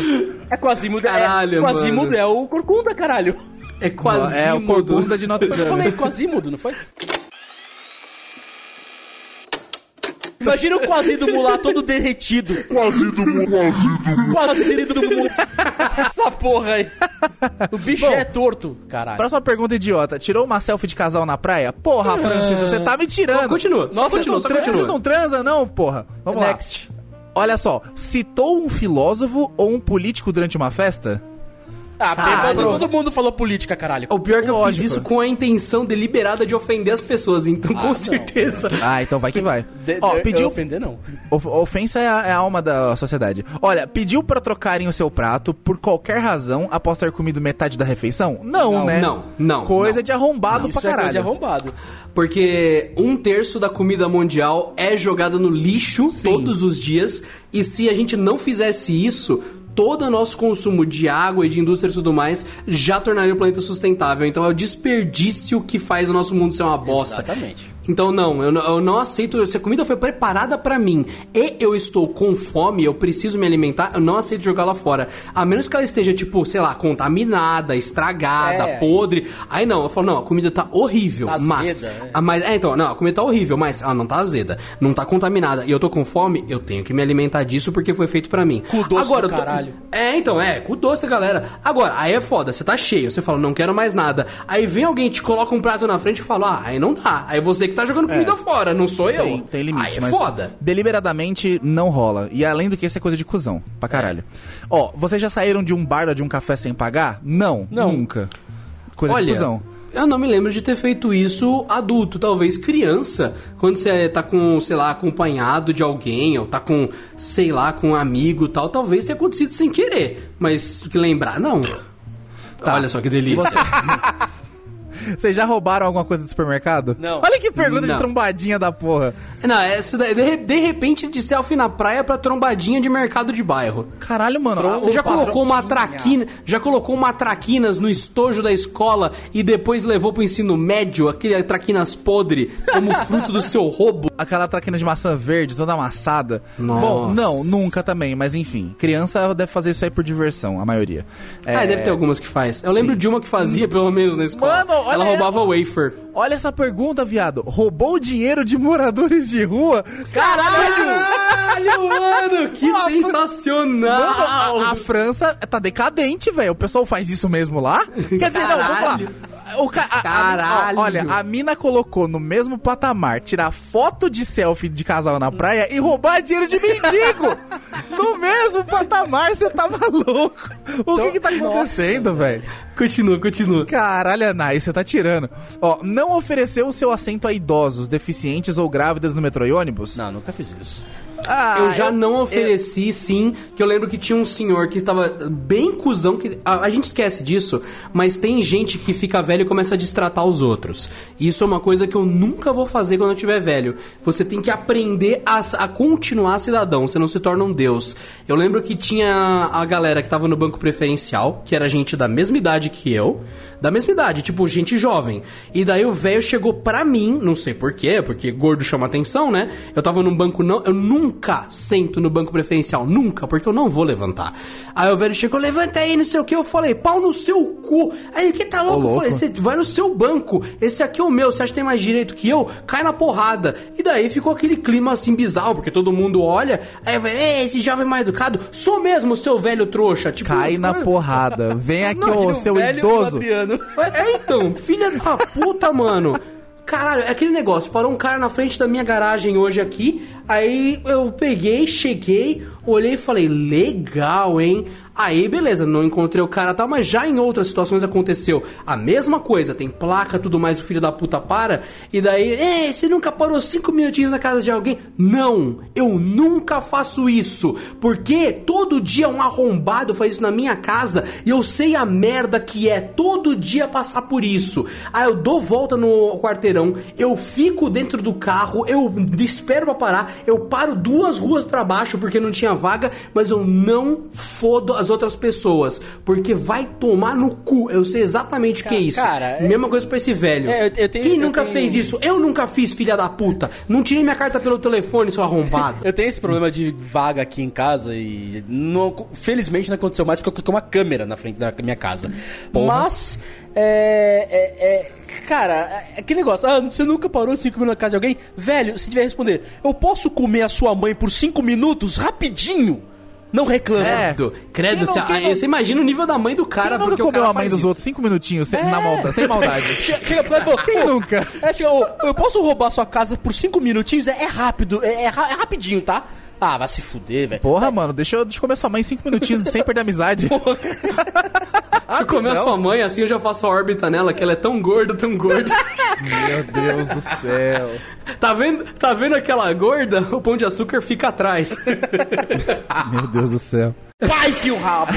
É Quasímodo. Caralho, é, Quasímodo mano. é o Corcunda, caralho. É quase É o corcunda de Notre Eu Dame. falei Quasímodo, não foi? Imagina o Quasídomo lá todo derretido. Quasídomo, quasídomo. Quasídomo. Essa porra aí. O bicho Bom, é torto, caralho. Próxima pergunta idiota. Tirou uma selfie de casal na praia? Porra, Francisca, você tá me tirando. Continua, só Nossa, continua, não, continua. vocês não transam, não, porra? Vamos Next. lá. Olha só, citou um filósofo ou um político durante uma festa? Ah, bêbado, todo mundo falou política, caralho. O pior é que eu Lógico. fiz isso com a intenção deliberada de ofender as pessoas, então com não. certeza. Ah, então vai que vai. De- Ó, de- pediu... ofender, não. Of- Ofensa é a, é a alma da sociedade. Olha, pediu pra trocarem o seu prato por qualquer razão após ter comido metade da refeição? Não, Não, né? não, não, Coisa não. de arrombado Isso pra é caralho. coisa de arrombado. Porque um terço da comida mundial é jogada no lixo todos os dias. E se a gente não fizesse isso, todo o nosso consumo de água e de indústria e tudo mais já tornaria o planeta sustentável. Então é o desperdício que faz o nosso mundo ser uma bosta. Exatamente. Então não, eu, não- eu não aceito. Se a comida foi preparada pra mim e eu estou com fome, eu preciso me alimentar, eu não aceito jogá-la fora. A menos que ela esteja, tipo, sei lá, contaminada, estragada, É, podre. Aí não, eu falo, não, a comida tá horrível. Tá mas. azeda, é. Ah, mas. É, então, não, a comida tá horrível, mas ela não tá azeda, não tá contaminada. E eu tô com fome, eu tenho que me alimentar disso porque foi feito pra mim. Cu doce Agora, do eu tô- caralho. É, então, é, cu doce, galera. Agora, aí é foda, você tá cheio, você fala, não quero mais nada. Aí vem alguém, te coloca um prato na frente e fala, ah, aí não dá. Aí você que tá jogando comida fora, não sou eu. Tem, tem limites, Aí é mas foda. deliberadamente não rola. E além do que, isso é coisa de cuzão, pra caralho. Ó, vocês já saíram de um bar ou de um café sem pagar? Não, Não. nunca. Coisa de Olha, cuzão. eu não me lembro de ter feito isso adulto. Talvez criança, quando você tá com, sei lá, acompanhado de alguém, ou tá com, sei lá, com um amigo e tal, talvez tenha acontecido sem querer. Mas que lembrar, não. Tá. Olha só que delícia. Vocês já roubaram alguma coisa do supermercado? Não. Olha que pergunta de Não. trombadinha da porra. Não, essa daí, de, de repente de selfie na praia pra trombadinha de mercado de bairro. Caralho, mano. Você já colocou uma traquina, já colocou uma traquinas no estojo da escola e depois levou pro ensino médio aquele traquinas podre como fruto do seu roubo? Aquela traquina de maçã verde, toda amassada. Nossa. Bom, não, nunca também, mas enfim. Criança deve fazer isso aí por diversão, a maioria. Ah, deve ter algumas que faz. Eu lembro de uma que fazia, pelo menos, na escola. Mano, olha Ela roubava ela. wafer. Olha essa pergunta, viado. Roubou dinheiro de moradores de rua? Caralho, mano, que Pô, sensacional! Mano, a, a França tá decadente, velho. O pessoal faz isso mesmo lá? Quer dizer, não, vamos lá. Caralho. O ca- a- a- Caralho. ó, olha, a mina colocou no mesmo patamar tirar foto de selfie de casal na praia e roubar dinheiro de mendigo! no mesmo patamar, você tava louco! O que que tá acontecendo, velho? Continua, continua. Caralho, Anai, você tá tirando. Ó, não ofereceu o seu assento a idosos, deficientes ou grávidas no metrô e ônibus? Não, nunca fiz isso. Ah, eu já não ofereci, sim, que eu lembro que tinha um senhor que tava bem cuzão, que a, a gente esquece disso, mas tem gente que fica velho e começa a distratar os outros. Isso é uma coisa que eu nunca vou fazer quando eu tiver velho. Você tem que aprender a, a continuar cidadão, você não se torna um deus. Eu lembro que tinha a galera que tava no banco preferencial, que era gente da mesma idade que eu, da mesma idade, tipo, gente jovem. E daí o velho chegou pra mim, não sei porquê, porque gordo chama atenção, né? Eu tava num banco, não, eu nunca sento no banco preferencial, nunca, porque eu não vou levantar. Aí o velho chegou, levanta aí, não sei o que, eu falei, pau no seu cu. Aí o que tá louco? Eu louco. falei, você vai no seu banco, esse aqui é o meu, você acha que tem mais direito que eu? Cai na porrada. E daí ficou aquele clima assim bizarro, porque todo mundo olha, aí vai, "Ei, esse jovem mais educado, sou mesmo seu velho trouxa. Tipo, Cai na porrada. Vem aqui, ô seu velho idoso. Adriano. É, então, filha da puta, mano. Caralho, é aquele negócio, parou um cara na frente da minha garagem hoje aqui, aí eu peguei, cheguei, olhei e falei, legal, hein? Aí, beleza, não encontrei o cara tal, mas já em outras situações aconteceu a mesma coisa, tem placa, tudo mais, o filho da puta para, e daí, ei, você nunca parou cinco minutinhos na casa de alguém? Não, eu nunca faço isso, porque todo dia um arrombado faz isso na minha casa, e eu sei a merda que é todo dia passar por isso. Aí eu dou volta no quarteirão, eu fico dentro do carro, eu espero pra parar, eu paro duas ruas pra baixo porque não tinha vaga, mas eu não fodo as outras pessoas, porque vai tomar no cu. Eu sei exatamente o que é isso. cara, é- Mesma coisa pra esse velho. É, eu- eu tenho- Quem eu nunca tenho- fez isso? Eu nunca fiz, filha da puta. Não tirei minha carta pelo telefone, seu arrombado. Eu tenho esse problema de vaga aqui em casa e não- felizmente não aconteceu mais porque eu coloquei uma câmera na frente da minha casa. Mas, é, é- é- Cara, é aquele negócio, ah, você nunca parou cinco minutos na casa de alguém? Velho, se tiver responder, eu posso comer a sua mãe por cinco minutos rapidinho? Não reclama. Credo, credo. Quem não- você, não- você imagina o nível da mãe do cara, Quem nunca porque o comeu cara a mãe dos isso. outros cinco minutinhos sem, na malda, sem maldade? Che- Chega pro cara e fala, Quem "Pô, nunca? É, chega, eu posso roubar sua casa por cinco minutinhos? É, é rápido, é, é é rapidinho, tá? Ah, vai se fuder, velho. Porra, mano, deixa eu, deixa eu comer sua mãe cinco minutinhos sem perder a amizade. Se eu comer a sua mãe, assim eu já faço a órbita nela, que ela é tão gorda, tão gorda. Meu Deus do céu. tá, vendo, tá vendo aquela gorda? O pão de açúcar fica atrás. Meu Deus do céu. Vai, fio rabo!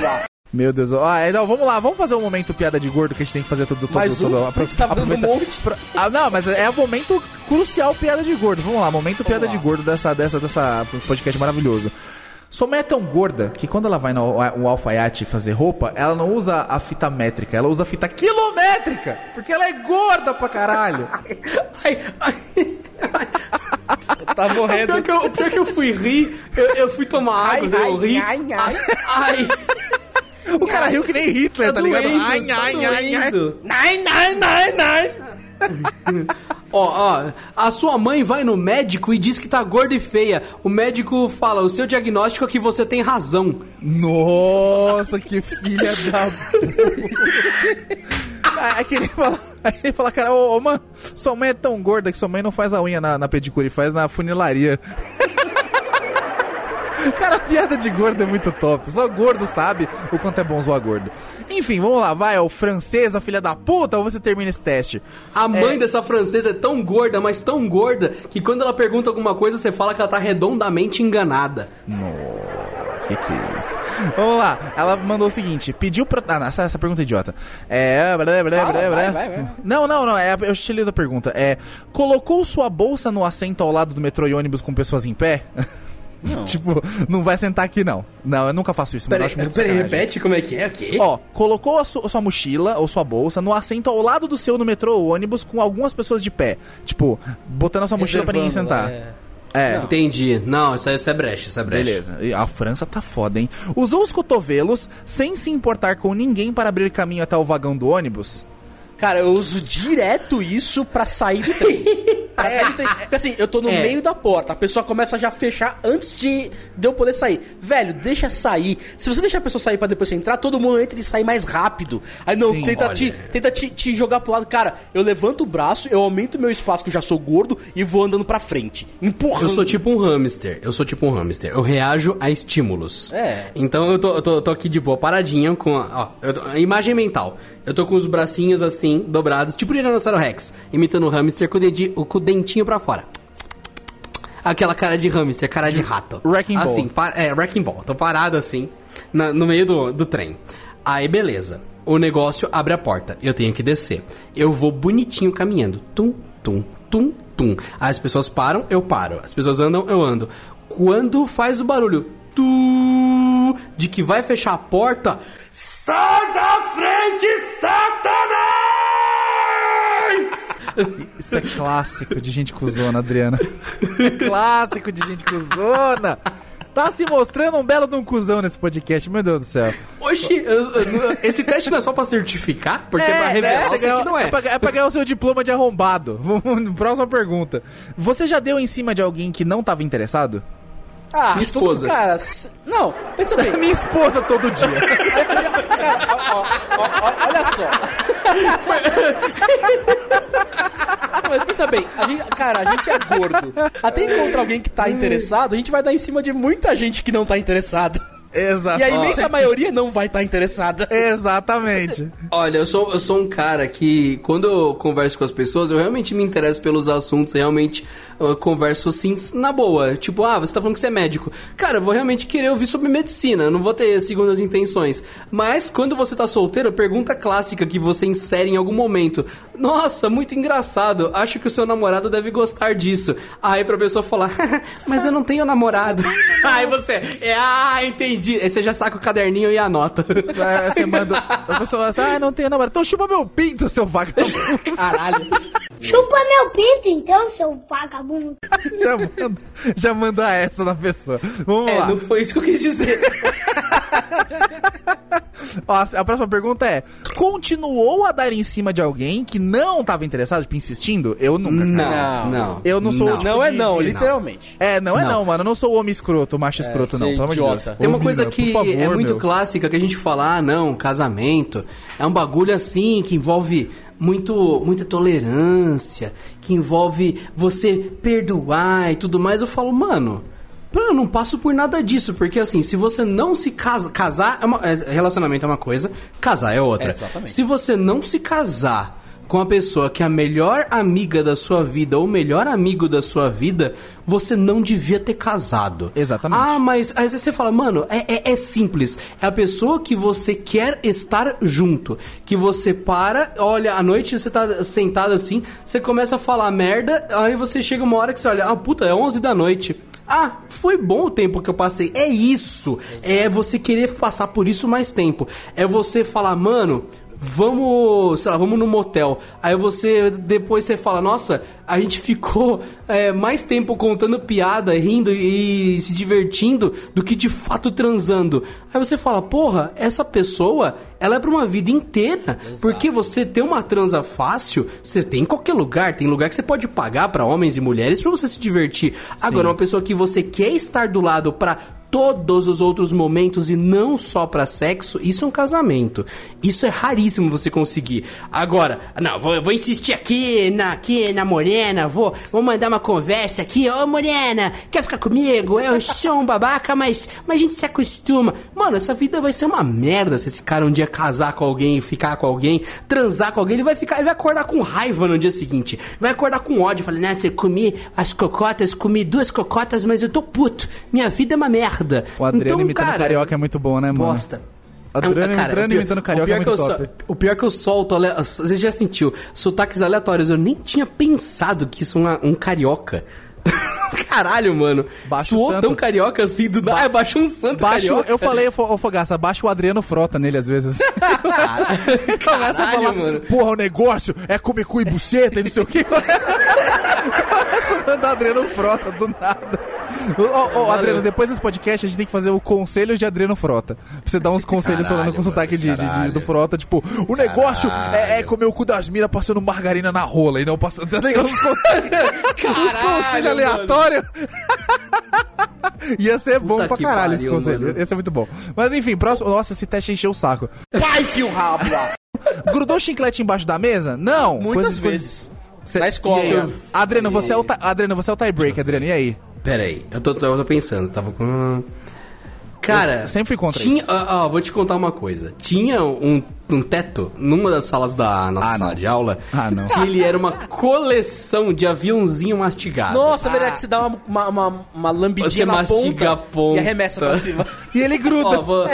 Meu Deus. Ah, então vamos lá, vamos fazer um momento piada de gordo que a gente tem que fazer todo todo Mais um? todo- A gente tá um monte. Pra- Ah, não, mas é o momento crucial piada de gordo. Vamos lá, momento piada de gordo dessa dessa dessa podcast maravilhoso. Sua mãe é tão gorda que quando ela vai no o alfaiate fazer roupa, ela não usa a fita métrica, ela usa a fita quilométrica, porque ela é gorda pra caralho. Ai, ai, Tá morrendo. pior, que eu, pior que eu fui rir, eu, eu fui tomar água, daí eu ri. ai, ai. Ai, O cara riu que nem Hitler, tá, ligado? doendo, Ai, tá ai, ai, ai. Nai, nai, nai, nai. Ó, ó, a sua mãe vai no médico e diz que tá gorda e feia. O médico fala, o seu diagnóstico é que você tem razão. Nossa, que filha da Aí que ele fala, aí ele fala, cara, ô, ô mano, sua mãe é tão gorda que sua mãe não faz a unha na, na pedicure, faz na funilaria. Cara, a piada de gordo é muito top. Só gordo sabe o quanto é bom zoar gordo. Enfim, vamos lá, vai, o francês, a filha da puta, ou você termina esse teste? A mãe dessa francesa é tão gorda, mas tão gorda, que quando ela pergunta alguma coisa, você fala que ela tá redondamente enganada. Nossa, que que é isso? Vamos lá, ela mandou o seguinte: pediu pra. Ah, não, essa, essa pergunta é idiota. É. Blá. vai, vai, vai. Não, não, não. É, eu te li da pergunta. É. Colocou sua bolsa no assento ao lado do metrô e ônibus com pessoas em pé? Não. tipo, não vai sentar aqui não. Não, eu nunca faço isso. mas eu Peraí, acho muito peraí, sacanagem. repete como é que é? O quê? Ó, colocou a su- sua mochila ou sua bolsa no assento ao lado do seu no metrô ou ônibus com algumas pessoas de pé. Tipo, botando a sua mochila pra ninguém sentar. é. É. Entendi. Não, isso, é- isso é brecha, isso é brecha. Beleza. E A França tá foda, hein? Usou os cotovelos sem se importar com ninguém para abrir caminho até o vagão do ônibus? Cara, eu uso direto isso pra sair do trem. Pra sair do trem. Porque assim, eu tô no É. meio da porta, a pessoa começa a já fechar antes de, de eu poder sair. Velho, deixa sair. Se você deixar a pessoa sair pra depois você entrar, todo mundo entra e sai mais rápido. Aí não, Sim, tenta, olha. te, tenta te, te jogar pro lado. Cara, eu levanto o braço, eu aumento o meu espaço, que eu já sou gordo, e vou andando pra frente. Empurrando. Eu sou tipo um hamster. Eu sou tipo um hamster. Eu reajo a estímulos. É. Então eu tô, eu tô, eu tô aqui de boa, paradinha com a, ó, eu tô- a imagem mental. Eu tô com os bracinhos assim, dobrados, tipo o Tiranossauro Rex, imitando o hamster com o, dedinho, com o dentinho pra fora. Aquela cara de hamster, cara de rato. Wrecking Ball. Assim, é, Wrecking Ball. Tô parado assim, na- no meio do, do trem. Aí, beleza. O negócio abre a porta. Eu tenho que descer. Eu vou bonitinho caminhando. Tum, tum, tum, tum. As pessoas param, eu paro. As pessoas andam, eu ando. Quando faz o barulho de que vai fechar a porta, sai da frente, Satanás! Isso é clássico de gente cuzona, Adriana. clássico de gente cuzona. Tá se mostrando um belo de um cuzão nesse podcast, meu Deus do céu. Oxi, esse teste não é só pra certificar? Porque é, pra revelar né? ganhou- aqui não é. É pra, é pra ganhar o seu diploma de arrombado. Próxima pergunta. Você já deu em cima de alguém que não tava interessado? Ah, Minha esposa. Cara, não, pensa bem. Minha esposa todo dia. Cara, ó, ó, ó, ó, olha só. Mas pensa bem, a gente, cara, a gente é gordo. Até encontrar alguém que tá interessado, a gente vai dar em cima de muita gente que não tá interessado. Exato. E a imensa maioria não vai estar interessada. Exatamente. Olha, eu sou, eu sou um cara que, quando eu converso com as pessoas, eu realmente me interesso pelos assuntos, realmente eu converso assim, na boa. Tipo, ah, você tá falando que você é médico. Cara, eu vou realmente querer ouvir sobre medicina, não vou ter segundas intenções. Mas, quando você tá solteiro, pergunta clássica que você insere em algum momento. Nossa, muito engraçado, acho que o seu namorado deve gostar disso. Aí pra pessoa falar, mas eu não tenho namorado. Aí você, é, ah, entendi. Aí você já saca o caderninho e anota. Aí você manda. A pessoa fala assim: ah, não tenho namorado. Então chupa meu pinto, seu vagabundo. Caralho. Chupa meu pinto então, seu vagabundo. já, manda, já manda essa na pessoa. Vamos É, lá. não foi isso que eu quis dizer. Ó, a próxima pergunta é: continuou a dar em cima de alguém que não tava interessado, tipo, insistindo? Eu nunca. cara. Não, não. Eu não sou o tipo Não é não, de- literalmente. É, não é não. Não. mano. Eu não sou o homem escroto, o macho escroto, não. é Pelo amor de idiota. Deus. Tem uma coisa que por favor, é muito meu. clássica que a gente fala, ah, não, casamento é um bagulho assim que envolve muito muita tolerância, que envolve você perdoar e tudo mais. Eu falo, mano, eu não passo por nada disso, porque assim, se você não se casa, casar, é uma- é, relacionamento é uma coisa, casar é outra. É, exatamente. se você não se casar com a pessoa que é a melhor amiga da sua vida ou o melhor amigo da sua vida, você não devia ter casado. Exatamente. Ah, mas às vezes você fala, mano, é, é, é simples. É a pessoa que você quer estar junto. Que você para, olha, à noite você tá sentado assim, você começa a falar merda, aí você chega uma hora que você olha, ah, puta, é 11 da noite. Ah, foi bom o tempo que eu passei. É isso. É você querer passar por isso mais tempo. É você falar, mano, vamos, sei lá, vamos no motel. Aí você, depois você fala, nossa, a gente ficou é, mais tempo contando piada, rindo e se divertindo do que de fato transando. Aí você fala, porra, essa pessoa, ela é pra uma vida inteira. Porque você ter uma transa fácil, você tem em qualquer lugar. Tem lugar que você pode pagar pra homens e mulheres pra você se divertir. Agora, uma pessoa que você quer estar do lado pra todos os outros momentos e não só pra sexo, isso é um casamento. Isso é raríssimo você conseguir. Agora, não, vou, vou insistir aqui na, aqui na Morena, vou, vou mandar uma conversa aqui. Ô Morena, quer ficar comigo? Eu sou um babaca, mas, mas a gente se acostuma. Mano, essa vida vai ser uma merda se esse cara um dia casar com alguém, ficar com alguém, transar com alguém. Ele vai ficar, ele vai acordar com raiva no dia seguinte. Vai acordar com ódio, falando, né, você comi as cocotas, comi duas cocotas, mas eu tô puto. Minha vida é uma merda. O Adriano então, imitando cara, carioca é muito bom, né, mano? Bosta. Adriano, Cara, Adriano o pior- imitando carioca o é pior muito que eu top. sol- O pior que eu solto, você já sentiu, sotaques aleatórios, eu nem tinha pensado que isso é um carioca. Caralho, mano. Baixa o Suou santo. tão carioca assim do nada. Ah, baixou um santo Baixa, o- carioca. eu falei, ô Fogaça, baixa o Adriano Frota nele às vezes. Começa a falar, mano. porra, o negócio é comer cu e buceta e não sei o que. Começa a mandar Adriano Frota do nada. Ô, ô, ô, Adriano, depois desse podcast a gente tem que fazer o conselho de Adriano Frota. Pra você dar uns conselhos falando com sotaque de, de- de- do Frota, tipo, o negócio é, é comer o cu das minas passando margarina na rola e não passando. Tá ligado? Os Os conselhos aleatórios. Ia ser bom Puta pra que caralho esse pariu, conselho. mano. Ia ser muito bom. Mas enfim, próximo. Nossa, esse teste encheu o saco. Vai, fio rabo! Grudou chiclete embaixo da mesa? Não. Muitas Coisas- coisas- vezes. Cê- Na escola. Adriano, você é o, ti- Adriano, você é o tiebreak, Adriano. E aí? Pera aí, eu tô, eu tô pensando, tava com... Cara, Eu sempre fui contra tinha, isso. ah, ah, vou te contar uma coisa. Tinha um, um teto numa das salas da nossa Ah, sala não. de aula Ah, não. que ele era uma coleção de aviãozinho mastigado. Nossa, é verdade que você dá uma, uma, uma, uma lambidinha Você na mastiga a ponta. e arremessa pra cima. E ele gruda. Ó, vo-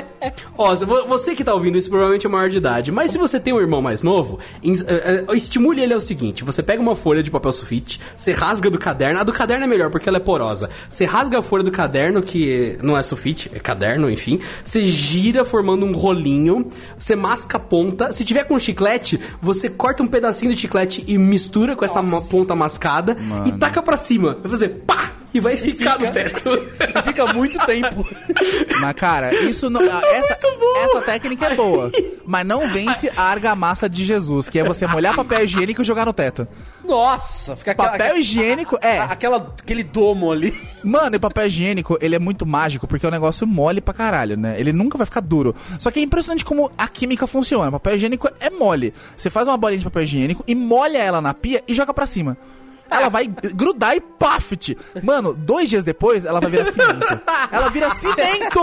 ó, você que tá ouvindo isso provavelmente é maior de idade, mas se você tem um irmão mais novo, eh, eh, estimule ele ao seguinte: você pega uma folha de papel sulfite, você rasga do caderno, a do caderno é melhor porque ela é porosa. Você rasga a folha do caderno, que não é sulfite, é caderno, enfim. Você gira formando um rolinho, você masca a ponta. Se tiver com chiclete, você corta um pedacinho de chiclete e mistura com essa ponta mascada e taca pra cima. Vai fazer pá! E vai ficar no teto. E fica muito tempo. Mas, cara, isso não. essa, essa técnica é boa. Mas não vence a argamassa de Jesus, que é você molhar papel higiênico e jogar no teto. Nossa, fica aquela, Papel higiênico é. aquela, aquele domo ali. Mano, e papel higiênico, ele é muito mágico, porque é um negócio mole pra caralho, né? Ele nunca vai ficar duro. Só que é impressionante como a química funciona. Papel higiênico é mole. Você faz uma bolinha de papel higiênico e molha ela na pia e joga pra cima. Ela vai grudar e paft. Mano, dois dias depois, ela vai virar cimento. Ela vira cimento!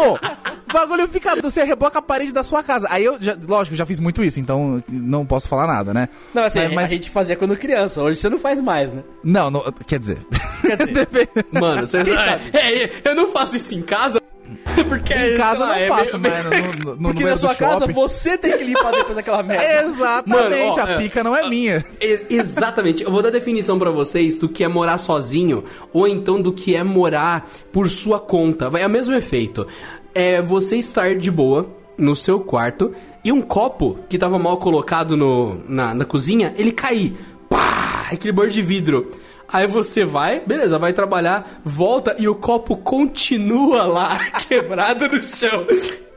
O bagulho fica... Você reboca a parede da sua casa. Aí eu, já, lógico, já fiz muito isso, então não posso falar nada, né? Não, assim, Mas- mas- a gente fazia quando criança. Hoje você não faz mais, né? Não, não quer dizer... Quer dizer, Mano, você Quem é, sabe? é, eu não faço isso em casa. Porque Em casa eu não lá, é faço, meio- mas no, no, no porque banheiro na sua casa shopping- você tem que limpar depois daquela merda. Exatamente, Mano, ó, a é. pica não é minha. E- Exatamente. Eu vou dar definição pra vocês do que é morar sozinho ou então do que é morar por sua conta. Vai é o mesmo efeito. É você estar de boa no seu quarto e um copo que tava mal colocado no, na, na cozinha, ele cair. Pá! Aquele borde de vidro. Aí você vai, beleza, vai trabalhar, volta e o copo continua lá, quebrado no chão.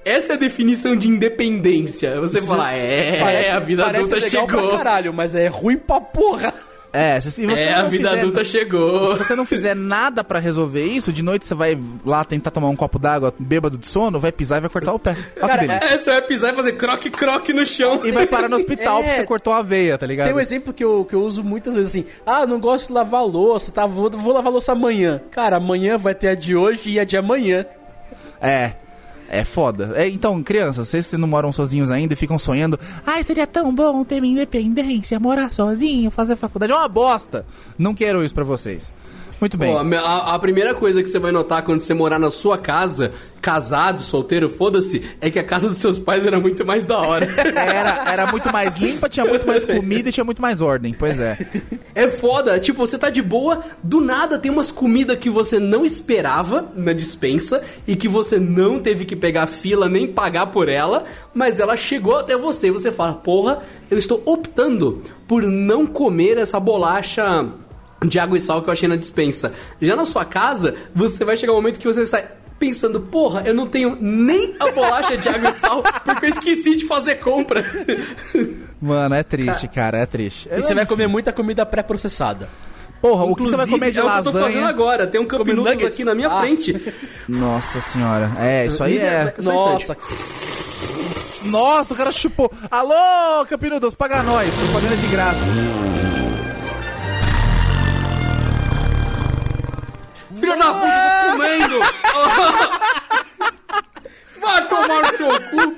Essa é a definição de independência. Você fala, é, a vida parece adulta legal chegou. pra caralho, mas é ruim pra porra. É, se, se você É, a não vida fizer- adulta chegou. Se você não fizer nada pra resolver isso, de noite você vai lá tentar tomar um copo d'água bêbado de sono, vai pisar e vai cortar o pé. Olha Cara. É, você vai pisar e fazer croque-croque no chão. E vai parar no hospital É. porque você cortou a veia, tá ligado? Tem um exemplo que eu, que eu uso muitas vezes assim: ah, não gosto de lavar louça, tá? Vou, vou lavar louça amanhã. Cara, amanhã vai ter a de hoje e a de amanhã. É. É foda. É, então, crianças, vocês não moram sozinhos ainda e ficam sonhando, ai, seria tão bom ter minha independência, morar sozinho, fazer faculdade. É uma bosta. Não quero isso pra vocês. Muito bem. Pô, a, a primeira coisa que você vai notar quando você morar na sua casa, casado, solteiro, foda-se, é que a casa dos seus pais era muito mais da hora. Era, era muito mais limpa, tinha muito mais comida e tinha muito mais ordem. Pois é. É foda, tipo, você tá de boa, do nada tem umas comidas que você não esperava na dispensa e que você não teve que pegar fila nem pagar por ela, mas ela chegou até você e você fala, porra, eu estou optando por não comer essa bolacha de água e sal que eu achei na dispensa. Já na sua casa, você vai chegar um momento que você está pensando, porra, eu não tenho nem a bolacha de água e sal porque eu esqueci de fazer compra. Mano, é triste, cara, é triste. E você vai comer muita comida pré-processada. Porra, o que você vai comer de é o que eu tô fazendo lasanha? agora. Tem um Cup nuggets? aqui na minha Ah. frente. Nossa senhora. É, isso aí é. Só um Nossa, Nossa, o cara chupou. Alô, Campinudos, paga nós. Propaganda de graça. Filho da puta, eu tô comendo! Vai tomar no seu cu!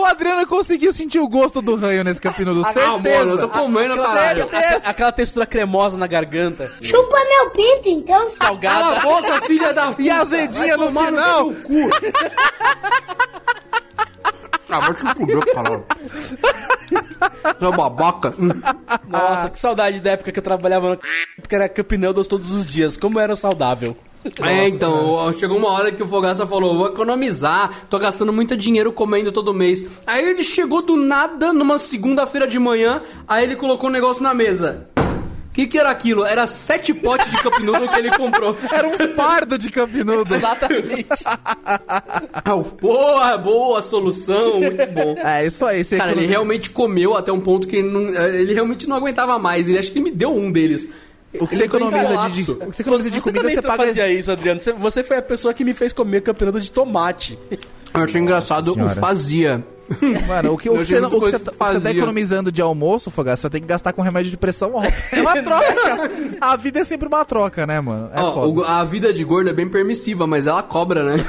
O Adriano conseguiu sentir o gosto do ranho nesse Campinudos. Ah, Certeza. mano, eu tô comendo, caralho. Aquela textura cremosa na garganta. Chupa meu pinto, então. Cala a boca, filha da puta! E azedinha Vai no final. seu cu! ah, vai te fuder, caralho. Seu babaca. Nossa, que saudade da época que eu trabalhava no porque era Cup Noodles todos os dias. Como era saudável. É, então, chegou uma hora que o Fogaça falou, vou economizar, tô gastando muito dinheiro comendo todo mês. Aí ele chegou do nada, numa segunda-feira de manhã, aí ele colocou um negócio na mesa. O que que era aquilo? Era sete potes de Cup Noodle que ele comprou. Era um fardo de Campinudos. Exatamente. Ah, Porra, boa solução, muito bom. É, isso aí. Você Cara, ele realmente comeu até um ponto que ele, não, ele realmente não aguentava mais. Ele acho que ele me deu um deles. O que você economiza de, o que você economiza de Você comida, você paga. fazia isso, Adriano. Você, você foi a pessoa que me fez comer Cup Noodles de tomate. Eu achei engraçado Senhora. o fazia. Mano, o que, o que, você, muita o que você tá, que o que você tá economizando de almoço, Fogaça, você tem que gastar com remédio de pressão alta. É uma troca. A vida é sempre uma troca, né, mano? É Ó, o- a vida de gordo é bem permissiva, mas ela cobra, né?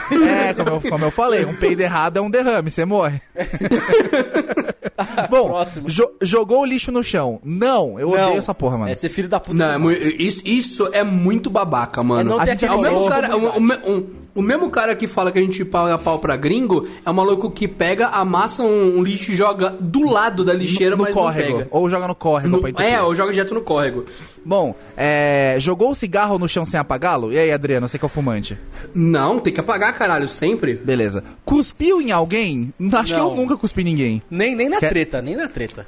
É, como eu, como eu falei, um peido errado é um derrame, você morre. Bom, Próximo. jo- jogou o lixo no chão. Não, eu odeio essa porra, mano. É ser filho da puta. Não, é isso, isso é muito babaca, mano. É não A gente É o mesmo cara, o, o me- um- o mesmo cara que fala que a gente paga pau pra gringo é um maluco que pega, amassa um, um lixo e joga do lado da lixeira, no mas córrego. não pega. Ou joga no córrego No- pra entupir. é, ou joga direto no córrego. Bom, é, jogou o cigarro no chão sem apagá-lo? E aí, Adriano, você que é o fumante? Não, tem que apagar, caralho, sempre. Beleza. Cuspiu em alguém? Acho que eu Não. nunca cuspi ninguém. Nem, nem na Quer- treta, nem na treta.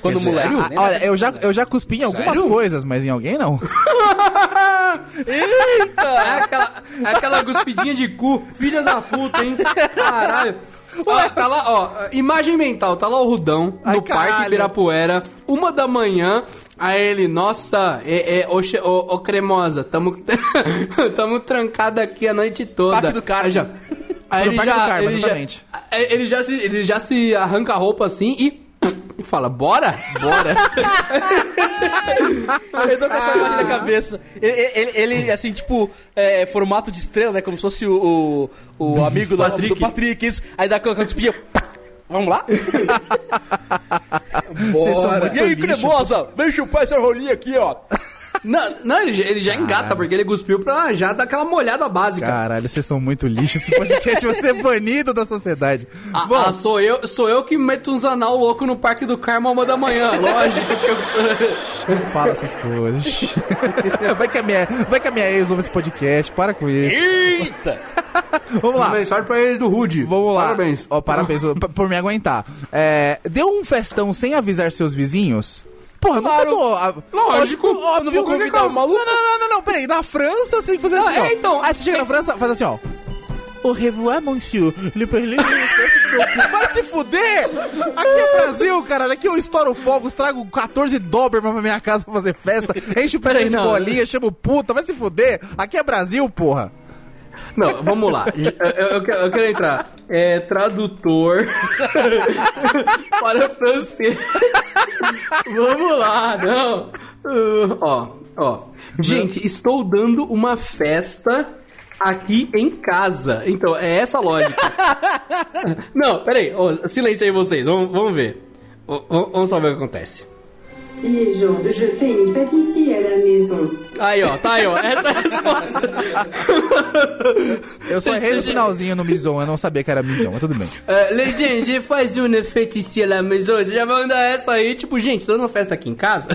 Quando dizer, moleque. ah, nem na olha, treta, eu já, moleque. eu já cuspi em algumas Sério? coisas, mas em alguém não. É aquela, é aquela cuspidinha de cu, filha da puta, hein? Caralho. Ó, tá lá, ó, imagem mental, tá lá o Rudão, Ai, no Parque caralho. Ibirapuera, uma da manhã, aí ele, nossa, é, é, ô, ô, ô, cremosa, tamo, tamo trancado aqui a noite toda. Parque do Carmo. Aí já, aí ele já, ele já, aí ele já se, ele já se arranca a roupa assim e, e fala, bora? Bora. Eu tô com essa imagem na cabeça. Ele, ele- ele, assim, tipo, é, formato de estrela, né? Como se fosse o, o, o amigo do Patrick. do Patrick. Isso. Aí dá aquela cuspinha. Vamos lá? Muito E aí, cremosa? Vem chupar essa rolinha aqui, ó. Não, não ele, já- ele já engata, porque ele cuspiu pra já dar aquela molhada básica. Caralho, vocês são muito lixo. Esse podcast vai ser banido da sociedade. Ah, Bom, ah, sou eu, sou eu que meto uns anal louco no Parque do Carmo uma da manhã, lógico que eu sou... não fala essas coisas. vai, que a minha, vai que a minha ex ouve esse podcast, para com isso. Eita! Vamos lá. Mensagem pra eles do Rude. Vamos lá. Parabéns. Ó, parabéns por me aguentar. É, deu um festão sem avisar seus vizinhos? Porra, não Claro. tô, a- Lógico. óbvio, não vou convidar o maluco. Não, não, não, não, não, peraí. Na França você tem que fazer assim, é, então. Aí você chega na França, faz assim, ó. Au revoir, monsieur. Le perle- Vai se fuder! Aqui é Brasil, cara. Aqui eu estouro fogos, trago 14 Doberman pra minha casa pra fazer festa, enche o piscina de não. bolinha, chamo puta. Vai se fuder. Aqui é Brasil, porra. Não, vamos lá. Eu, eu- eu quero, eu quero entrar. É tradutor para francês. Vamos lá, não. Uh, ó, ó. Gente, estou dando uma festa aqui em casa. Então, é essa a lógica. Não, peraí. Ó, silêncio aí vocês. Vamos, vamos ver. Ó, Vamos só ver o que acontece. Les je fais une pâtisserie à la maison. Aí, ó, tá aí, ó. Essa é a resposta. Eu só errei no finalzinho no Mison, eu não sabia que era Mison, mas tudo bem. Uh, Legend, je faz une fête à la maison. Você já vai mandar essa aí, tipo, gente, tô numa festa aqui em casa.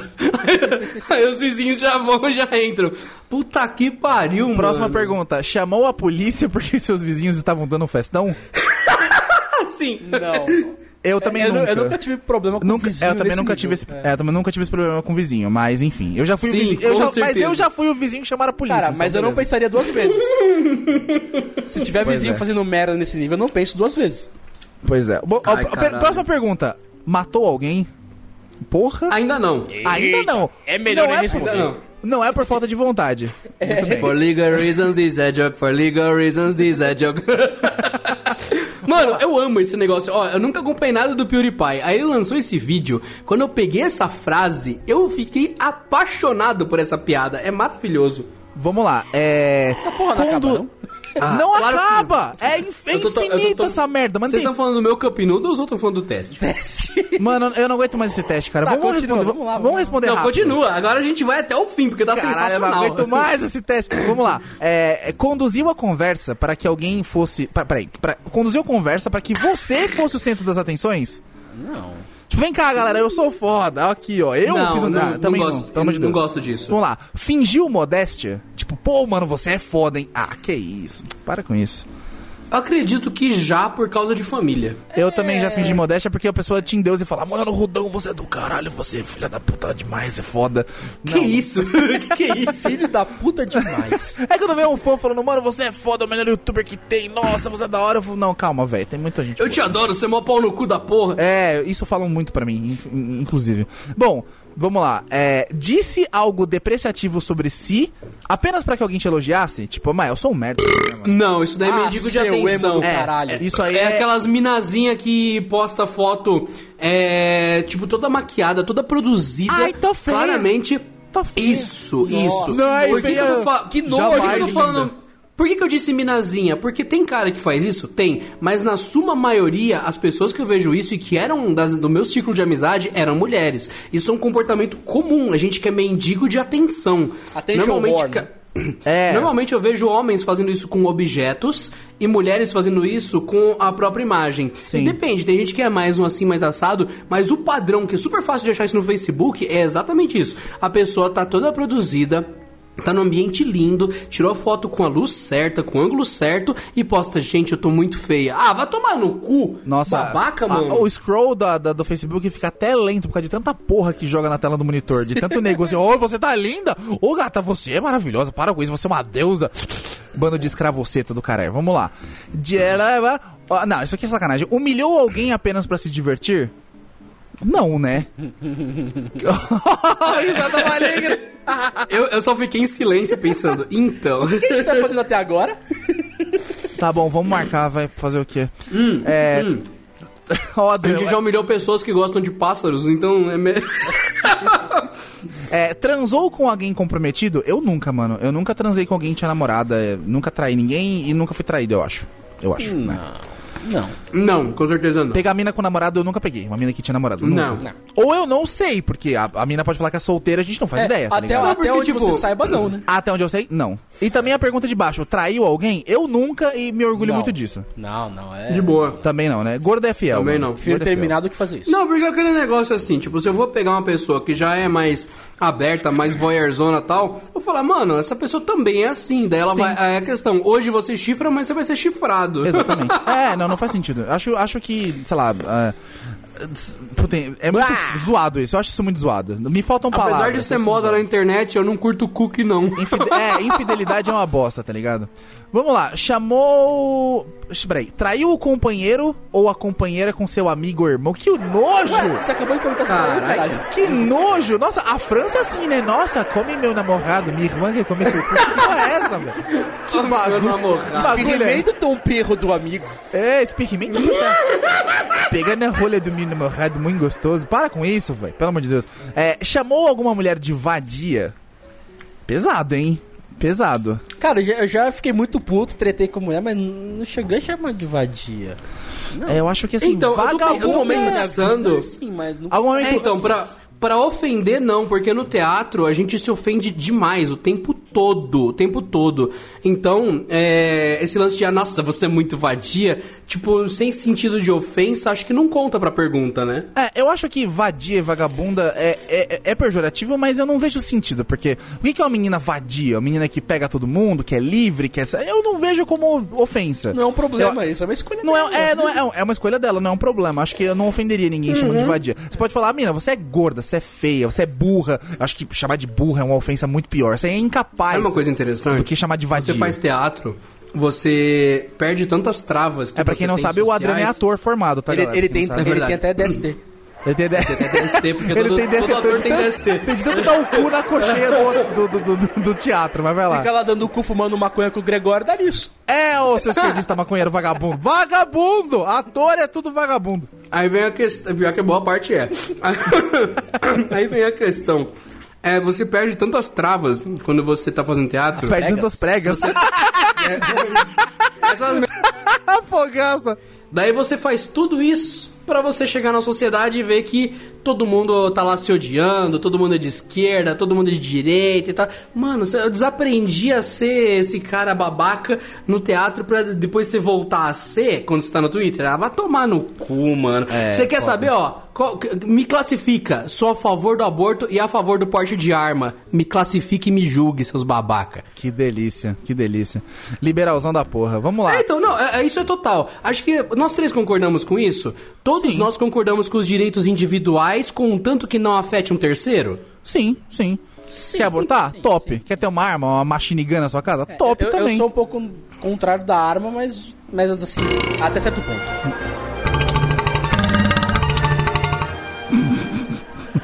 aí os vizinhos já vão, já entram. Puta que pariu, mano. Próxima pergunta. Chamou a polícia porque seus vizinhos estavam dando um festão? Sim. Não. Eu também eu, nu- nunca. eu nunca tive problema com Nunca- vizinho eu também nunca nível. tive esse, É. é, eu também nunca tive esse problema com o vizinho, mas enfim, eu já fui Sim, o vizinho, eu já- mas eu já fui o vizinho que chamaram a polícia. Cara, então mas eu não beleza. pensaria duas vezes. Se tiver Pois vizinho é. fazendo merda nesse nível, eu não penso duas vezes. Pois é. Bom, Ai, próxima pergunta. Matou alguém? Porra? Ainda não. Ainda não. É melhor não nem é, responder. Ainda não. Não é por falta de vontade. Muito bem. For legal reasons, this is a joke. For legal reasons, this is a joke. Mano, eu amo esse negócio. Ó, eu nunca acompanhei nada do PewDiePie. Aí ele lançou esse vídeo. Quando eu peguei essa frase, eu fiquei apaixonado por essa piada. É maravilhoso. Vamos lá. É. porra não acaba, não? Ah, não claro que- acaba! É, inf- é tô- infinita tô- essa merda, Vocês estão falando do meu Cup Noodles ou os outros estão falando do teste? Mano, eu não aguento mais esse teste, cara. Tá, vamos continua, responder. vamos lá, Vamos vamos responder Não, rápido. continua. Agora a gente vai até o fim, porque tá Caralho, eu não sensacional. aguento mais esse teste. Vamos lá. É, é, conduziu a conversa para que alguém fosse. pa- Peraí. Pra, conduziu a conversa para que você fosse o centro das atenções? Não. Tipo, vem cá, galera, eu sou foda. Aqui, ó. Eu Não, fiz um. não, ah, não também gosto- não, de não gosto disso. Vamos lá. Fingiu modéstia? Tipo, pô, mano, você é foda, hein? Ah, que isso. Para com isso. Eu acredito que já por causa de família. Eu também já fingi modéstia porque a pessoa te endeusa e fala, mano, Rudão, você é do caralho, você é filha da puta demais, é foda. Que isso? que, que isso? Filho da puta demais. É quando vem um fã falando, mano, você é foda, o melhor youtuber que tem, nossa, você é da hora. Eu falo, não, calma, velho, tem muita gente. Eu te adoro, você é mó pau no cu da porra. É, isso falam muito pra mim, inclusive. Bom, vamos lá. É, disse algo depreciativo sobre si apenas pra que alguém te elogiasse? Tipo, mas eu sou um merda. né? Não, isso daí é Ah, mendigo de atenção. É, caralho. é- Isso aí é, é- aquelas minazinha que posta foto, é, tipo, toda maquiada, toda produzida. Ai, tô feia. Claramente. Tô feia. Isso, isso. Não, Por que, que eu tô fa- Que Por nojo, que eu tô linda. falando... Por que, que eu disse minazinha? Porque tem cara que faz isso? Tem. Mas na suma maioria, as pessoas que eu vejo isso e que eram das- do meu ciclo de amizade eram mulheres. Isso é um comportamento comum. A gente que é mendigo de atenção. Attention Normalmente. ca- né? É. Normalmente eu vejo homens fazendo isso com objetos e mulheres fazendo isso com a própria imagem. Sim. E depende, tem gente que é mais um assim, mais assado, mas o padrão, que é super fácil de achar isso no Facebook, é exatamente isso. A pessoa tá toda produzida. Tá num ambiente lindo, tirou a foto com a luz certa, com o ângulo certo e posta, gente, eu tô muito feia. Ah, vai tomar no cu! Nossa, Babaca, a- mano. o scroll da, da- do Facebook fica até lento por causa de tanta porra que joga na tela do monitor. De tanto assim, ô, você tá linda! Ô, gata, você é maravilhosa, para com isso, você é uma deusa. Bando de escravoceta do caralho. Vamos lá. De, ela- ó, não, isso aqui é sacanagem. Humilhou alguém apenas pra se divertir? Não, né? Risada maligna. Eu, eu só fiquei em silêncio pensando, então. O que a gente tá fazendo até agora? Tá bom, vamos marcar, vai fazer o quê? Hum, é. hum. Ó, A gente já humilhou pessoas que gostam de pássaros, então é. Me... É, transou com alguém comprometido? Eu nunca, mano. Eu nunca transei com alguém que tinha namorada. é, Nunca traí ninguém e nunca fui traído, eu acho. Eu acho. né? Não. Não, com certeza não. Pegar mina com namorado eu nunca peguei. Uma mina que tinha namorado. Não. Nunca. Ou eu não sei, porque a, a mina pode falar que é solteira, a gente não faz É, ideia. Tá até ligado? até porque, onde tipo, você saiba, não, né? Até onde eu sei, não. E também a pergunta de baixo: traiu alguém? Eu nunca e me orgulho Não. muito disso. Não, não, é. De boa. Também não, né? Gordo é fiel. Também mano. não. Prefiro é fiel. terminar do que fazer isso. Não, porque aquele negócio assim, tipo, se eu vou pegar uma pessoa que já é mais aberta, mais voyeurzona e tal, eu vou falar, mano, essa pessoa também é assim. Daí ela Sim. vai. É a questão, hoje você chifra, mas você vai ser chifrado. Exatamente. é, não, não faz sentido. Acho, acho que, sei lá. ah, puta, é muito zoado isso. Eu acho isso muito zoado. Me faltam palavras. Apesar de ser moda não- na internet, eu não curto cookie, não. Infide- é, infidelidade é uma bosta, tá ligado? Vamos lá, chamou. Peraí, traiu o companheiro ou a companheira com seu amigo ou irmão? Que nojo! Ué, você acabou de perguntar mim, caralho. Que nojo! Nossa, a França é assim, né? Nossa, come meu namorado, minha irmã quer comer seu cu. Que porra é essa, velho? Que Come meu bagulho. Que é? Experimento tom perro do amigo. É, experimenta Pegando a rolha do meu namorado muito gostoso. Para com isso, velho. Pelo amor de Deus. É, chamou alguma mulher de vadia? Pesado, hein? Pesado. Cara, eu já, eu já fiquei muito puto, tretei com mulher, mas não cheguei a chamar de vadia. É, eu acho que assim, Então, eu tô, pe- eu tô vagabundo é- pensando. Sim, mas não. Algum momento É, então, pra, pra ofender, não, porque no teatro a gente se ofende demais o tempo todo, o tempo todo. Então, é, esse lance de, ah, nossa, você é muito vadia, tipo, sem sentido de ofensa, acho que não conta pra pergunta, né? É, eu acho que vadia e vagabunda é, é, é pejorativo, mas eu não vejo sentido, porque o que é uma menina vadia? Uma menina que pega todo mundo, que é livre, que é... Eu não vejo como ofensa. Não é um problema Eu- isso, é uma escolha Não dela. é, é, não é, é uma escolha dela, não é um problema. Acho que eu não ofenderia ninguém chamando de vadia. Você pode falar, mina, você é gorda, você é feia, você é burra. Acho que chamar de burra é uma ofensa muito pior. Você é incapaz Sabe uma coisa interessante? do que chamar de vadia. Você faz teatro, você perde tantas travas. Que É pra quem não sabe, o Adriano é sociais. ator formado, tá, Ele, galera? ele Quem tem, ele tem até DST. Ele tem, Tem DST, porque Ele todo, tem DST. todo ator tem DST. Tem de tanto dar o cu na do, do, do, do- do teatro, mas vai lá. Fica lá dando o cu fumando maconha com o Gregório, dá nisso. É, ô seu esquerdista maconheiro vagabundo. Vagabundo! Ator é tudo vagabundo. Aí vem a questão, pior que a boa parte é. Aí vem a questão. É, você perde tantas travas quando você tá fazendo teatro. Perde tantas pregas. Essas me- Fogaça. Daí você faz tudo isso pra você chegar na sociedade e ver que todo mundo tá lá se odiando, todo mundo é de esquerda, todo mundo é de direita e tal. Mano, eu desaprendi a ser esse cara babaca no teatro pra depois você voltar a ser quando você tá no Twitter. Ah, vai tomar no cu, mano. É, você quer foda. saber, ó? Me classifica. Sou a favor do aborto e a favor do porte de arma. Me classifique e me julgue, seus babaca. Que delícia, que delícia. Liberalzão da porra. Vamos lá. É, então, não, é- é- isso é total. Acho que nós três concordamos com isso. Todos nós concordamos com os direitos individuais, contanto que não afete um terceiro. Sim, sim. Quer abortar? Top. Quer ter uma arma, uma machine gun na sua casa? Top eu, também. eu sou um pouco contrário da arma, mas, mas assim, até certo ponto.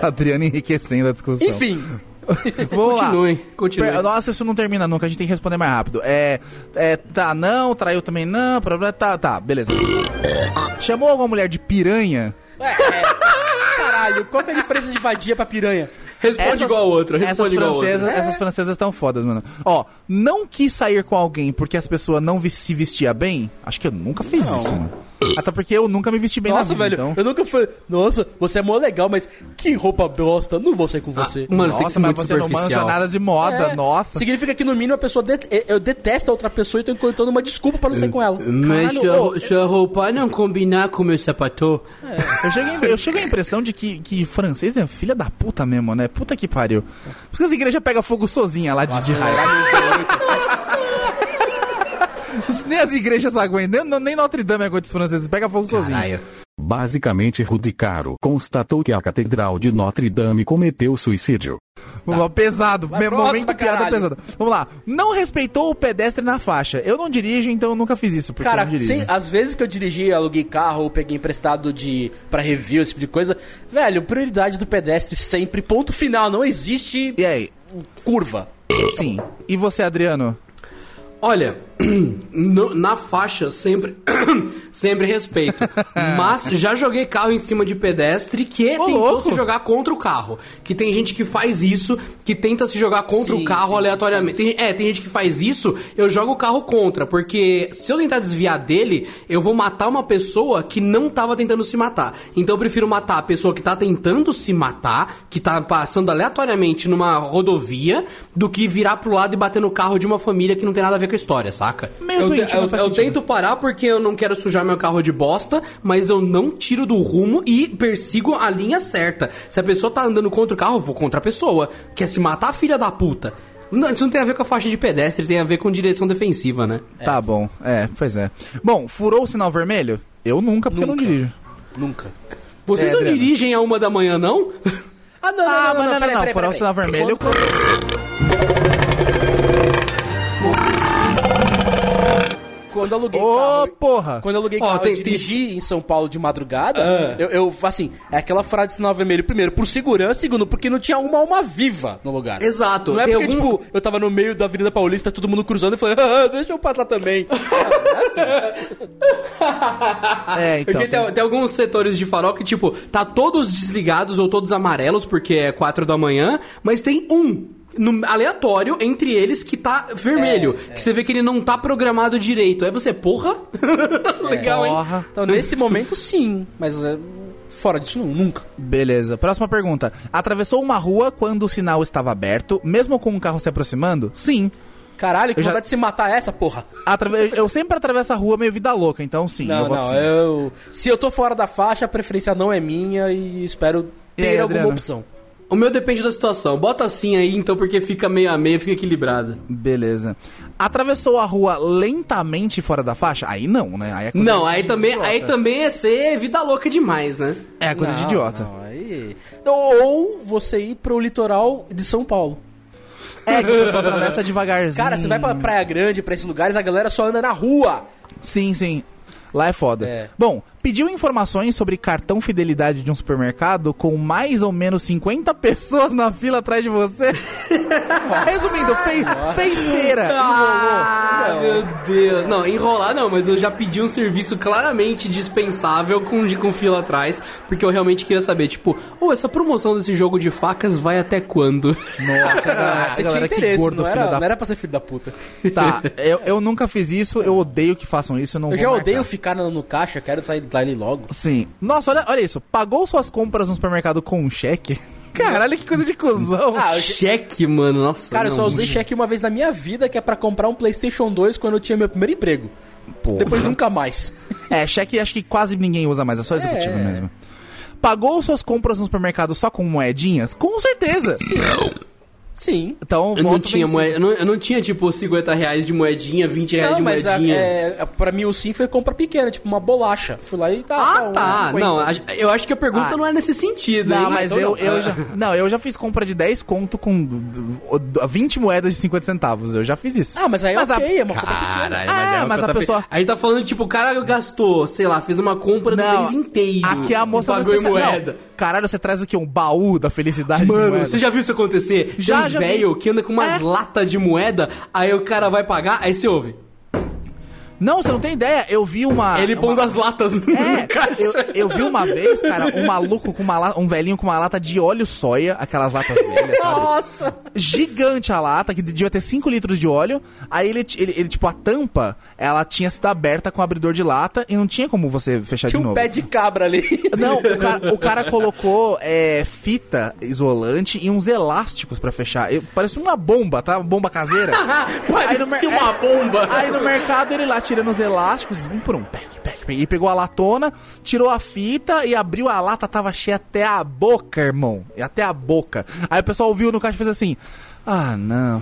Adriano enriquecendo a discussão. Enfim, Vamos Continue, lá. continue. Nossa, isso não termina nunca, a gente tem que responder mais rápido. É, é tá, não, traiu também não, problema, tá, tá, beleza. Chamou alguma mulher de piranha? caralho, qual que é a diferença de vadia pra piranha? Responde Essas- igual a outra, Essas responde igual a outra. francesas, essas francesas estão fodas, mano. Ó, não quis sair com alguém porque as pessoas não se vestia bem? Acho que eu nunca fiz isso, mano. Até porque eu nunca me vesti bem Nossa, na vida, velho, então. eu nunca falei, nossa, você é mó legal, mas que roupa bosta, não vou sair com você. Mano, você tem que Nossa, ser mas muito você não manja superficial. nada de moda, É, nossa. Significa que no mínimo a pessoa det eu detesto a outra pessoa e tô encontrando uma desculpa pra não sair com ela. Mas Caralho, sua, ô, sua roupa não combinar com meu sapato. Eu cheguei, eu cheguei à impressão de que, que francês é filha da puta mesmo, né? Puta que pariu. Por isso que as igrejas pegam fogo sozinha lá de, de raiva. nem as igrejas aguentam, nem, nem Notre Dame aguenta os franceses, pega fogo sozinho. Basicamente, Rudy Caro constatou que a Catedral de Notre Dame cometeu suicídio. Vamos lá, pesado, Vai momento piada caralho. pesada. Vamos lá, não respeitou o pedestre na faixa. Eu não dirijo, então eu nunca fiz isso, Cara, sem- às vezes que eu dirigi, aluguei carro ou peguei emprestado de para review, esse tipo de coisa, velho, prioridade do pedestre sempre, ponto final, não existe E aí? curva. Sim. E você, Adriano? Olha, no- na faixa sempre sempre respeito. Mas já joguei carro em cima de pedestre que tentou louco. se jogar contra o carro. Que tem gente que faz isso, que tenta se jogar contra Sim, o carro sim. aleatoriamente. Tem- é, tem gente que faz isso, eu jogo o carro contra. Porque se eu tentar desviar dele, eu vou matar uma pessoa que não tava tentando se matar. Então eu prefiro matar a pessoa que tá tentando se matar, que tá passando aleatoriamente numa rodovia, do que virar pro lado e bater no carro de uma família que não tem nada a ver com a história, saca? Meio eu, doentio, te- eu- não eu tento parar porque eu não quero sujar meu carro de bosta, mas eu não tiro do rumo e persigo a linha certa. Se a pessoa tá andando contra o carro, eu vou contra a pessoa. Quer se matar, filha da puta. Não, isso não tem a ver com a faixa de pedestre, tem a ver com direção defensiva, né? Tá bom, é, pois é. Bom, furou o sinal vermelho? Eu nunca, porque eu não Nunca. dirijo. Nunca. Vocês É, não dirigem a uma da manhã, não? Ah, não, Ah, mas não, não, peraí, não, peraí, furar o peraí. sinal vermelho... Quando eu aluguei Ô, carro... porra! Quando eu aluguei Ó, carro tem- e dirigi em São Paulo de madrugada, Ah. eu, eu, assim, é aquela frase de sinal vermelho, primeiro, por segurança, segundo, porque não tinha uma alma viva no lugar. Exato. Não é Tem porque, algum- tipo, eu tava no meio da Avenida Paulista, todo mundo cruzando, e falei, ah, deixa eu passar também. É, então... Porque tem, tem alguns setores de farol que, tipo, tá todos desligados ou todos amarelos, porque é 4 da manhã, mas tem um. No- aleatório entre eles que tá vermelho. Que você vê que ele não tá programado direito. Aí você, porra? Legal, hein? Porra. Então, nesse momento, sim, mas é, fora disso, não, nunca. Beleza. Próxima pergunta. Atravessou uma rua quando o sinal estava aberto, mesmo com um carro se aproximando? Sim. Caralho, que Eu já- vontade de se matar é essa, porra. Atrave- Eu sempre atravesso a rua meio vida louca, então sim. eu Não, voto não, eu... Se eu tô fora da faixa, a preferência não é minha e espero E ter aí, alguma Adriano? opção. O meu depende da situação. Bota assim aí, então, porque fica meio a meio, fica equilibrado. Beleza. Atravessou a rua lentamente fora da faixa? Aí não, né? Aí é coisa Não, de aí também, idiota. aí também é ser vida louca demais, né? É coisa de Não, idiota. não, aí... Ou você ir pro litoral de São Paulo. É que o pessoal atravessa devagarzinho. Cara, você vai pra Praia Grande, pra esses lugares, a galera só anda na rua. Sim, sim. Lá é foda. É. Bom, pediu informações sobre cartão fidelidade de um supermercado com mais ou menos 50 pessoas na fila atrás de você. Resumindo, fei, feiticeira. Ah, meu Deus. Não, enrolar não, mas eu já pedi um serviço claramente dispensável com, de, com fila atrás, porque eu realmente queria saber, tipo, ô, essa promoção desse jogo de facas vai até quando? Nossa, galera, galera que interesse, gordo, não filho era, da não era pra ser filho da puta. Tá, eu, eu nunca fiz isso, eu odeio que façam isso. Eu, não Eu já marcar. odeio ficar no, no caixa, quero sair dali logo. Sim. Nossa, olha, olha isso. Pagou suas compras no supermercado com um cheque? Caralho, que coisa de cuzão. Ah, eu- Cheque, mano, nossa. Cara, eu não, só usei cheque uma vez na minha vida, que é pra comprar um PlayStation 2 quando eu tinha meu primeiro emprego. Depois nunca mais. É, cheque acho que quase ninguém usa mais, é só executivo É. mesmo. Pagou suas compras no supermercado só com moedinhas? Com certeza. Sim. Então, Eu não tinha moeda, eu não, eu não tinha tipo 50 reais de moedinha, 20 reais Não, de mas a, moedinha. é, pra mim o sim foi compra pequena, tipo uma bolacha. Fui lá e tá. Ah, um tá. 50. Não, a- eu acho que a pergunta Ah. não é nesse sentido, Não, hein? mas então eu, não. eu já. Não, eu já fiz compra de 10 conto com d- d- 20 moedas de 50 centavos. Eu já fiz isso. Ah, mas aí Mas a- ok, é uma compra pequena. Caralho, Ah, mas, é mas o que a eu pessoa- pe- A gente tá falando, tipo, o cara gastou, sei lá, fez uma compra do Não, mês inteiro. Aqui a moça pagou em moeda. Não, caralho, você traz o quê? Um baú da felicidade? de Mano, você já viu isso acontecer? Já, Tem uns já velho que anda com umas É. latas de moeda, aí o cara vai pagar, aí você ouve. Não, você não tem ideia. Eu vi uma. Ele uma... pondo as latas no, É, caixa. eu, eu vi uma vez, cara, um maluco com uma lata, um velhinho com uma lata de óleo soia, aquelas latas velhas, sabe? Nossa! Gigante a lata, que devia ter 5 litros de óleo. Aí ele, ele, ele, tipo, a tampa, ela tinha sido aberta com o abridor de lata e não tinha como você fechar Tinha de um novo. pé de cabra ali. Não, o cara, o cara colocou é, fita isolante e uns elásticos pra fechar. Eu, parece uma bomba, tá? Uma bomba caseira. Parecia uma bomba. Aí no mercado ele lá tirando os elásticos, um por um, pec, pec, pec, e pegou a latona, tirou a fita e abriu a lata, tava cheia até a boca, irmão. Até a boca. Aí o pessoal ouviu no caixa e fez assim: Ah, não.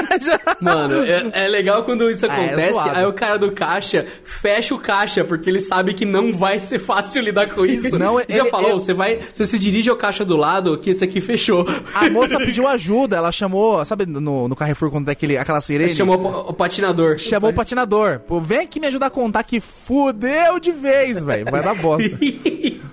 Mano, é, é legal quando isso Ah, é acontece, zoado. aí o cara do caixa fecha o caixa, porque ele sabe que não vai ser fácil lidar com isso. Não, Já ele- falou, ele- você vai. Você se dirige ao caixa do lado, que esse aqui fechou. A moça pediu ajuda, ela chamou, sabe no, no Carrefour quando tem aquele, aquela sirene? Chamou o, o patinador. Chamou o patinador. Pô, vem aqui me ajudar a contar que fudeu de vez, velho. Vai dar bosta.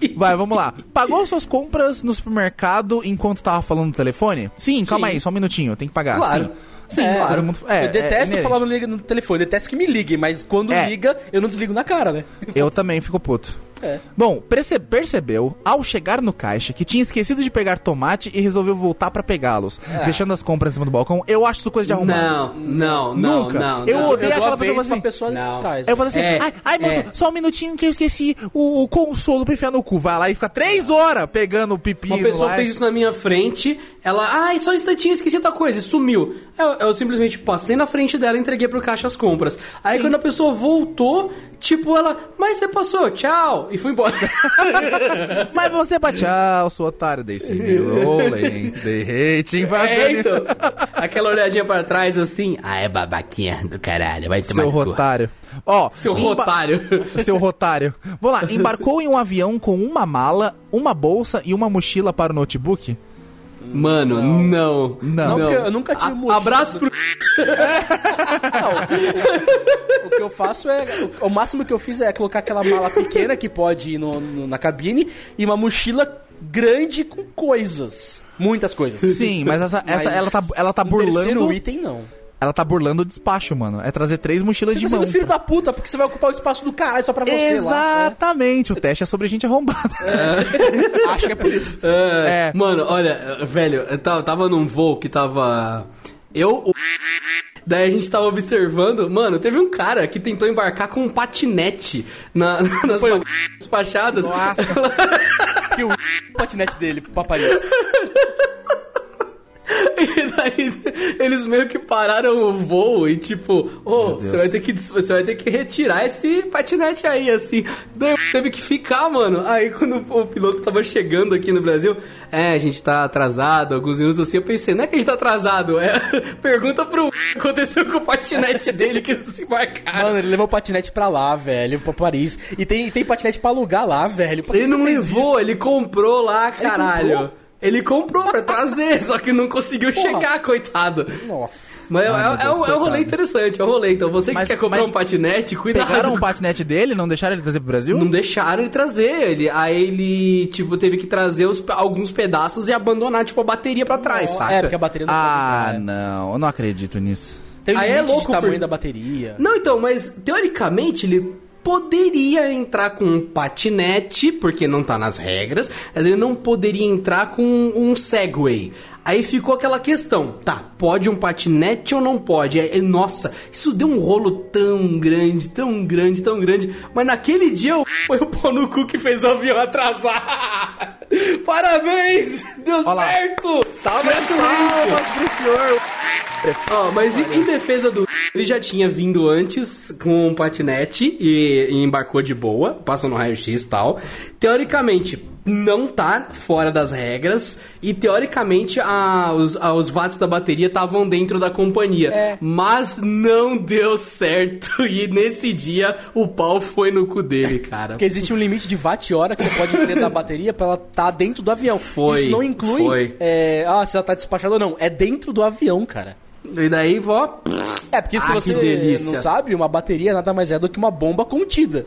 Vai, vamos lá. Pagou suas compras no supermercado enquanto tava falando no telefone? Sim, calma Sim. aí, só um minutinho, tem que pagar. Claro. Sim, Sim, É, claro. mundo- é, eu detesto é falar no, no telefone, eu detesto que me liguem, mas quando É. liga, eu não desligo na cara, né? Eu também fico puto. É. Bom, perce- percebeu, ao chegar no caixa, que tinha esquecido de pegar tomate e resolveu voltar pra pegá-los, deixando as compras em cima do balcão. Eu acho isso coisa de arrumar. Não, não, não, Nunca. não. Eu não. odeio eu aquela pessoa assim. pessoa ali Não. atrás. Aí eu falo assim, É, ai, ai, moço, é. só um minutinho que eu esqueci o, o consolo pra enfiar no cu. Vai lá e fica três horas pegando o pepino Uma pessoa lá. fez isso na minha frente, ela, ai, só um instantinho, esqueci tal coisa, e sumiu. Eu, eu simplesmente passei na frente dela e entreguei pro caixa as compras. Aí quando a pessoa voltou, tipo, ela, mas você passou, tchau, e foi embora. Mas você bate, tchau, sou otário, they see me rolling, they hating, é, então. Aquela olhadinha pra trás assim, ah, é babaquinha do caralho, vai tomar Seu rotário. Ó, Seu emba- rotário. Seu rotário. Vamos lá, embarcou em um avião com uma mala, uma bolsa e uma mochila para o notebook? Mano, não. Não. Não, porque eu nunca tive A- mochila. Abraço pro. O que eu faço é. O, o máximo que eu fiz é colocar aquela mala pequena que pode ir no- no- na cabine e uma mochila grande com coisas. Muitas coisas. Sim, mas essa, essa Mas ela tá, ela tá um terceiro burlando. item, não. Ela tá burlando o despacho, mano. É trazer três mochilas Você de tá mão. sendo filho da puta, porque você vai ocupar o espaço do caralho só pra você lá. Exatamente. O teste é sobre gente arrombada. Acho que é por isso. É, É. Mano, olha, velho, eu tava, num voo que tava. Eu. o- Daí a gente tava observando, mano, teve um cara que tentou embarcar com um patinete na, nas Foi despachadas. Que o patinete dele pra Paris. E daí eles meio que pararam o voo e tipo, ô, você vai ter que você vai ter que retirar esse patinete aí, assim. Daí teve que ficar, mano. Aí quando o piloto tava chegando aqui no Brasil, é, a gente tá atrasado, alguns minutos assim, eu pensei, não é que a gente tá atrasado, é. Pergunta pro o que aconteceu com o patinete dele que se marcaram. Mano, ele levou o patinete pra lá, velho, pra Paris. E tem, tem patinete pra alugar lá, velho. Pra Ele não levou, isso? ele comprou lá, caralho. comprou? Ele comprou pra trazer, só que não conseguiu chegar, coitado. Nossa. Mas é, Ai, é- meu Deus, é um, é um rolê interessante, é um rolê. Então você que Mas- quer comprar um patinete, cuidado. Pegaram o patinete dele, não deixaram ele trazer pro Brasil? Não deixaram ele trazer. Ele, aí ele, tipo, teve que trazer os- alguns pedaços e abandonar, tipo, a bateria pra trás, saca? É, porque a bateria não Ah, entrar, né? não, eu não acredito nisso. Tem um Aí é louco de tamanho por- da bateria. Não, então, mas teoricamente ele poderia entrar com um patinete, porque não tá nas regras, mas ele não poderia entrar com um Segway. Aí ficou aquela questão, tá, pode um patinete ou não pode? Aí, nossa, isso deu um rolo tão grande, tão grande, tão grande, mas naquele dia o- foi o pau no cu que fez o avião atrasar. Parabéns! Deu Olha lá. certo! Salve palmas pro senhor! Ó, mas em, em defesa do. Ele já tinha vindo antes com um patinete e, e embarcou de boa, passou no raio-x e tal. Teoricamente, não tá fora das regras. E teoricamente, a- os, a- os watts da bateria estavam dentro da companhia. É. Mas não deu certo. E nesse dia, o pau foi no cu dele, cara. Porque existe um limite de watt-hora que você pode ter da bateria pra ela estar dentro do avião. Foi, Isso não inclui, foi. é, ah, se ela tá despachada ou não. É dentro do avião, cara. E daí, vó. É, porque se Ah, você não sabe, uma bateria nada mais é do que uma bomba contida.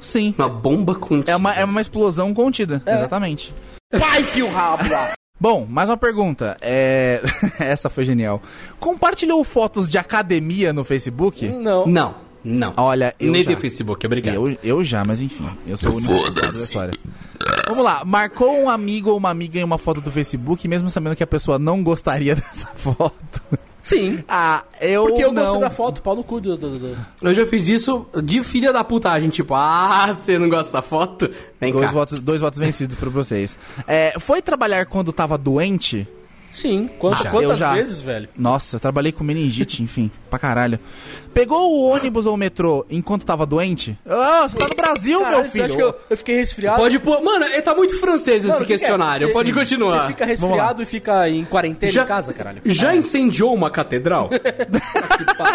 Sim. Uma bomba contida. É uma, é uma explosão contida, exatamente. Vai, fio rabo lá! Bom, mais uma pergunta. É... Essa foi genial. Compartilhou fotos de academia no Facebook? Não. Não, não. Olha, eu Nem já. tem Facebook, obrigado. Eu, eu já, mas enfim. Eu sou o único da história. Vamos lá. Marcou um amigo ou uma amiga em uma foto do Facebook, mesmo sabendo que a pessoa não gostaria dessa foto. Sim. Ah, eu Porque eu não. gostei da foto, pau no cu do... do- do- Eu já fiz isso de filha da putagem, tipo, ah, você não gosta dessa foto? Vem Dois cá. votos, dois votos vencidos pra vocês. É, foi trabalhar quando tava doente? Sim. Já. quantas já. vezes, velho? Nossa, eu trabalhei com meningite, enfim, pra caralho. Pegou o ônibus ou o metrô enquanto tava doente? Ah, você tá no Brasil, Caralho, meu você filho. acha que eu, eu fiquei resfriado? Pode pôr. Mano, ele tá muito francês Mano, esse que que é? questionário. Você- Pode Você continuar. fica resfriado e fica em quarentena Já- em casa, caralho. Já incendiou uma catedral?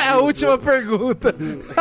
É a última pergunta.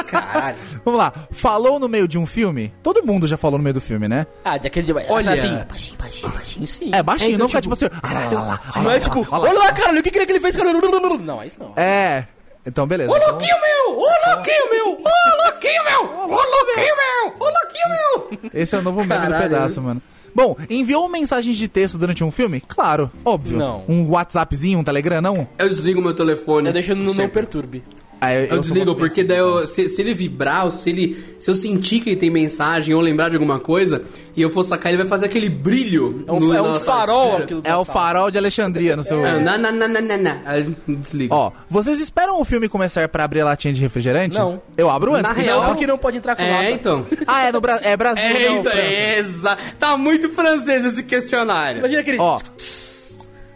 Caralho. Vamos lá. Falou no meio de um filme? Todo mundo já falou no meio do filme, né? Ah, daquele dia. Olha- Assim, baixinho, baixinho, baixinho, sim. É, baixinho, É, então, não fica tipo, assim. "Ah, lá, lá, lá, lá, Não lá, é tipo, lá, lá, lá." olha lá, caralho, o que que ele- que ele fez, cara? Não, é isso não. É. Então, beleza. Ô então- louquinho meu! Ô louquinho meu! Ô louquinho meu! Ô louquinho meu! Ô louquinho meu! Esse é o novo meme do pedaço, mano. Bom, enviou mensagens de texto durante um filme? Claro, óbvio. Não. Um WhatsAppzinho, um Telegram, não? Eu desligo meu telefone. Eu deixo no não perturbe. Ah, eu, Eu, sou desligo, porque daí eu- se, se ele vibrar, ou se ele. Se eu sentir que ele tem mensagem ou lembrar de alguma coisa, e eu for sacar, ele vai fazer aquele brilho. É um, no- é um farol aquilo É o farol de Alexandria no seu. É, na, na, na, na, na, na. Aí desliga. Ó, vocês esperam o filme começar pra abrir a latinha de refrigerante? Não. Eu abro antes. Na real, Não, porque não pode entrar com é, nada. então. Ah, é no Bra... é Brasil, É, não, então, é, exa- Tá muito francês esse questionário. Imagina aquele... Ó,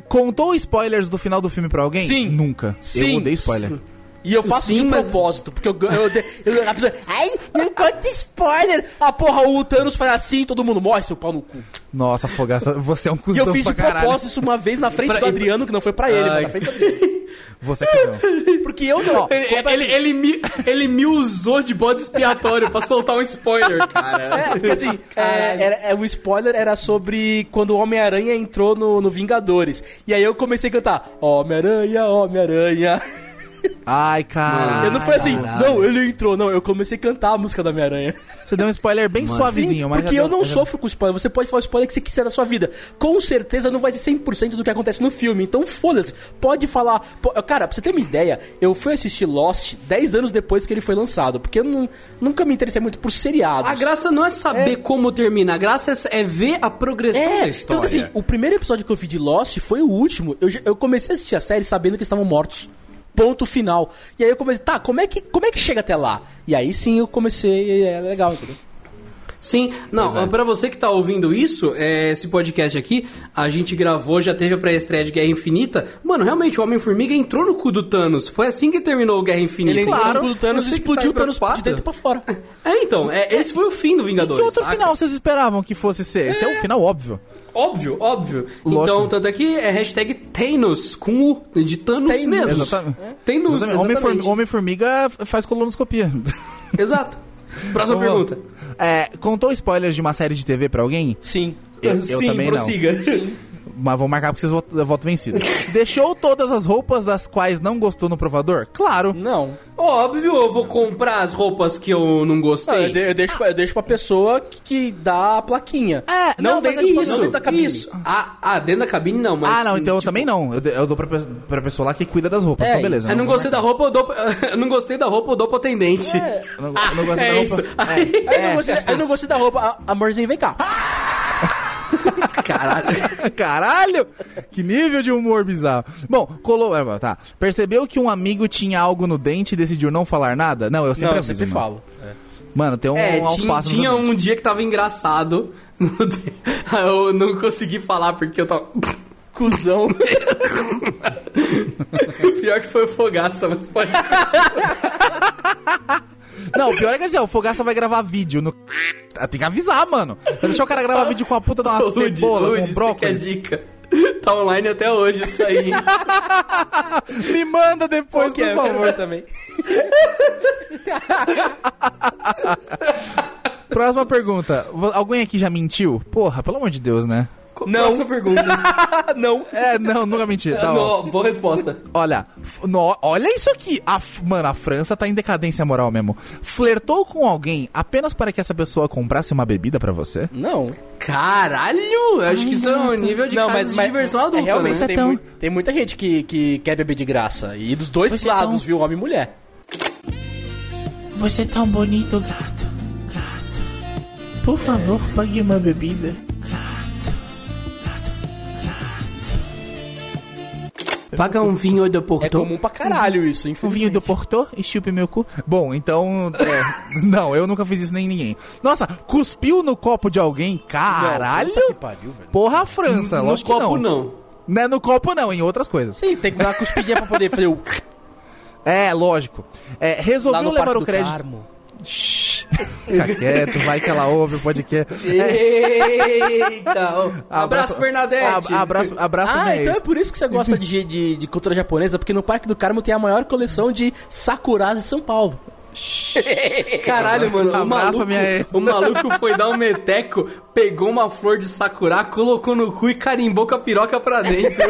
contou spoilers do final do filme pra alguém? Sim. Nunca. Sim. Eu odeio spoiler. E eu faço Sim, de mas- propósito, porque eu... eu, a pessoa, Ai, não conta spoiler! Ah, porra, o Thanos faz assim todo mundo morre, seu pau no cu. Nossa, Fogaça, você é um E cuzão eu fiz pra de caralho. propósito isso uma vez na frente Pra- do Adriano, que não foi pra ele, Ai. mas na frente do Adriano. Você é cuzão. Porque eu não... Ele, ele, ele me, ele me usou de bode expiatório pra soltar um spoiler, cara. É, porque assim, é, era, é, o spoiler era sobre quando o Homem-Aranha entrou no, no Vingadores. E aí eu comecei a cantar Homem-Aranha, Homem-Aranha. Ai, cara. eu não foi assim, caralho. não, ele entrou, não, eu comecei a cantar a música do Homem-Aranha. Você deu um spoiler bem suavezinho, Sim, mas. porque eu não sofro com spoiler. Você pode falar o spoiler que você quiser da sua vida. Com certeza não vai ser 100% do que acontece no filme. Então foda-se. Pode falar. Cara, pra você ter uma ideia, eu fui assistir Lost 10 anos depois que ele foi lançado. Porque eu não- nunca me interessei muito por seriados. A graça não é saber como termina, a graça é, é ver a progressão da É, história. então assim, o primeiro episódio que eu vi de Lost foi o último. Eu, eu comecei a assistir a série sabendo que eles estavam mortos. Ponto final. E aí eu comecei, tá, como é que, como é que chega até lá? E aí sim eu comecei, e é legal, entendeu? Sim, não, pra você que tá ouvindo isso, é, esse podcast aqui, a gente gravou, já teve a pré-estreia de Guerra Infinita. Mano, realmente, o Homem-Formiga entrou no cu do Thanos. Foi assim que terminou o Guerra Infinita. Ele entrou Claro, no cu do Thanos e que explodiu tá o Thanos de dentro pra fora. É, então, é, esse foi o fim do Vingadores. Que outro saca? final vocês esperavam que fosse ser? Esse é o final óbvio. Óbvio, óbvio. Lógico. Então, tanto é que é hashtag Thanos, com o de Thanos Thanos. mesmo. Exatamente. Thanos, Exatamente. exatamente. Homem-Formiga faz colonoscopia. Exato. Próxima lá. pergunta. É, contou spoilers de uma série de TV pra alguém? Sim. Eu, eu Sim, também prossiga. não. Mas vou marcar porque vocês votam, voto vencido. Deixou todas as roupas das quais não gostou no provador? Claro. Não. Óbvio, eu vou comprar as roupas que eu não Não, gostei. eu, de- eu deixo, pra- eu deixo pra pessoa que, que dá a plaquinha. É, não, não, dentro, é tipo não assim, dentro da cabine. Isso. Ah, ah, dentro da cabine não, mas. ah, não, então eu tipo, também não. Eu, eu dou pra, pra pessoa lá que cuida das roupas. É, então beleza. Eu não gostei da roupa, eu dou. Eu não gostei da roupa, eu dou pro atendente. Eu não, eu não gostei é da isso. roupa. Aí- Aí eu, É, não gostei, eu não gostei da roupa. Ah, Amorzinho, vem cá. Caralho. Caralho! Que nível de humor bizarro. Bom, colou. é, Tá. Percebeu que um amigo tinha algo no dente e decidiu não falar nada? Não, eu sempre não, eu sempre falo. Mano, tem um É, tinha, alface no tinha seu um dia que tava engraçado. Eu não consegui falar porque eu tava. Cusão. Pior que foi o Fogaça, mas pode. Não, o pior é que assim, ó, o Fogaça vai gravar vídeo no. Ah, Tem que avisar, mano. Vai deixar o cara gravar vídeo com a puta de uma Lud, cebola, Lud, com quer brócolis. dica? Tá online até hoje isso aí. Me manda depois, que é? por favor. também. Próxima pergunta. Alguém aqui já mentiu? Porra, pelo amor de Deus, né? Não. Próxima pergunta. não. É, não, nunca menti. Tá. Não, boa resposta. Olha, no- olha isso aqui. A mano, a França tá em decadência moral mesmo. Flertou com alguém apenas para que essa pessoa comprasse uma bebida pra você? Não. Caralho! Eu acho que isso é um nível de, não, mas, de mas diversão adulta, é, realmente né? tem, Então- mui- tem muita gente que, que quer beber de graça. E dos dois Você lados, tão- viu? Homem e mulher. Você é tão bonito, gato. Gato. Por favor, pague uma bebida. Paga um vinho do Porto. É comum pra caralho isso, Um vinho do Porto e chupe meu cu. Bom, então. é, não, eu nunca fiz isso nem ninguém. Nossa, cuspiu no copo de alguém? Caralho! Puta que pariu, velho. Porra, França, no lógico copo que não. não. Não é no copo, não, em outras coisas. Sim, tem que dar uma cuspidinha pra poder fazer o... É, lógico. É, Lá resolveu no levar Parque o do crédito. Carmo. Fica quieto, vai que ela ouve o podcast. Eita! abraço, Bernadette! Ab- abraço, abraço Ah, então ex. é por isso que você gosta de, de, de cultura japonesa, porque no Parque do Carmo tem a maior coleção de sakuras de São Paulo. Caralho, mano, o Abraço pra maluco, minha ex. o maluco foi dar um meteco, pegou uma flor de sakura, colocou no cu e carimbou com a piroca pra dentro.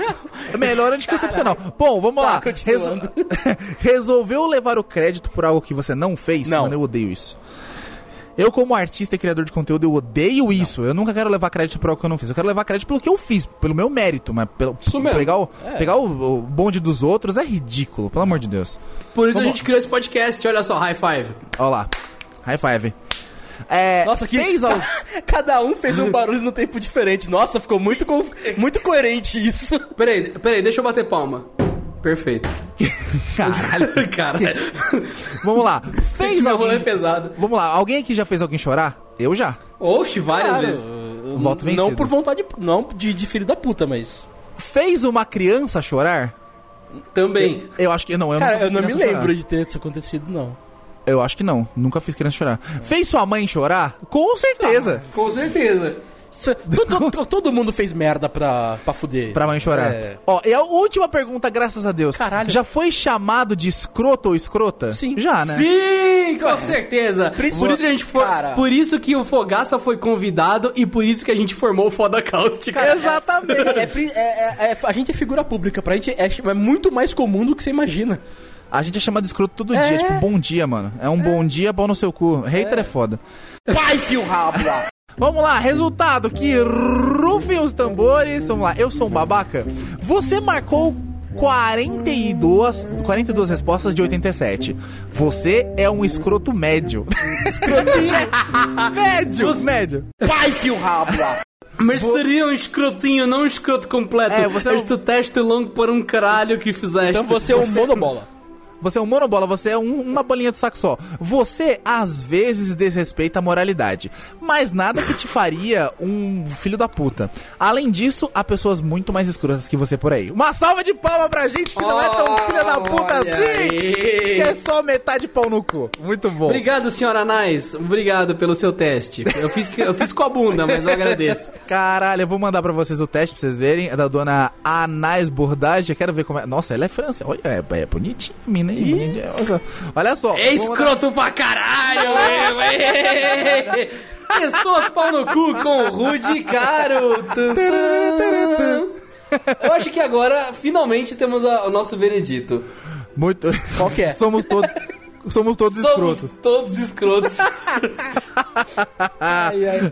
Melhor anticoncepcional. Bom, vamos lá. Tá, continuando. Resolveu levar o crédito por algo que você não fez? Não. Mano, eu odeio isso. Eu, como artista e criador de conteúdo, eu odeio isso. Eu nunca quero levar crédito por algo que eu não fiz. Eu quero levar crédito pelo que eu fiz, pelo meu mérito. Mas pelo, Isso mesmo. pegar, o, É. pegar o, o bonde dos outros é ridículo, pelo amor de Deus. Por isso Vamos- a gente criou esse podcast, olha só, high five. Olha lá. High five. É, Nossa, que fez algo... cada um fez um barulho no tempo diferente. Nossa, ficou muito, co- muito coerente isso. Peraí, peraí, deixa eu bater palma. Perfeito. Caralho. Cara, Vamos lá. Fez alguém... pesado. Vamos lá. Alguém aqui já fez alguém chorar? Eu já. Oxe, várias Claro, vezes. Voto vencido. não por vontade, não de, de filho da puta, mas. Fez uma criança chorar? Também. Eu acho que não. Eu Cara, nunca eu não me lembro chorar. de ter isso acontecido, não. Eu acho que não. Nunca fiz criança chorar. Fez sua mãe chorar? Com certeza. Com certeza. Todo, to- todo mundo fez merda pra, pra fuder. Pra mãe chorar. É. Ó, e a última pergunta, graças a Deus. Caralho. Já foi chamado de escroto ou escrota? Sim. Já, né? Sim, com certeza. Por isso que a gente for, Cara. por isso que o Fogaça foi convidado e por isso que a gente formou o Foda Cáustica. Exatamente. É, é- é- é- a gente é figura pública, pra gente é, é muito mais comum do que você imagina. A gente é chamado de escroto todo É. dia. Tipo, bom dia, mano. É um bom dia, pau no seu cu. Hater é, foda. Vai, fio rabo! Vamos lá, resultado que rufem os tambores. Vamos lá, eu sou um babaca. Você marcou 42, 42 respostas de 87. Você é um escroto médio. Escrotinho. médio, Você- médio. Vai, fio rabo! Mas seria um escrotinho, não um escroto completo. É, você é um- Este teste longo para um caralho que fizeste. Então você é um monobola. Você é um monobola, você é um- uma bolinha de saco só. Você, às vezes, desrespeita a moralidade. Mas nada que te faria um filho da puta. Além disso, há pessoas muito mais escrotas que você por aí. Uma salva de palma pra gente que não é tão filha da puta assim! aí. Que é só metade pau no cu. Muito bom. Obrigado, senhora Anais. Obrigado pelo seu teste. Eu fiz, eu fiz com a bunda, mas eu agradeço. Caralho, eu vou mandar pra vocês o teste pra vocês verem. É da dona Anais Bordage. Eu quero ver como é. Nossa, ela é francesa. Olha, é, é bonitinha, a Nossa. Olha só. É escroto pra caralho, meu. Pessoas pau no cu com Rude Caro. Eu acho que agora, finalmente, temos a- o nosso veredito. Muito. Qual que é? Somos todos. Somos todos Somos escrotos. todos escrotos.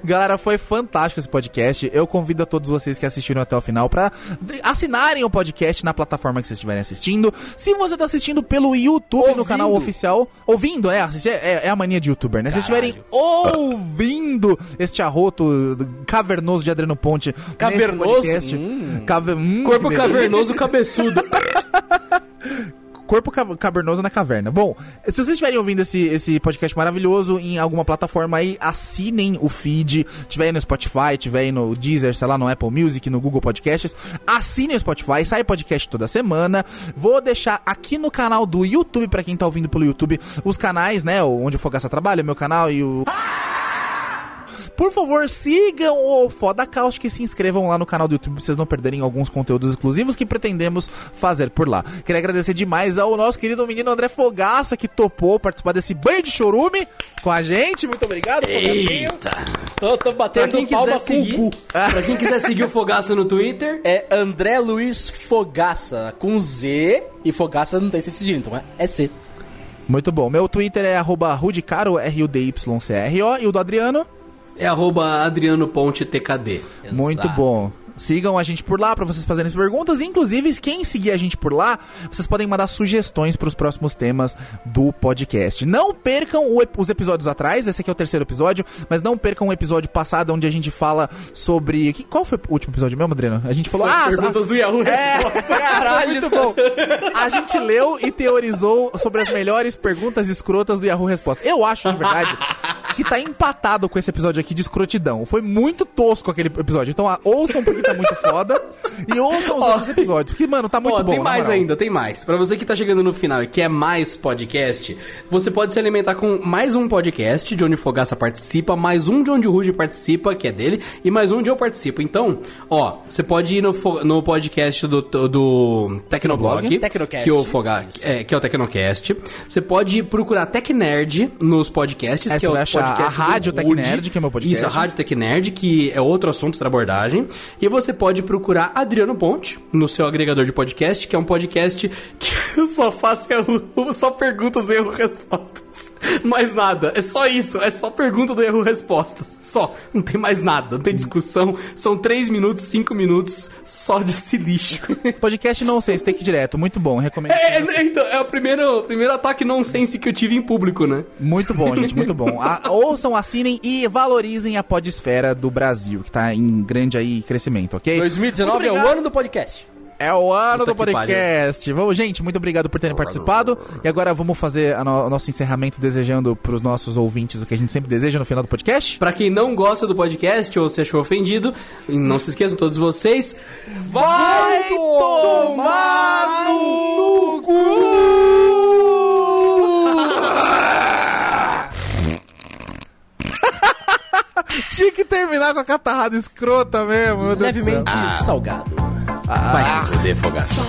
Galera, foi fantástico esse podcast. Eu convido a todos vocês que assistiram até o final pra de- assinarem o podcast na plataforma que vocês estiverem assistindo. Se você tá assistindo pelo YouTube no canal oficial, ouvindo, é, assistir- é, é a mania de youtuber, né? Se vocês estiverem ouvindo este arroto cavernoso de Adriano Ponte, nesse Cavernoso? podcast, Hum. cave- hum, Corpo cavernoso cabeçudo. Corpo ca- cavernoso na caverna. Bom, se vocês estiverem ouvindo esse, esse podcast maravilhoso em alguma plataforma aí, assinem o feed. Tiver aí no Spotify, tiver aí no Deezer, sei lá, no Apple Music, no Google Podcasts. Assinem o Spotify, sai podcast toda semana. Vou deixar aqui no canal do YouTube, pra quem tá ouvindo pelo YouTube, os canais, né? Onde o Fogaça trabalha, meu canal e o. Por favor, sigam o Foda Cáustica e se inscrevam lá no canal do YouTube pra vocês não perderem alguns conteúdos exclusivos que pretendemos fazer por lá. Queria agradecer demais ao nosso querido menino André Fogaça que topou participar desse banho de chorume com a gente. Muito obrigado. Eita. Tô Pra batendo quem palma quiser com o seguir, cu. pra quem quiser seguir o Fogaça no Twitter, É André Luiz Fogaça, com Z, e Fogaça não tem esse cedilho, então é, é C. Muito bom. Meu Twitter é arroba rudicaro, R-U-D-Y-C-R-O, e o do Adriano? É arroba Adriano Ponte TKD. Muito bom. Sigam a gente por lá pra vocês fazerem as perguntas. Inclusive, quem seguir a gente por lá, vocês podem mandar sugestões pros próximos temas do podcast. Não percam o os episódios atrás, esse aqui é o terceiro episódio, mas não percam o episódio passado onde a gente fala sobre. que- Qual foi o último episódio mesmo, Adriano? A gente falou. Foi ah, perguntas do Yahoo é, Respostas. caralho, muito bom. A gente leu e teorizou sobre as melhores perguntas escrotas do Yahoo Resposta. Eu acho, de verdade, que tá empatado com esse episódio aqui de escrotidão. Foi muito tosco aquele episódio. Então, ouçam porque tá muito foda. E ouçam os outros episódios. Porque, mano, tá muito Ó, bom. tem mais ainda, tem mais. Pra você que tá chegando no final e quer mais podcast, você pode se alimentar com mais um podcast de onde Fogaça participa, mais um de onde o Rude participa, que é dele, e mais um de eu participo. Então, ó, você pode ir no, no podcast do, do Tecnoblog, Tecnocast. que, o Foga, é, que é o Tecnocast. Você pode procurar Tecnerd nos podcasts, É, que você é o vai achar podcast a Rádio. Tecnerd, que é meu podcast. Isso, a Rádio Tecnerd, que é outro assunto da abordagem. E você pode procurar Adriano Ponte no seu agregador de podcast, que é um podcast que eu só faço erro, só perguntas e erro respostas. Mais nada. É só isso. É só pergunta do erro respostas. Só. Não tem mais nada. Não tem discussão. São 3 minutos, 5 minutos só desse lixo. Podcast não sei, take direto. Muito bom, recomendo. É, é, então, é o primeiro, primeiro ataque nonsense que eu tive em público, né? Muito bom, gente, muito bom. A- ouçam, assinem e valorizem a podesfera do Brasil, que tá em grande aí crescimento, ok? 2019 Muito é o ano do podcast. É o ano Puta do podcast. Vamos, gente, muito obrigado por terem participado. E agora vamos fazer a no- o nosso encerramento desejando pros nossos ouvintes o que a gente sempre deseja no final do podcast. Pra quem não gosta do podcast ou se achou ofendido, não se esqueçam todos vocês, Vai tomar no Tinha que terminar com a catarrada escrota mesmo. Levemente salgado. Ah, vai se fuder, fogaça.